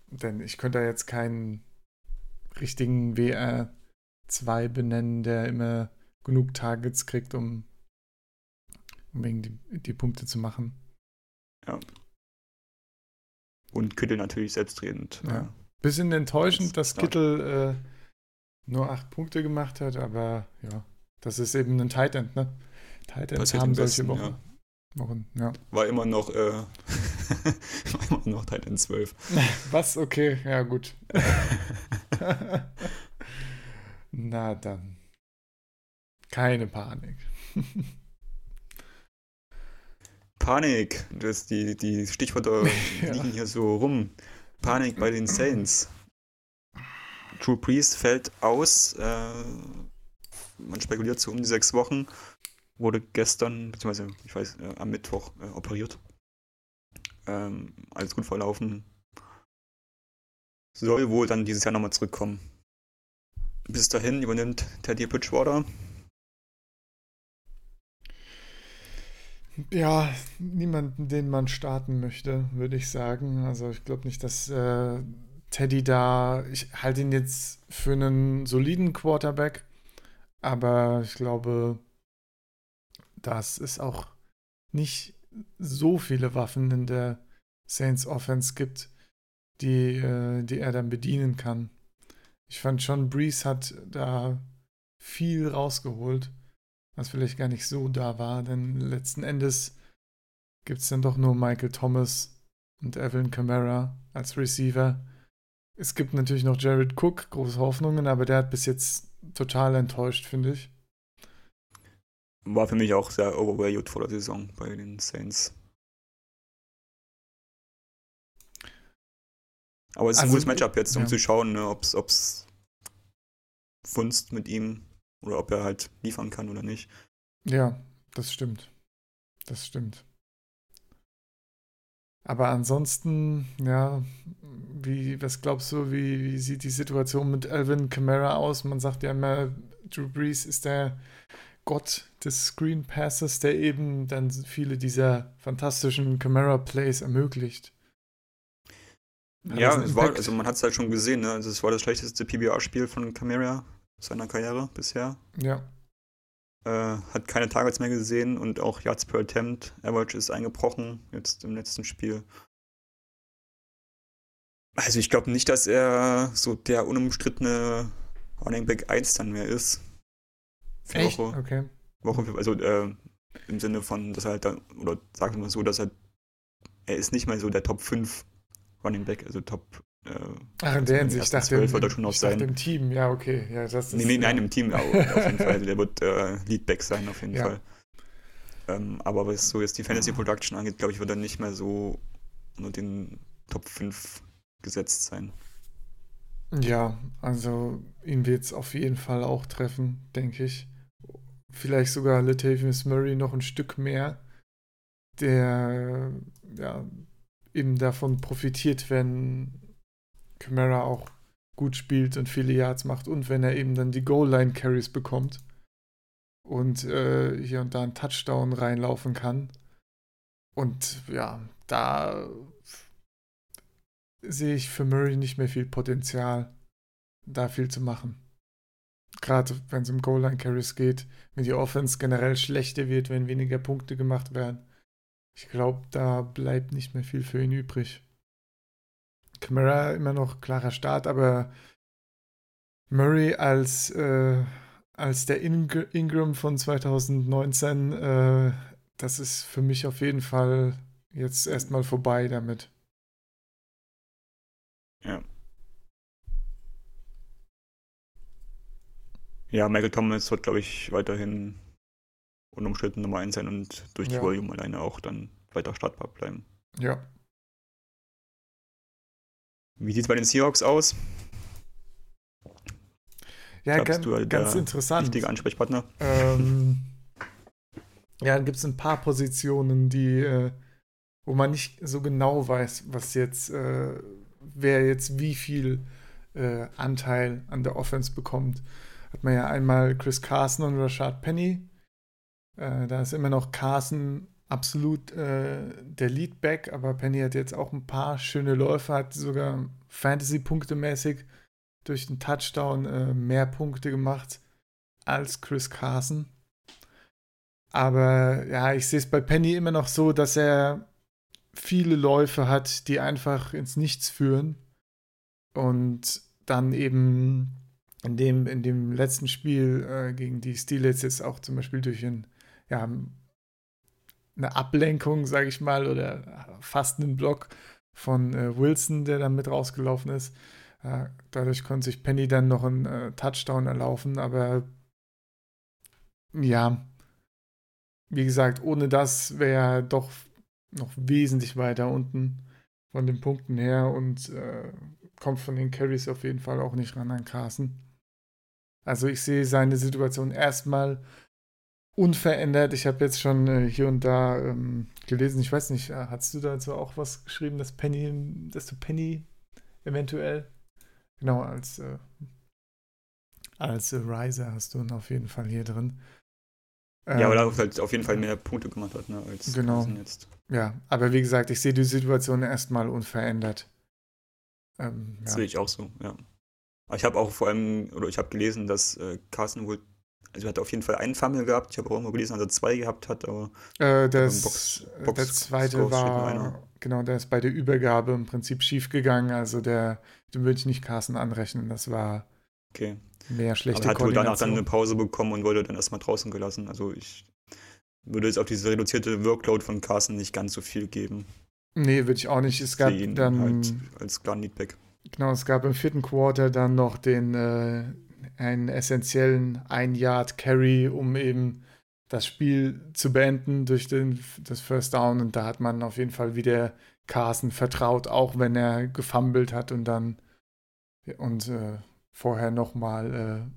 Denn ich könnte da jetzt keinen richtigen WR 2 benennen, der immer genug Targets kriegt, um, um die, die Punkte zu machen. Ja. Und Kittel natürlich selbstredend. Ja. Bisschen enttäuschend, das dass Kittel äh, nur acht Punkte gemacht hat, aber ja, das ist eben ein Tight End, ne? Tight Ends haben solche Wochen. Ja. Wochen, ja. War immer noch, äh, war immer noch Tight End 12. Was? Okay, ja gut. Na dann. Keine Panik. Panik, das, die, die Stichworte ja. liegen hier so rum. Panik bei den Saints. True Priest fällt aus. Äh, man spekuliert so um die sechs Wochen. Wurde gestern, beziehungsweise ich weiß, äh, am Mittwoch äh, operiert. Ähm, alles gut verlaufen. Soll wohl dann dieses Jahr nochmal zurückkommen. Bis dahin übernimmt Teddy Bridgewater. Ja, niemanden, den man starten möchte, würde ich sagen. Also ich glaube nicht, dass äh, Teddy da, ich halte ihn jetzt für einen soliden Quarterback, aber ich glaube, dass es auch nicht so viele Waffen in der Saints Offense gibt, die, äh, die er dann bedienen kann. Ich fand schon, Breeze hat da viel rausgeholt, was vielleicht gar nicht so da war, denn letzten Endes gibt es dann doch nur Michael Thomas und Evelyn Kamara als Receiver. Es gibt natürlich noch Jared Cook, große Hoffnungen, aber der hat bis jetzt total enttäuscht, finde ich. War für mich auch sehr overvalued vor der Saison bei den Saints. Aber es ist also, ein gutes Matchup jetzt, um ja. zu schauen, ne, ob es Funst mit ihm oder ob er halt liefern kann oder nicht. Ja, das stimmt. Das stimmt. Aber ansonsten, ja, wie, was glaubst du, wie, wie sieht die Situation mit Alvin Kamara aus? Man sagt ja immer, Drew Brees ist der Gott des Screen Passes, der eben dann viele dieser fantastischen Camera-Plays ermöglicht. Hat ja, es war, also man hat es halt schon gesehen, ne? Also es war das schlechteste PBR-Spiel von Camara seiner Karriere bisher. Ja. Äh, hat keine Targets mehr gesehen und auch Yards per Attempt. Average ist eingebrochen jetzt im letzten Spiel. Also ich glaube nicht, dass er so der unumstrittene Running Back 1 dann mehr ist. Echt? Woche, okay. Woche, also äh, im Sinne von, dass er halt dann, oder sagen wir mal so, dass er, er ist nicht mehr so der Top 5 Running Back, also Top äh, Ach, in der Hinsicht, ich dachte, im, wird er schon noch sein. im Team, ja, okay. Ja, das ist, nee, nee, nein, im Team auf jeden Fall. Der wird äh, Leadback sein, auf jeden ja. Fall. Ähm, aber was so jetzt die Fantasy Production angeht, glaube ich, wird er nicht mehr so unter den Top 5 gesetzt sein. Ja, also ihn wird es auf jeden Fall auch treffen, denke ich. Vielleicht sogar Latavius Murray noch ein Stück mehr, der ja eben davon profitiert, wenn Camara auch gut spielt und viele Yards macht und wenn er eben dann die Goal-Line-Carries bekommt und äh, hier und da einen Touchdown reinlaufen kann. Und ja, da sehe ich für Murray nicht mehr viel Potenzial, da viel zu machen. Gerade wenn es um Goal-Line-Carries geht, wenn die Offense generell schlechter wird, wenn weniger Punkte gemacht werden. Ich glaube, da bleibt nicht mehr viel für ihn übrig. Camara immer noch klarer Start, aber Murray als, äh, als der Ing Ingram von 2019, äh, das ist für mich auf jeden Fall jetzt erstmal vorbei damit. Ja. Ja, Michael Thomas wird, glaube ich, weiterhin unumstritten Nummer 1 sein und durch die ja. Volume alleine auch dann weiter startbar bleiben. Ja, wie sieht es bei den Seahawks aus? Ja, ganz, du ganz interessant. Wichtiger Ansprechpartner. Ähm, ja, dann gibt es ein paar Positionen, die, äh, wo man nicht so genau weiß, was jetzt, äh, wer jetzt wie viel äh, Anteil an der Offense bekommt. Hat man ja einmal Chris Carson und Rashad Penny. Äh, da ist immer noch Carson absolut äh, der Leadback, aber Penny hat jetzt auch ein paar schöne Läufe, hat sogar Fantasy-Punkte mäßig durch den Touchdown äh, mehr Punkte gemacht als Chris Carson. Aber ja, ich sehe es bei Penny immer noch so, dass er viele Läufe hat, die einfach ins Nichts führen. Und dann eben in dem, in dem letzten Spiel äh, gegen die Steelers jetzt auch zum Beispiel durch ein, ja, eine Ablenkung, sage ich mal, oder fast einen Block von äh, Wilson, der dann mit rausgelaufen ist. Äh, dadurch konnte sich Penny dann noch einen äh, Touchdown erlaufen, aber ja, wie gesagt, ohne das wäre er doch noch wesentlich weiter unten von den Punkten her und äh, kommt von den Carries auf jeden Fall auch nicht ran an Carson. Also ich sehe seine Situation erstmal unverändert. Ich habe jetzt schon äh, hier und da ähm, gelesen, ich weiß nicht, äh, hast du dazu auch was geschrieben, dass Penny, dass du Penny eventuell, genau, als, äh, als Riser hast du ihn auf jeden Fall hier drin. Ja, weil er ähm, halt auf jeden Fall mehr Punkte gemacht hat, ne, als genau. jetzt. Ja, aber wie gesagt, ich sehe die Situation erstmal unverändert. Ähm, ja. Das sehe ich auch so, ja. Aber ich habe auch vor allem, oder ich habe gelesen, dass äh, Carsten wohl, also er hat auf jeden Fall einen Fumble gehabt. Ich habe auch irgendwo gelesen, dass er zwei gehabt hat, aber. Äh, das, Box, Box der zweite war, genau, der ist bei der Übergabe im Prinzip schief gegangen. Also der, den würde ich nicht Carsten anrechnen. Das war. Okay. Mehr schlechte Aber er hat wohl danach dann eine Pause bekommen und wurde dann erstmal draußen gelassen. Also ich würde jetzt auf diese reduzierte Workload von Carsten nicht ganz so viel geben. Nee, würde ich auch nicht. Es gab dann. Halt als klaren Needback. Genau, es gab im vierten Quarter dann noch den äh, einen essentiellen Ein-Yard-Carry, um eben das Spiel zu beenden durch den, das First Down. Und da hat man auf jeden Fall wieder Carson vertraut, auch wenn er gefummelt hat und dann und äh, vorher nochmal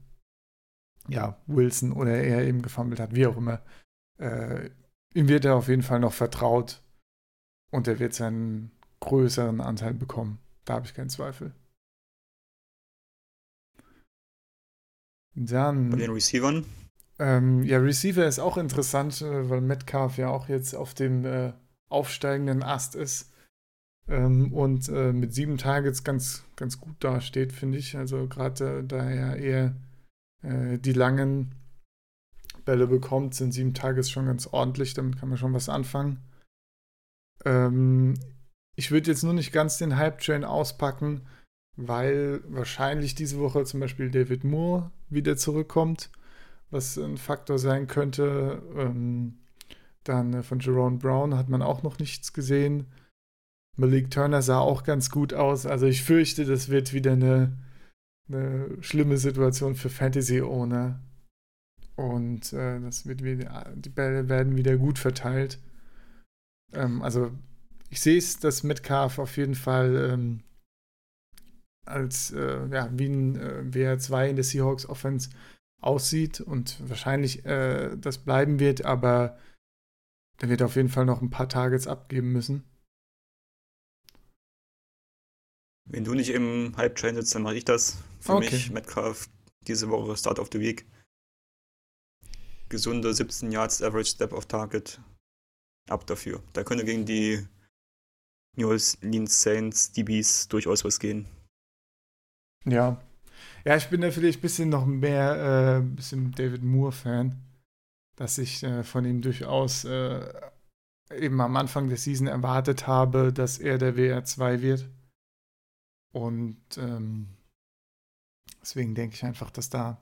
äh, ja, Wilson oder er eben gefummelt hat, wie auch immer. Äh, ihm wird er auf jeden Fall noch vertraut und er wird seinen größeren Anteil bekommen. Da habe ich keinen Zweifel. Dann. Bei den Receivern? Ähm, ja, Receiver ist auch interessant, äh, weil Metcalf ja auch jetzt auf dem äh, aufsteigenden Ast ist ähm, und äh, mit sieben Targets ganz, ganz gut dasteht, finde ich. Also gerade äh, da er eher äh, die langen Bälle bekommt, sind sieben Targets schon ganz ordentlich. Damit kann man schon was anfangen. Ähm, ich würde jetzt nur nicht ganz den Hype-Train auspacken, weil wahrscheinlich diese Woche zum Beispiel David Moore wieder zurückkommt, was ein Faktor sein könnte. Ähm, dann äh, von Jerome Brown hat man auch noch nichts gesehen. Malik Turner sah auch ganz gut aus. Also ich fürchte, das wird wieder eine, eine schlimme Situation für Fantasy-Owner. Und äh, das wird wieder, die Bälle werden wieder gut verteilt. Ähm, also ich sehe es, dass Metcalf auf jeden Fall ähm, als äh, ja, wie ein äh, WR2 in der Seahawks Offense aussieht und wahrscheinlich äh, das bleiben wird, aber der wird auf jeden Fall noch ein paar Targets abgeben müssen. Wenn du nicht im Hype-Train sitzt, dann mache ich das. Für okay. mich, Metcalf, diese Woche Start of the Week. Gesunde 17 Yards Average Step of Target. Ab dafür. Da könnte gegen die New Orleans Saints DBs durchaus was gehen. Ja. Ja, ich bin vielleicht ein bisschen noch mehr äh, bisschen David Moore-Fan, dass ich äh, von ihm durchaus äh, eben am Anfang der Season erwartet habe, dass er der WR2 wird. Und ähm, deswegen denke ich einfach, dass da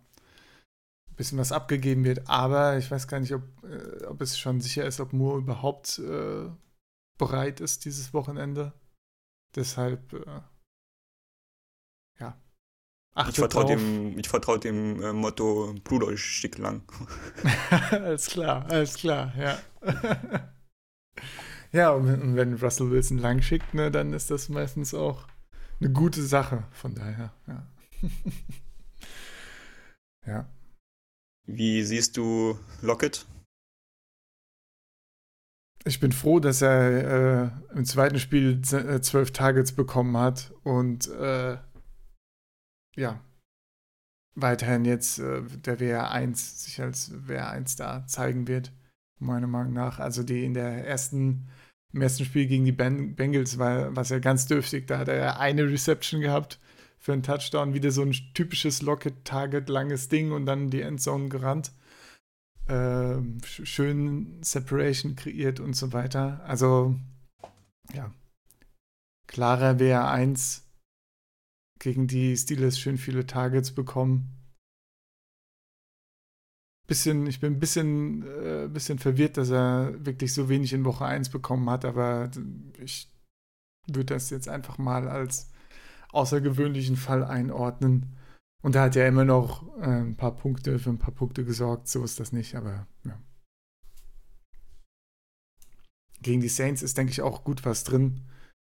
ein bisschen was abgegeben wird. Aber ich weiß gar nicht, ob, äh, ob es schon sicher ist, ob Moore überhaupt äh, bereit ist dieses Wochenende. Deshalb, äh. Ich vertraue dem, ich vertrau dem äh, Motto Blut euch stick lang. alles klar, alles klar, ja. ja, und wenn Russell Wilson lang schickt, ne, dann ist das meistens auch eine gute Sache. Von daher, ja. ja. Wie siehst du Lockett? Ich bin froh, dass er äh, im zweiten Spiel äh, zwölf Targets bekommen hat und äh, ja, weiterhin jetzt äh, der WR1 sich als WR1 da zeigen wird, meiner Meinung nach. Also die in der ersten im ersten Spiel gegen die Bengals war, was ja ganz dürftig. Da hat er eine Reception gehabt für einen Touchdown. Wieder so ein typisches Locket-Target, langes Ding und dann die Endzone gerannt. Ähm, schön Separation kreiert und so weiter. Also, ja. Klarer WR1 gegen die Steelers schön viele Targets bekommen. Bisschen, ich bin ein bisschen, äh, bisschen verwirrt, dass er wirklich so wenig in Woche 1 bekommen hat, aber ich würde das jetzt einfach mal als außergewöhnlichen Fall einordnen. Und er hat ja immer noch äh, ein paar Punkte für ein paar Punkte gesorgt, so ist das nicht, aber ja. Gegen die Saints ist, denke ich, auch gut was drin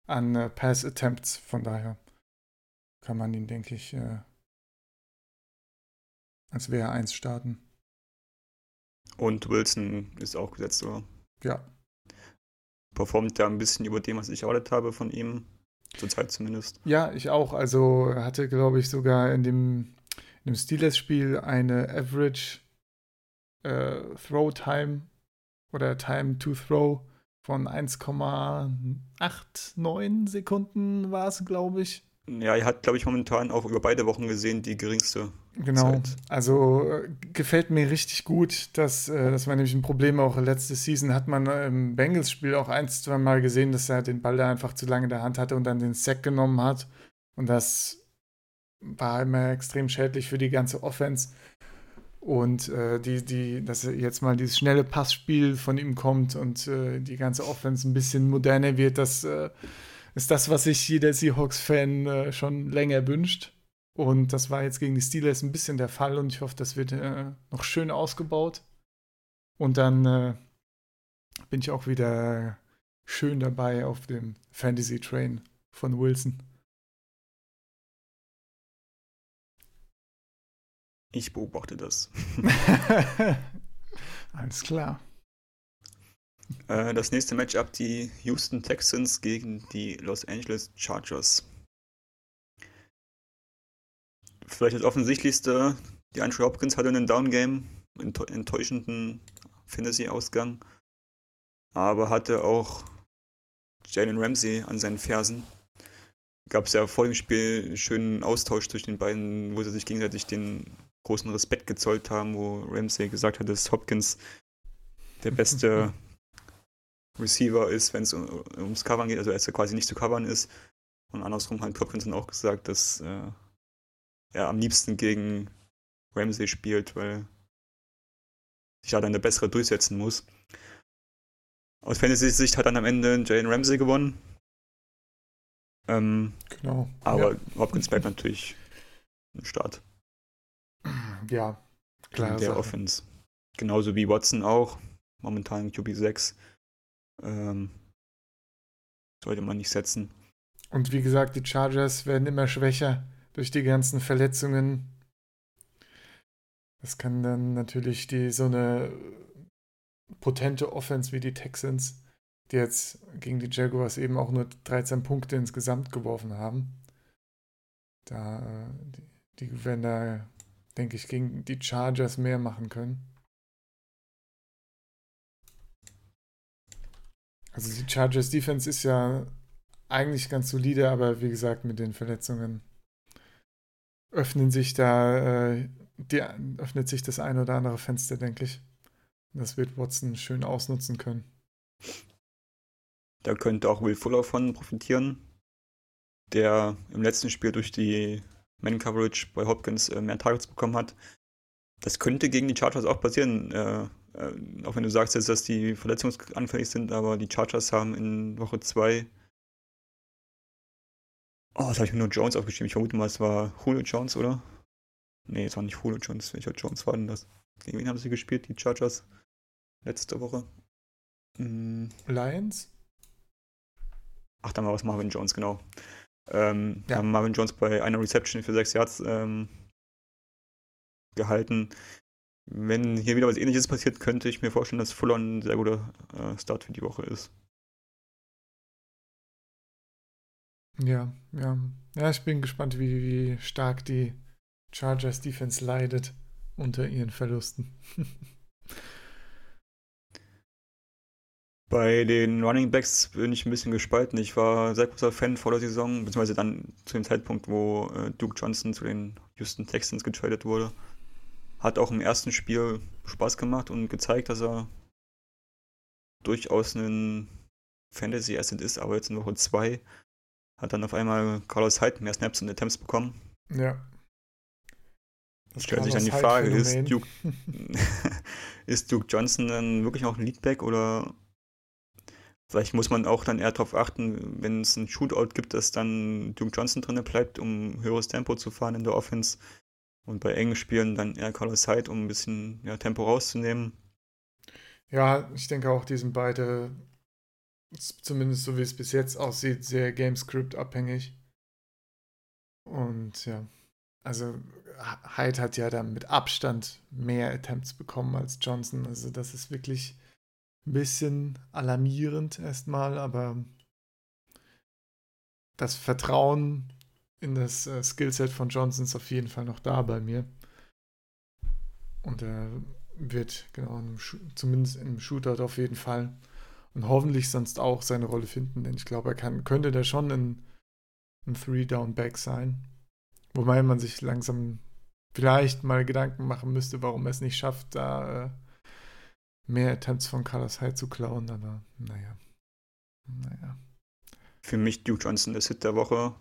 an äh, Pass-Attempts, von daher kann man ihn, denke ich, äh, als WR1 starten. Und Wilson ist auch gesetzt, oder? Ja. Performt ja ein bisschen über dem, was ich erwartet habe von ihm. Zurzeit zumindest. Ja, ich auch. Also er hatte, glaube ich, sogar in dem, in dem Steelers-Spiel eine Average äh, Throw Time oder Time to Throw von 1,89 Sekunden war es, glaube ich. Ja, er hat, glaube ich, momentan auch über beide Wochen gesehen die geringste. Genau. Zeit. Also äh, gefällt mir richtig gut. Dass, äh, das war nämlich ein Problem auch letzte Season. Hat man im Bengals-Spiel auch ein, zwei Mal gesehen, dass er den Ball da einfach zu lange in der Hand hatte und dann den Sack genommen hat. Und das war immer extrem schädlich für die ganze Offense. Und äh, die, die, dass jetzt mal dieses schnelle Passspiel von ihm kommt und äh, die ganze Offense ein bisschen moderner wird, das äh, ist das, was sich jeder Seahawks-Fan äh, schon länger wünscht. Und das war jetzt gegen die Steelers ein bisschen der Fall und ich hoffe, das wird äh, noch schön ausgebaut. Und dann äh, bin ich auch wieder schön dabei auf dem Fantasy Train von Wilson. Ich beobachte das. Alles klar. Äh, das nächste Matchup die Houston Texans gegen die Los Angeles Chargers. Vielleicht das offensichtlichste, die Andrew Hopkins hatte einen Down-Game, enttäuschenden Fantasy-Ausgang, aber hatte auch Jalen Ramsey an seinen Fersen. Gab es ja vor dem Spiel einen schönen Austausch zwischen den beiden, wo sie sich gegenseitig den großen Respekt gezollt haben, wo Ramsey gesagt hat, dass Hopkins der beste Receiver ist, wenn es ums Covern geht, also er quasi nicht zu covern ist. Und andersrum hat Hopkins dann auch gesagt, dass äh, er am liebsten gegen Ramsey spielt, weil sich da dann der bessere durchsetzen muss. Aus Fantasy-Sicht hat dann am Ende Jalen Ramsey gewonnen. Ähm, genau. Aber ja. Hopkins bleibt natürlich ein Start. Ja, klar. In der Sache. Offense. Genauso wie Watson auch. Momentan QB6. Ähm, sollte man nicht setzen. Und wie gesagt, die Chargers werden immer schwächer durch die ganzen Verletzungen. Das kann dann natürlich die so eine potente Offense wie die Texans, die jetzt gegen die Jaguars eben auch nur 13 Punkte insgesamt geworfen haben. Da die, die werden da, denke ich, gegen die Chargers mehr machen können. Also die Chargers Defense ist ja eigentlich ganz solide, aber wie gesagt, mit den Verletzungen öffnen sich da, äh, die, öffnet sich das ein oder andere Fenster, denke ich. Das wird Watson schön ausnutzen können. Da könnte auch Will Fuller von profitieren, der im letzten Spiel durch die Man-Coverage bei Hopkins äh, mehr Targets bekommen hat. Das könnte gegen die Chargers auch passieren. Äh, äh, auch wenn du sagst jetzt, dass die verletzungsanfällig sind, aber die Chargers haben in Woche 2 Oh, das habe ich mir nur Jones aufgeschrieben. Ich vermute mal, es war Julio Jones, oder? Nee, es war nicht Julio Jones. Welcher Jones war denn das? Gegen wen haben sie gespielt, die Chargers? Letzte Woche. Hm. Lions? Ach, da war was Marvin Jones, genau. Ähm, ja. haben Marvin Jones bei einer Reception für sechs Yards ähm, gehalten. Wenn hier wieder was ähnliches passiert, könnte ich mir vorstellen, dass Fuller ein sehr guter äh, Start für die Woche ist. Ja, ja. Ja, ich bin gespannt, wie, wie stark die Chargers Defense leidet unter ihren Verlusten. Bei den Running Backs bin ich ein bisschen gespalten. Ich war sehr großer Fan vor der Saison, beziehungsweise dann zu dem Zeitpunkt, wo äh, Duke Johnson zu den Houston Texans getradet wurde. Hat auch im ersten Spiel Spaß gemacht und gezeigt, dass er durchaus ein Fantasy Asset ist, aber jetzt in Woche 2 hat dann auf einmal Carlos Hyde mehr Snaps und Attempts bekommen. Ja. Das stellt sich dann die Frage, ist Duke, ist Duke Johnson dann wirklich noch ein Leadback oder vielleicht muss man auch dann eher darauf achten, wenn es ein Shootout gibt, dass dann Duke Johnson drin bleibt, um höheres Tempo zu fahren in der Offense und bei engen Spielen dann eher Carlos Hyde, um ein bisschen ja, Tempo rauszunehmen. Ja, ich denke auch, die sind beide, zumindest so wie es bis jetzt aussieht, sehr Gamescript abhängig. Und ja, also Hyde hat ja dann mit Abstand mehr Attempts bekommen als Johnson. Also das ist wirklich ein bisschen alarmierend erstmal, aber das Vertrauen in das äh, Skillset von Johnson ist auf jeden Fall noch da bei mir. Und er wird genau in zumindest im Shootout auf jeden Fall und hoffentlich sonst auch seine Rolle finden, denn ich glaube, er kann, könnte da schon ein, ein Three-Down-Back sein. Wobei man sich langsam vielleicht mal Gedanken machen müsste, warum er es nicht schafft, da äh, mehr Attempts von Carlos Hyde zu klauen, aber naja. Naja. Für mich Duke Johnson der Hit der Woche.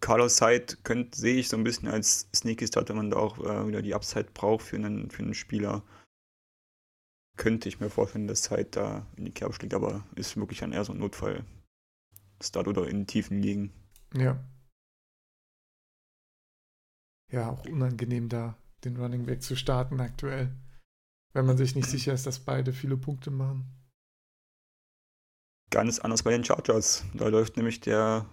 Carlos Hyde sehe ich so ein bisschen als Sneaky Start, wenn man da auch äh, wieder die Upside braucht für einen, für einen Spieler. Könnte ich mir vorstellen, dass Hyde da in die Kerbe schlägt, aber ist wirklich ein eher so ein Notfall. Start oder in tiefen Ligen. Ja, ja auch unangenehm, da den Running Back zu starten aktuell. Wenn man sich nicht sicher ist, dass beide viele Punkte machen. Ganz anders bei den Chargers. Da läuft nämlich der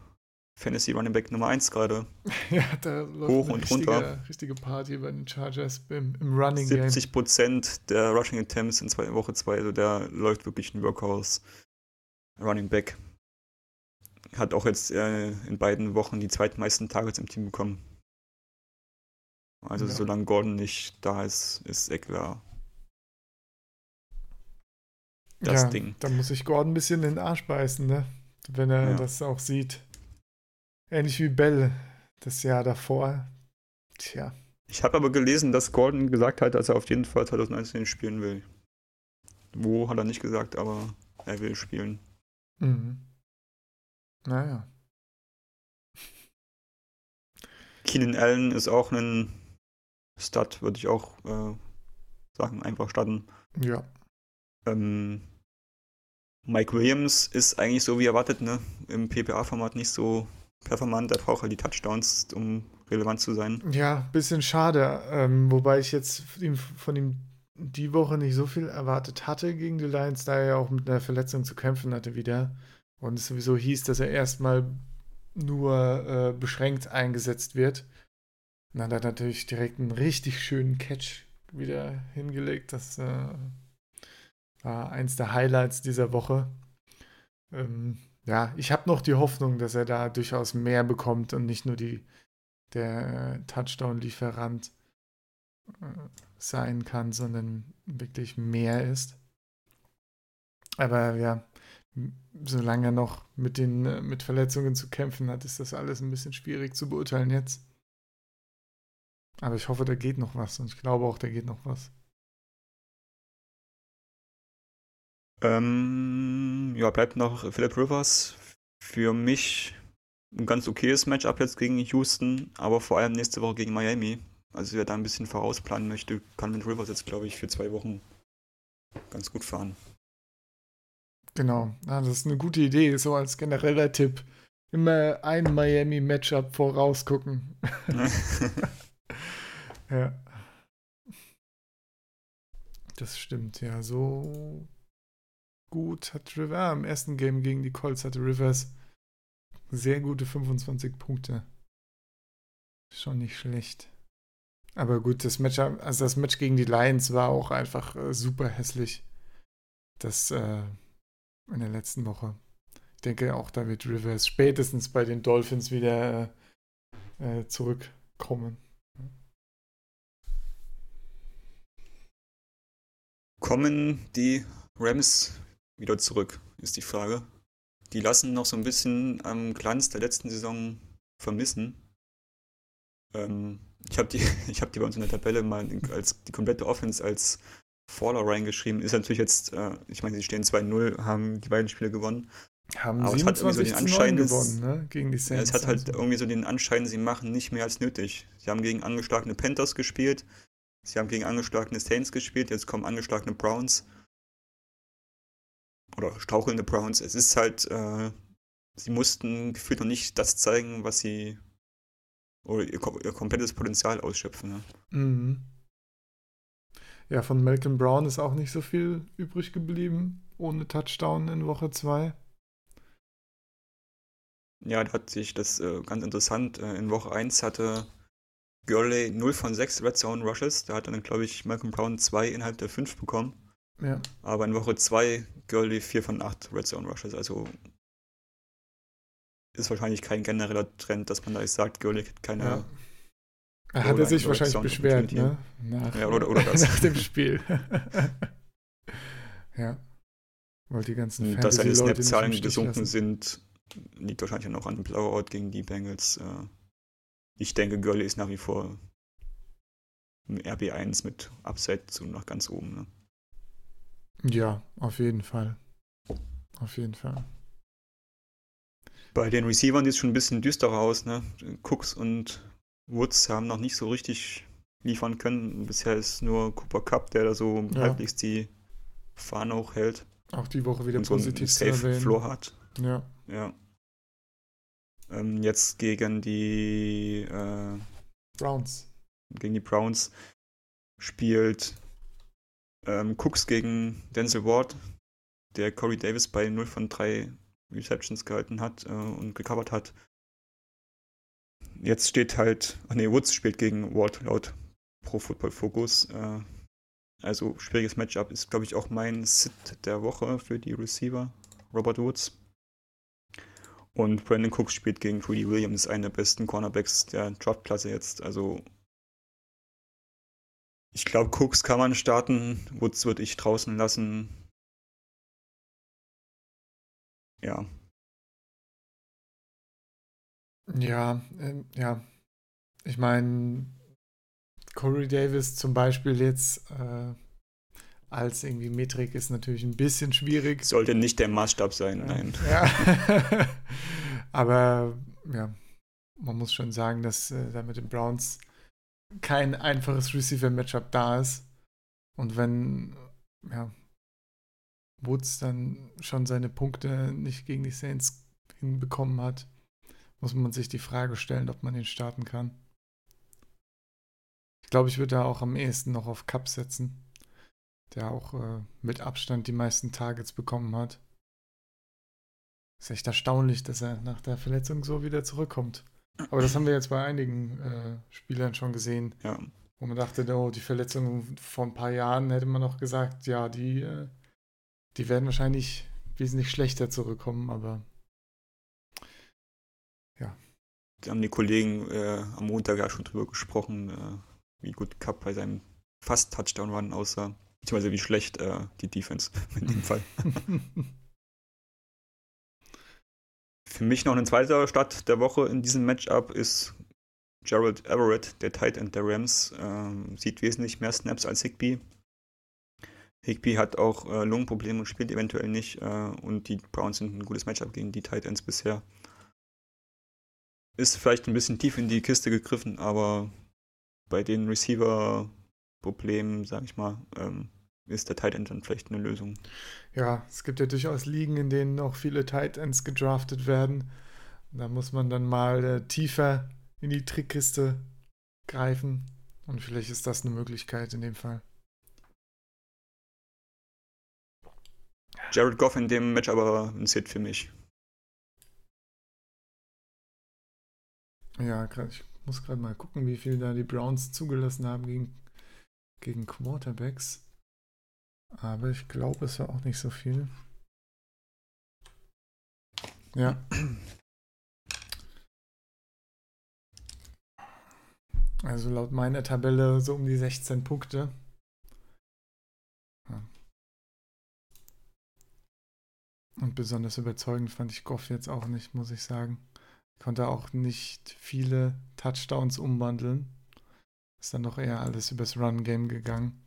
Fantasy Running Back Nummer 1 gerade. ja, da läuft Hoch und richtige, runter. richtige Party bei den Chargers im, im Running 70 Prozent der Rushing Attempts in zwei, Woche 2, also der läuft wirklich ein Workhouse Running Back. Hat auch jetzt äh, in beiden Wochen die zweitmeisten Targets im Team bekommen. Also ja. solange Gordon nicht da ist, ist Eckler das ja, Ding. Da muss sich Gordon ein bisschen in den Arsch beißen, ne? Wenn er ja. das auch sieht. Ähnlich wie Bell das Jahr davor. Tja. Ich habe aber gelesen, dass Gordon gesagt hat, dass er auf jeden Fall 2019 spielen will. Wo hat er nicht gesagt, aber er will spielen. Mhm. Naja. Keenan Allen ist auch ein Stud würde ich auch äh, sagen, einfach starten. Ja. Ähm, Mike Williams ist eigentlich so wie erwartet, ne? Im PPA-Format nicht so performant. Der braucht halt die Touchdowns, um relevant zu sein. Ja, bisschen schade. Ähm, wobei ich jetzt von ihm, von ihm die Woche nicht so viel erwartet hatte gegen die Lions, da er ja auch mit einer Verletzung zu kämpfen hatte wieder. Und es sowieso hieß, dass er erstmal nur äh, beschränkt eingesetzt wird. Und dann hat er natürlich direkt einen richtig schönen Catch wieder hingelegt. Das äh, war eins der Highlights dieser Woche. Ähm, ja, ich habe noch die Hoffnung, dass er da durchaus mehr bekommt und nicht nur die, der äh, Touchdown-Lieferant äh, sein kann, sondern wirklich mehr ist. Aber ja, solange er noch mit den äh, mit Verletzungen zu kämpfen hat, ist das alles ein bisschen schwierig zu beurteilen jetzt. Aber ich hoffe, da geht noch was und ich glaube auch, da geht noch was. Ähm, ja, bleibt noch Philip Rivers. Für mich ein ganz okayes Matchup jetzt gegen Houston, aber vor allem nächste Woche gegen Miami. Also wer da ein bisschen vorausplanen möchte, kann mit Rivers jetzt, glaube ich, für zwei Wochen ganz gut fahren. Genau, ja, das ist eine gute Idee, so als genereller Tipp. Immer ein Miami-Matchup vorausgucken. Ja. Das stimmt, ja. So gut hat Rivers. Ah, Im ersten Game gegen die Colts hatte Rivers sehr gute 25 Punkte. Schon nicht schlecht. Aber gut, das Match, also das Match gegen die Lions war auch einfach äh, super hässlich. Das äh, in der letzten Woche. Ich denke auch, da wird Rivers spätestens bei den Dolphins wieder äh, äh zurückkommen. kommen die Rams wieder zurück, ist die Frage. Die lassen noch so ein bisschen am Glanz der letzten Saison vermissen. Ähm, ich habe die, hab die bei uns in der Tabelle mal als die komplette Offense als Faller reingeschrieben. Ist natürlich jetzt, äh, ich meine, sie stehen 2-0, haben die beiden Spiele gewonnen. Haben Aber es hat irgendwie so den Anschein, gewonnen, ne? gegen die Saints. Es hat halt irgendwie so den Anschein, sie machen nicht mehr als nötig. Sie haben gegen angeschlagene Panthers gespielt, sie haben gegen angeschlagene Saints gespielt, jetzt kommen angeschlagene Browns. Oder strauchelnde Browns. Es ist halt, äh, sie mussten gefühlt noch nicht das zeigen, was sie oder ihr, ihr komplettes Potenzial ausschöpfen. Ne? Mhm. Ja, von Malcolm Brown ist auch nicht so viel übrig geblieben, ohne Touchdown in Woche 2. Ja, da hat sich das äh, ganz interessant. Äh, in Woche 1 hatte Gurley 0 von 6 Red Zone Rushes. Da hat dann, glaube ich, Malcolm Brown 2 innerhalb der 5 bekommen. Ja. Aber in Woche 2 Gurley 4 von 8 Red Zone Rushes. Also ist wahrscheinlich kein genereller Trend, dass man da sagt, Gurley hat keine. Ja. Er hatte sich wahrscheinlich beschwert, ne? Nach, ja, oder, oder das. nach dem Spiel. ja. Weil die ganzen Fans. Dass seine Snap-Zahlen gesunken sind, liegt wahrscheinlich auch an dem Blowout gegen die Bengals. Äh. Ich denke, Gurley ist nach wie vor im RB1 mit Upside zu nach ganz oben. Ne? Ja, auf jeden Fall. Auf jeden Fall. Bei den Receivern sieht es schon ein bisschen düsterer aus. Ne? Cooks und Woods haben noch nicht so richtig liefern können. Bisher ist nur Cooper Cup, der da so ja. halbwegs die Fahne hochhält. Auch die Woche wieder und positiv so einen Safe Floor hat. Ja. Ja. Ähm, jetzt gegen die äh, Browns. Gegen die Browns spielt ähm, Cooks gegen Denzel Ward, der Corey Davis bei 0 von 3 Receptions gehalten hat äh, und gecovert hat. Jetzt steht halt, ach nee, Woods spielt gegen Ward laut Pro Football Focus. Äh, also schwieriges Matchup ist, glaube ich, auch mein Sit der Woche für die Receiver, Robert Woods. Und Brandon Cooks spielt gegen Rudy Williams, einer der besten Cornerbacks der Draftklasse jetzt. Also ich glaube, Cooks kann man starten, Woods würde ich draußen lassen. Ja. Ja, äh, ja. Ich meine, Corey Davis zum Beispiel jetzt äh, als irgendwie Metrik ist natürlich ein bisschen schwierig. Sollte nicht der Maßstab sein, nein. Ja. Aber ja, man muss schon sagen, dass äh, da mit den Browns kein einfaches Receiver-Matchup da ist. Und wenn ja, Woods dann schon seine Punkte nicht gegen die Saints hinbekommen hat, muss man sich die Frage stellen, ob man ihn starten kann. Ich glaube, ich würde da auch am ehesten noch auf Cup setzen der auch äh, mit Abstand die meisten Targets bekommen hat. Ist echt erstaunlich, dass er nach der Verletzung so wieder zurückkommt. Aber das haben wir jetzt bei einigen äh, Spielern schon gesehen. Ja. Wo man dachte, oh, die Verletzung vor ein paar Jahren hätte man noch gesagt, ja, die, äh, die werden wahrscheinlich wesentlich schlechter zurückkommen, aber ja. Da haben die Kollegen äh, am Montag ja schon drüber gesprochen, äh, wie gut Cup bei seinem Fast-Touchdown-Run aussah. Beziehungsweise wie schlecht äh, die Defense in dem Fall. Für mich noch ein zweiter Start der Woche in diesem Matchup ist Gerald Everett, der Tight End der Rams. Äh, sieht wesentlich mehr Snaps als Higby. Higby hat auch äh, Lungenprobleme und spielt eventuell nicht. Äh, und die Browns sind ein gutes Matchup gegen die Tight Ends bisher. Ist vielleicht ein bisschen tief in die Kiste gegriffen, aber bei den Receiver-Problemen, sag ich mal, ähm, ist der Tight End dann vielleicht eine Lösung. Ja, es gibt ja durchaus Ligen, in denen auch viele Tight Ends gedraftet werden. Da muss man dann mal äh, tiefer in die Trickkiste greifen. Und vielleicht ist das eine Möglichkeit in dem Fall. Jared Goff in dem Match aber ein Sit für mich. Ja, ich muss gerade mal gucken, wie viel da die Browns zugelassen haben gegen, gegen Quarterbacks. Aber ich glaube, es war auch nicht so viel. Ja. Also laut meiner Tabelle so um die 16 Punkte. Und besonders überzeugend fand ich Goff jetzt auch nicht, muss ich sagen. Konnte auch nicht viele Touchdowns umwandeln. Ist dann doch eher alles übers Run-Game gegangen.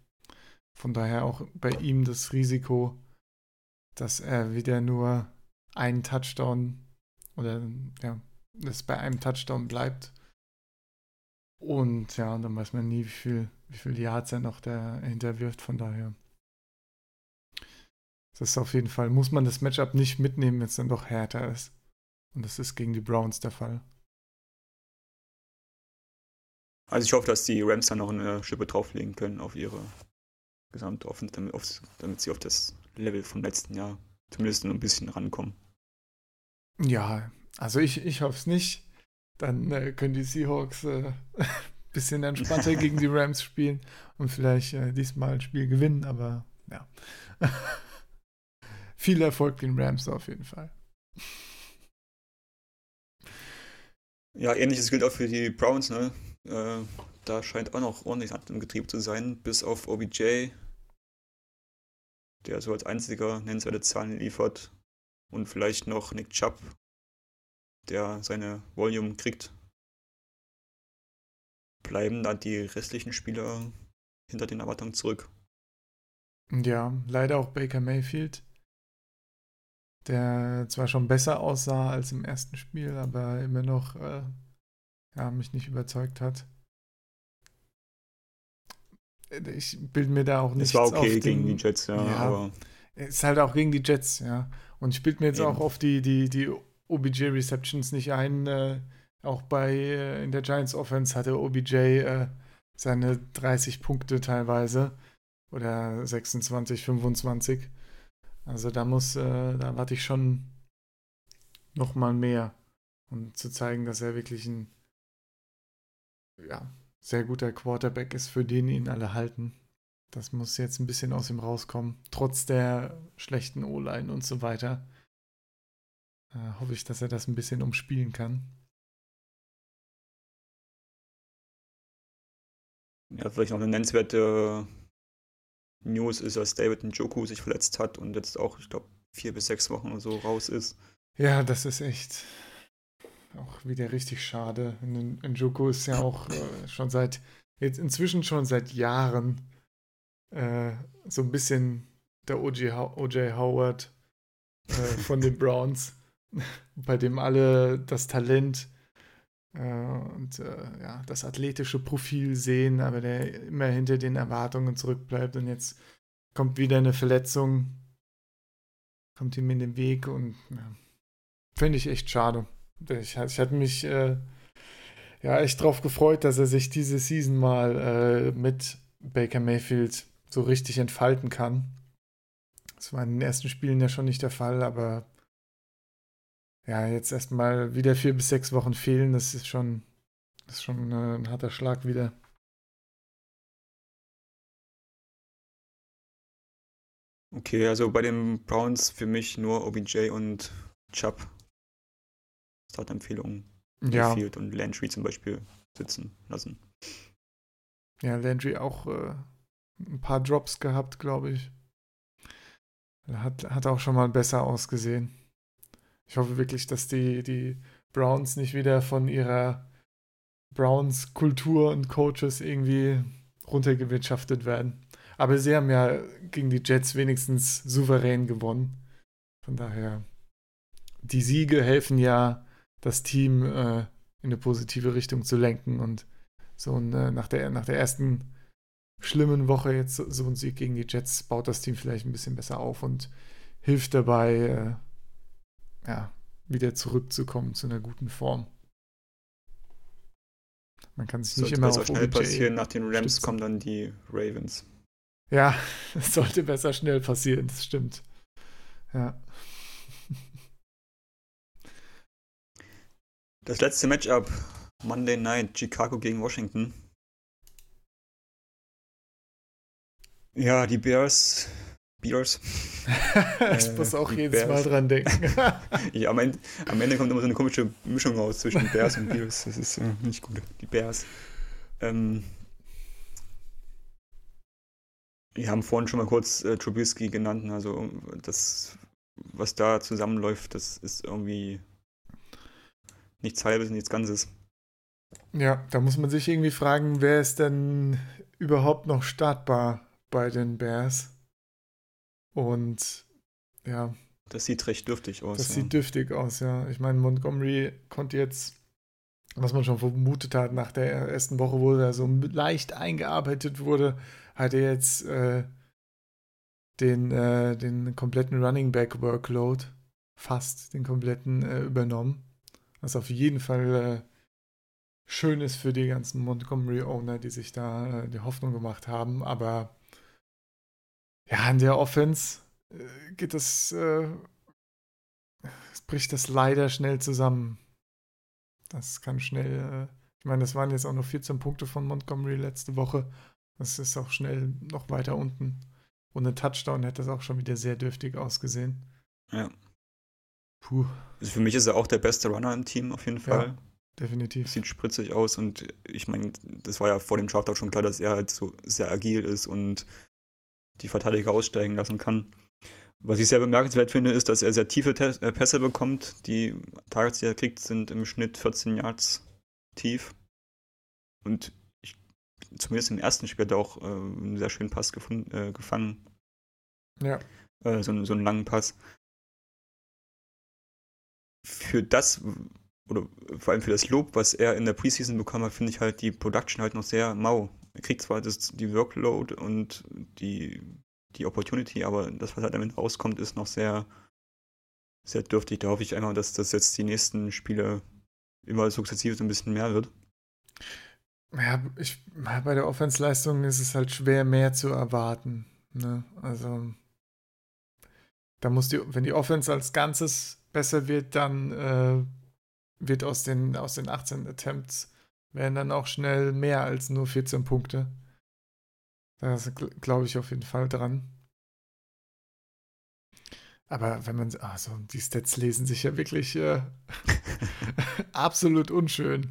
Von daher auch bei ihm das Risiko, dass er wieder nur einen Touchdown oder ja, es bei einem Touchdown bleibt. Und ja, dann weiß man nie, wie viel, wie viel Yards er noch dahinter wirft. Von daher. Das ist auf jeden Fall, muss man das Matchup nicht mitnehmen, wenn es dann doch härter ist. Und das ist gegen die Browns der Fall. Also ich hoffe, dass die Rams dann noch eine Schippe drauflegen können auf ihre gesamte Offense, damit, damit sie auf das Level vom letzten Jahr zumindest nur ein bisschen rankommen. Ja, also ich, ich hoffe es nicht. Dann äh, können die Seahawks ein äh, bisschen entspannter gegen die Rams spielen und vielleicht äh, diesmal ein Spiel gewinnen, aber ja. Viel Erfolg den Rams auf jeden Fall. Ja, ähnliches gilt auch für die Browns, ne? Da scheint auch noch ordentlich Hand im Getrieb zu sein, bis auf OBJ, der so als einziger nennenswerte Zahlen liefert. Und vielleicht noch Nick Chubb, der seine Volume kriegt. Bleiben da die restlichen Spieler hinter den Erwartungen zurück. Ja, leider auch Baker Mayfield, der zwar schon besser aussah als im ersten Spiel, aber immer noch äh, ja, mich nicht überzeugt hat. Ich bilde mir da auch nicht. Es war okay gegen die Jets, ja, ja, aber. Ist halt auch gegen die Jets, ja. Und ich bilde mir jetzt Eben. auch auf die, die, die OBJ-Receptions nicht ein. Äh, auch bei äh, in der Giants Offense hatte OBJ äh, seine 30 Punkte teilweise. Oder 26, 25. Also da muss, äh, da warte ich schon noch mal mehr. Und zu zeigen, dass er wirklich ein ja, sehr guter Quarterback ist, für den ihn alle halten. Das muss jetzt ein bisschen aus ihm rauskommen. Trotz der schlechten O-Line und so weiter. Äh, hoffe ich, dass er das ein bisschen umspielen kann. Ja, vielleicht noch eine nennenswerte News ist, dass David Njoku sich verletzt hat und jetzt auch, ich glaube, vier bis sechs Wochen oder so raus ist. Ja, das ist echt auch wieder richtig schade. Njoku ist ja auch äh, schon seit, jetzt inzwischen schon seit Jahren äh, so ein bisschen der OJ, Howard äh, von den Browns, bei dem alle das Talent äh, und äh, ja, das athletische Profil sehen, aber der immer hinter den Erwartungen zurückbleibt und jetzt kommt wieder eine Verletzung, kommt ihm in den Weg und ja, finde ich echt schade. Ich, ich hatte mich äh, ja echt drauf gefreut, dass er sich diese Season mal äh, mit Baker Mayfield so richtig entfalten kann. Das war in den ersten Spielen ja schon nicht der Fall, aber ja, jetzt erstmal wieder vier bis sechs Wochen fehlen, das ist schon, das ist schon äh, ein harter Schlag wieder. Okay, also bei den Browns für mich nur OBJ und Chubb. Startempfehlungen. Ja. Field und Landry zum Beispiel sitzen lassen. Ja, Landry auch äh, ein paar Drops gehabt, glaube ich. Hat, hat auch schon mal besser ausgesehen. Ich hoffe wirklich, dass die, die Browns nicht wieder von ihrer Browns-Kultur und Coaches irgendwie runtergewirtschaftet werden. Aber sie haben ja gegen die Jets wenigstens souverän gewonnen. Von daher, die Siege helfen ja, das Team äh, in eine positive Richtung zu lenken und so äh, nach, der, nach der ersten schlimmen Woche jetzt so ein Sieg gegen die Jets baut das Team vielleicht ein bisschen besser auf und hilft dabei, äh, ja, wieder zurückzukommen zu einer guten Form. Man kann sich sollte nicht immer besser auf schnell OBJ passieren. Nach den Rams stützen. kommen dann die Ravens. Ja, es sollte besser schnell passieren, das stimmt. Ja. Das letzte Matchup, Monday Night, Chicago gegen Washington. Ja, die Bears Bears. ich äh, muss auch jedes Bears. Mal dran denken. ja, am Ende, am Ende, kommt immer so eine komische Mischung raus zwischen Bears und Bears. Das ist äh, nicht gut. Die Bears. Ähm, wir haben vorhin schon mal kurz äh, Trubisky genannt. Also das was da zusammenläuft, das ist irgendwie nichts Halbes, nichts Ganzes. Ja, da muss man sich irgendwie fragen, wer ist denn überhaupt noch startbar bei den Bears? Und ja. Das sieht recht dürftig aus. Das ja. sieht dürftig aus, ja. Ich meine, Montgomery konnte jetzt, was man schon vermutet hat, nach der ersten Woche, wo er so leicht eingearbeitet wurde, hat er jetzt äh, den, äh, den kompletten Running Back Workload, fast den kompletten äh, übernommen. Was auf jeden Fall äh, schön ist für die ganzen Montgomery-Owner, die sich da äh, die Hoffnung gemacht haben. Aber ja, in der Offense äh, geht das, äh, bricht das leider schnell zusammen. Das kann schnell, äh, ich meine, das waren jetzt auch nur 14 Punkte von Montgomery letzte Woche. Das ist auch schnell noch weiter unten. Ein Touchdown hätte das auch schon wieder sehr dürftig ausgesehen. Ja. Puh. Also für mich ist er auch der beste Runner im Team auf jeden Fall. Ja, definitiv. Sieht spritzig aus und ich meine, das war ja vor dem Draft auch schon klar, dass er halt so sehr agil ist und die Verteidiger aussteigen lassen kann. Was ich sehr bemerkenswert finde, ist, dass er sehr tiefe äh, Pässe bekommt. Die Targets, die er kriegt, sind im Schnitt 14 Yards tief. Und ich, zumindest im ersten Spiel hat er auch äh, einen sehr schönen Pass gefunden, äh, gefangen. Ja. Äh, so, so einen langen Pass. Für das, oder vor allem für das Lob, was er in der Preseason bekommen hat, finde ich halt die Production halt noch sehr mau. Er kriegt zwar das, die Workload und die die Opportunity, aber das, was halt damit rauskommt, ist noch sehr, sehr dürftig. Da hoffe ich einfach, dass das jetzt die nächsten Spiele immer sukzessive so ein bisschen mehr wird. Ja, ich, bei der Offensleistung ist es halt schwer, mehr zu erwarten. Ne? Also, da muss die, wenn die Offense als Ganzes besser wird, dann äh, wird aus den, aus den 18 Attempts werden dann auch schnell mehr als nur 14 Punkte. Da glaube ich auf jeden Fall dran. Aber wenn man, also die Stats lesen sich ja wirklich äh, absolut unschön.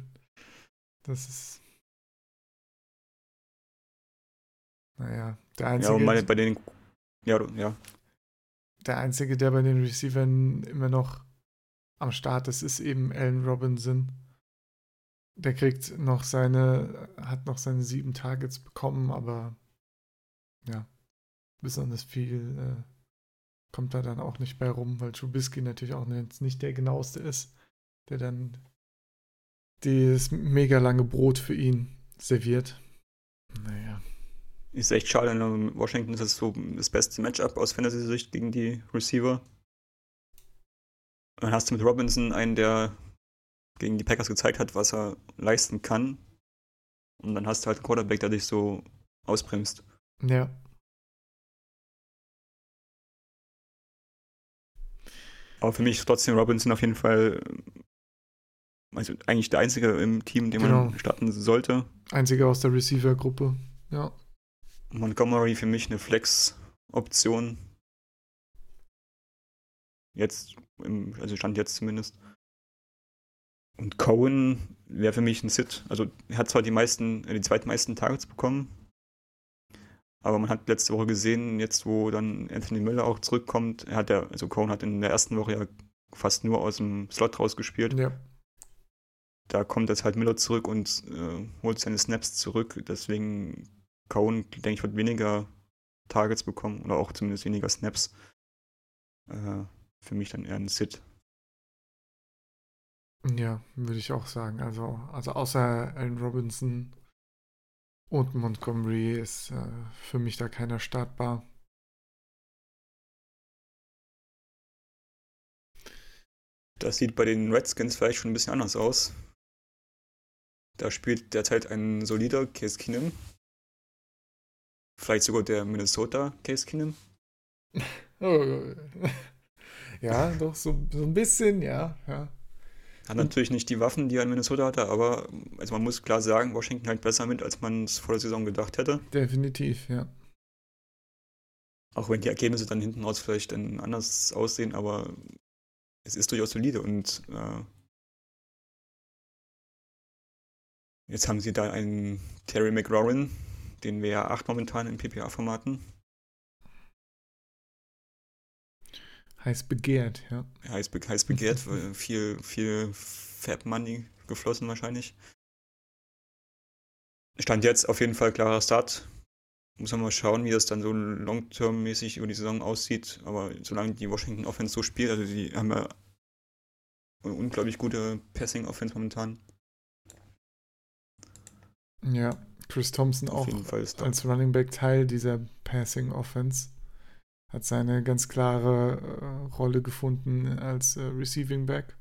Das ist. Naja, der einzige. Ja, meine, bei den. Ja, ja. Der einzige, der bei den Receivern immer noch am Start ist, ist eben Allen Robinson. Der kriegt noch seine, hat noch seine sieben Targets bekommen, aber ja, besonders viel äh, kommt da dann auch nicht bei rum, weil Trubisky natürlich auch jetzt nicht der genaueste ist, der dann das mega lange Brot für ihn serviert. Naja. Ist echt schade. In Washington ist das so das beste Matchup aus Fantasy-Sicht gegen die Receiver. Dann hast du mit Robinson einen, der gegen die Packers gezeigt hat, was er leisten kann. Und dann hast du halt einen Quarterback, der dich so ausbremst. Ja. Aber für mich ist trotzdem Robinson auf jeden Fall also eigentlich der einzige im Team, den genau. man starten sollte. Einziger aus der Receiver-Gruppe, ja. Montgomery für mich eine Flex-Option. Jetzt, im, also stand jetzt zumindest. Und Cohen wäre für mich ein Sit. Also er hat zwar die meisten, die zweitmeisten Targets bekommen, aber man hat letzte Woche gesehen, jetzt wo dann Anthony Miller auch zurückkommt, er hat ja, also Cohen hat in der ersten Woche ja fast nur aus dem Slot rausgespielt. Ja. Da kommt jetzt halt Miller zurück und äh, holt seine Snaps zurück. Deswegen Cohen, denke ich, wird weniger Targets bekommen oder auch zumindest weniger Snaps. Äh, für mich dann eher ein Sit. Ja, würde ich auch sagen. Also, also außer Allen Robinson und Montgomery ist äh, für mich da keiner startbar. Das sieht bei den Redskins vielleicht schon ein bisschen anders aus. Da spielt derzeit ein solider Case Keenum. Vielleicht sogar der Minnesota Case Keenum. ja, doch, so, so ein bisschen, ja, ja. Hat natürlich nicht die Waffen, die er in Minnesota hatte, aber also man muss klar sagen, Washington halt besser mit, als man es vor der Saison gedacht hätte. Definitiv, ja. Auch wenn die Ergebnisse dann hinten raus vielleicht dann anders aussehen, aber es ist durchaus solide und äh, jetzt haben sie da einen Terry McLaurin, den wir ja acht momentan in PPA-Formaten. Heiß begehrt, ja. Heiß, be heiß begehrt, viel, viel Fab Money geflossen wahrscheinlich. Stand jetzt auf jeden Fall klarer Start. Muss man mal schauen, wie das dann so long-term-mäßig über die Saison aussieht. Aber solange die Washington Offense so spielt, also die haben ja eine unglaublich gute Passing-Offense momentan. Ja, Chris Thompson auch als Running Back Teil dieser Passing Offense. Hat seine ganz klare äh, Rolle gefunden als äh, Receiving Back.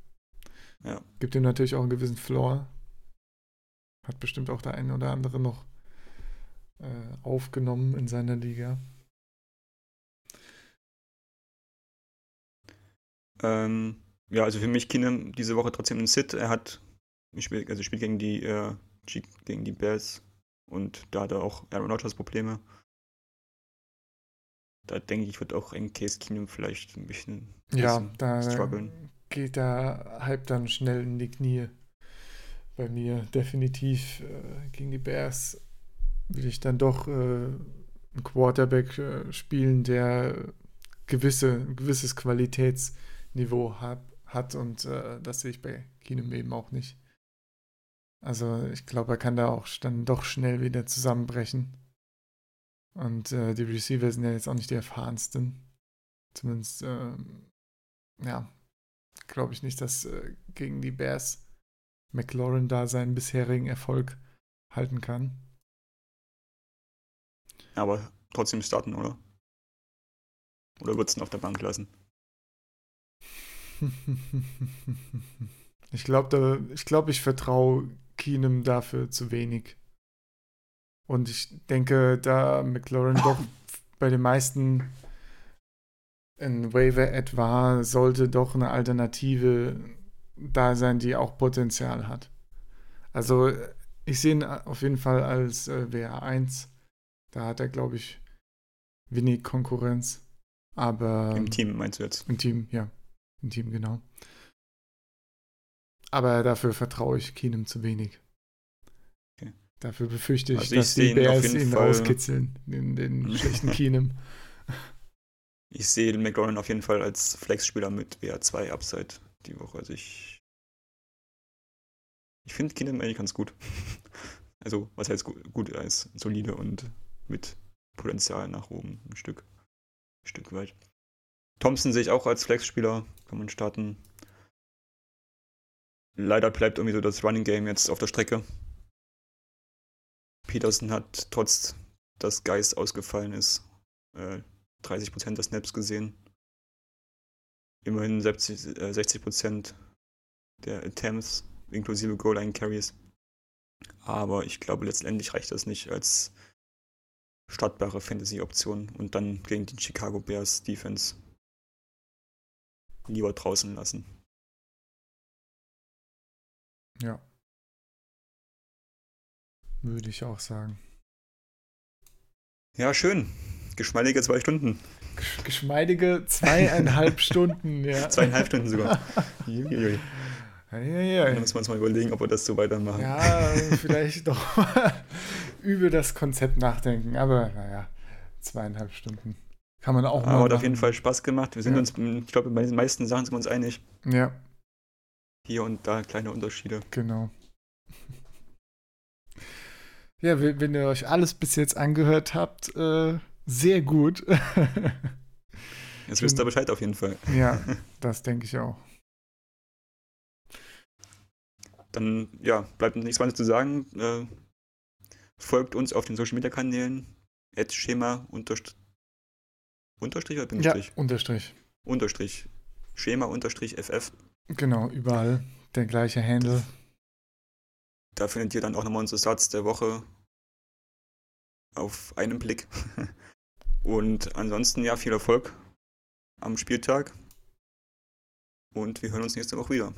Ja. Gibt ihm natürlich auch einen gewissen Floor. Hat bestimmt auch der eine oder andere noch äh, aufgenommen in seiner Liga. Ähm, ja, also für mich Keenum diese Woche trotzdem ein Sit. Er hat, spielt, also spielt gegen die, äh, gegen die Bears und da hat er auch Aaron Rodgers Probleme. Da denke ich, wird auch ein Case Keenum vielleicht ein bisschen, ja, da strugglen. geht der Hype dann schnell in die Knie. Bei mir definitiv äh, gegen die Bears will ich dann doch äh, einen Quarterback äh, spielen, der gewisse, ein gewisses Qualitätsniveau hat, hat und äh, das sehe ich bei Keenum eben auch nicht. Also ich glaube, er kann da auch dann doch schnell wieder zusammenbrechen. Und äh, die Receiver sind ja jetzt auch nicht die erfahrensten. Zumindest, ähm, ja, glaube ich nicht, dass äh, gegen die Bears McLaurin da seinen bisherigen Erfolg halten kann. Aber trotzdem starten, oder? Oder würdest du ihn auf der Bank lassen? ich glaube, ich, glaub, ich vertraue Keenum dafür zu wenig. Und ich denke, da McLaurin doch bei den meisten in Waiver war, sollte doch eine Alternative da sein, die auch Potenzial hat. Also ich sehe ihn auf jeden Fall als äh, WR1. Da hat er, glaube ich, wenig Konkurrenz. Aber. Im Team meinst du jetzt? Im Team, ja. Im Team, genau. Aber dafür vertraue ich Keenum zu wenig. Okay. Dafür befürchte ich, also dass die Bears ihn Fall... rauskitzeln, in den schlechten Keenum. Ich sehe den McLaurin auf jeden Fall als Flexspieler mit WR2 Upside die Woche. Also ich. Ich finde Keenum eigentlich ganz gut. Also, was heißt gut? Gut, er ist solide und mit Potenzial nach oben ein Stück, ein Stück weit. Thompson sehe ich auch als Flexspieler, kann man starten leider bleibt irgendwie so das Running Game jetzt auf der Strecke. Peterson hat trotz, dass Geist ausgefallen ist, äh, 30% der Snaps gesehen. Immerhin 70, äh, 60% der Attempts, inklusive Goal-Line-Carries. Aber ich glaube, letztendlich reicht das nicht als startbare Fantasy-Option und dann gegen die Chicago Bears Defense lieber draußen lassen. Ja. Würde ich auch sagen. Ja, schön. Geschmeidige zwei Stunden. Geschmeidige zweieinhalb Stunden, ja. Zweieinhalb Stunden sogar. Juiui. Ja, ja, ja. Dann muss man uns mal überlegen, ob wir das so weitermachen. Ja, vielleicht doch mal über das Konzept nachdenken. Aber naja, zweieinhalb Stunden. Kann man auch mal. Aber hat auf jeden Fall Spaß gemacht. Wir sind uns, ich glaube, bei den meisten Sachen sind wir uns einig. Ja, hier und da kleine Unterschiede. Genau. Ja, wenn ihr euch alles bis jetzt angehört habt, äh, sehr gut. Jetzt wisst ihr Bescheid auf jeden Fall. Ja, das denke ich auch. Dann, ja, bleibt nichts weiter zu sagen. Äh, folgt uns auf den Social Media Kanälen. Schema unterstrich, unterstrich oder Bindestrich? Ja, unterstrich. Unterstrich. Schema unterstrich FF. Genau, überall der gleiche Handle. Da findet ihr dann auch nochmal unseren Satz der Woche auf einen Blick. Und ansonsten ja, viel Erfolg am Spieltag. Und wir hören uns nächste Woche wieder.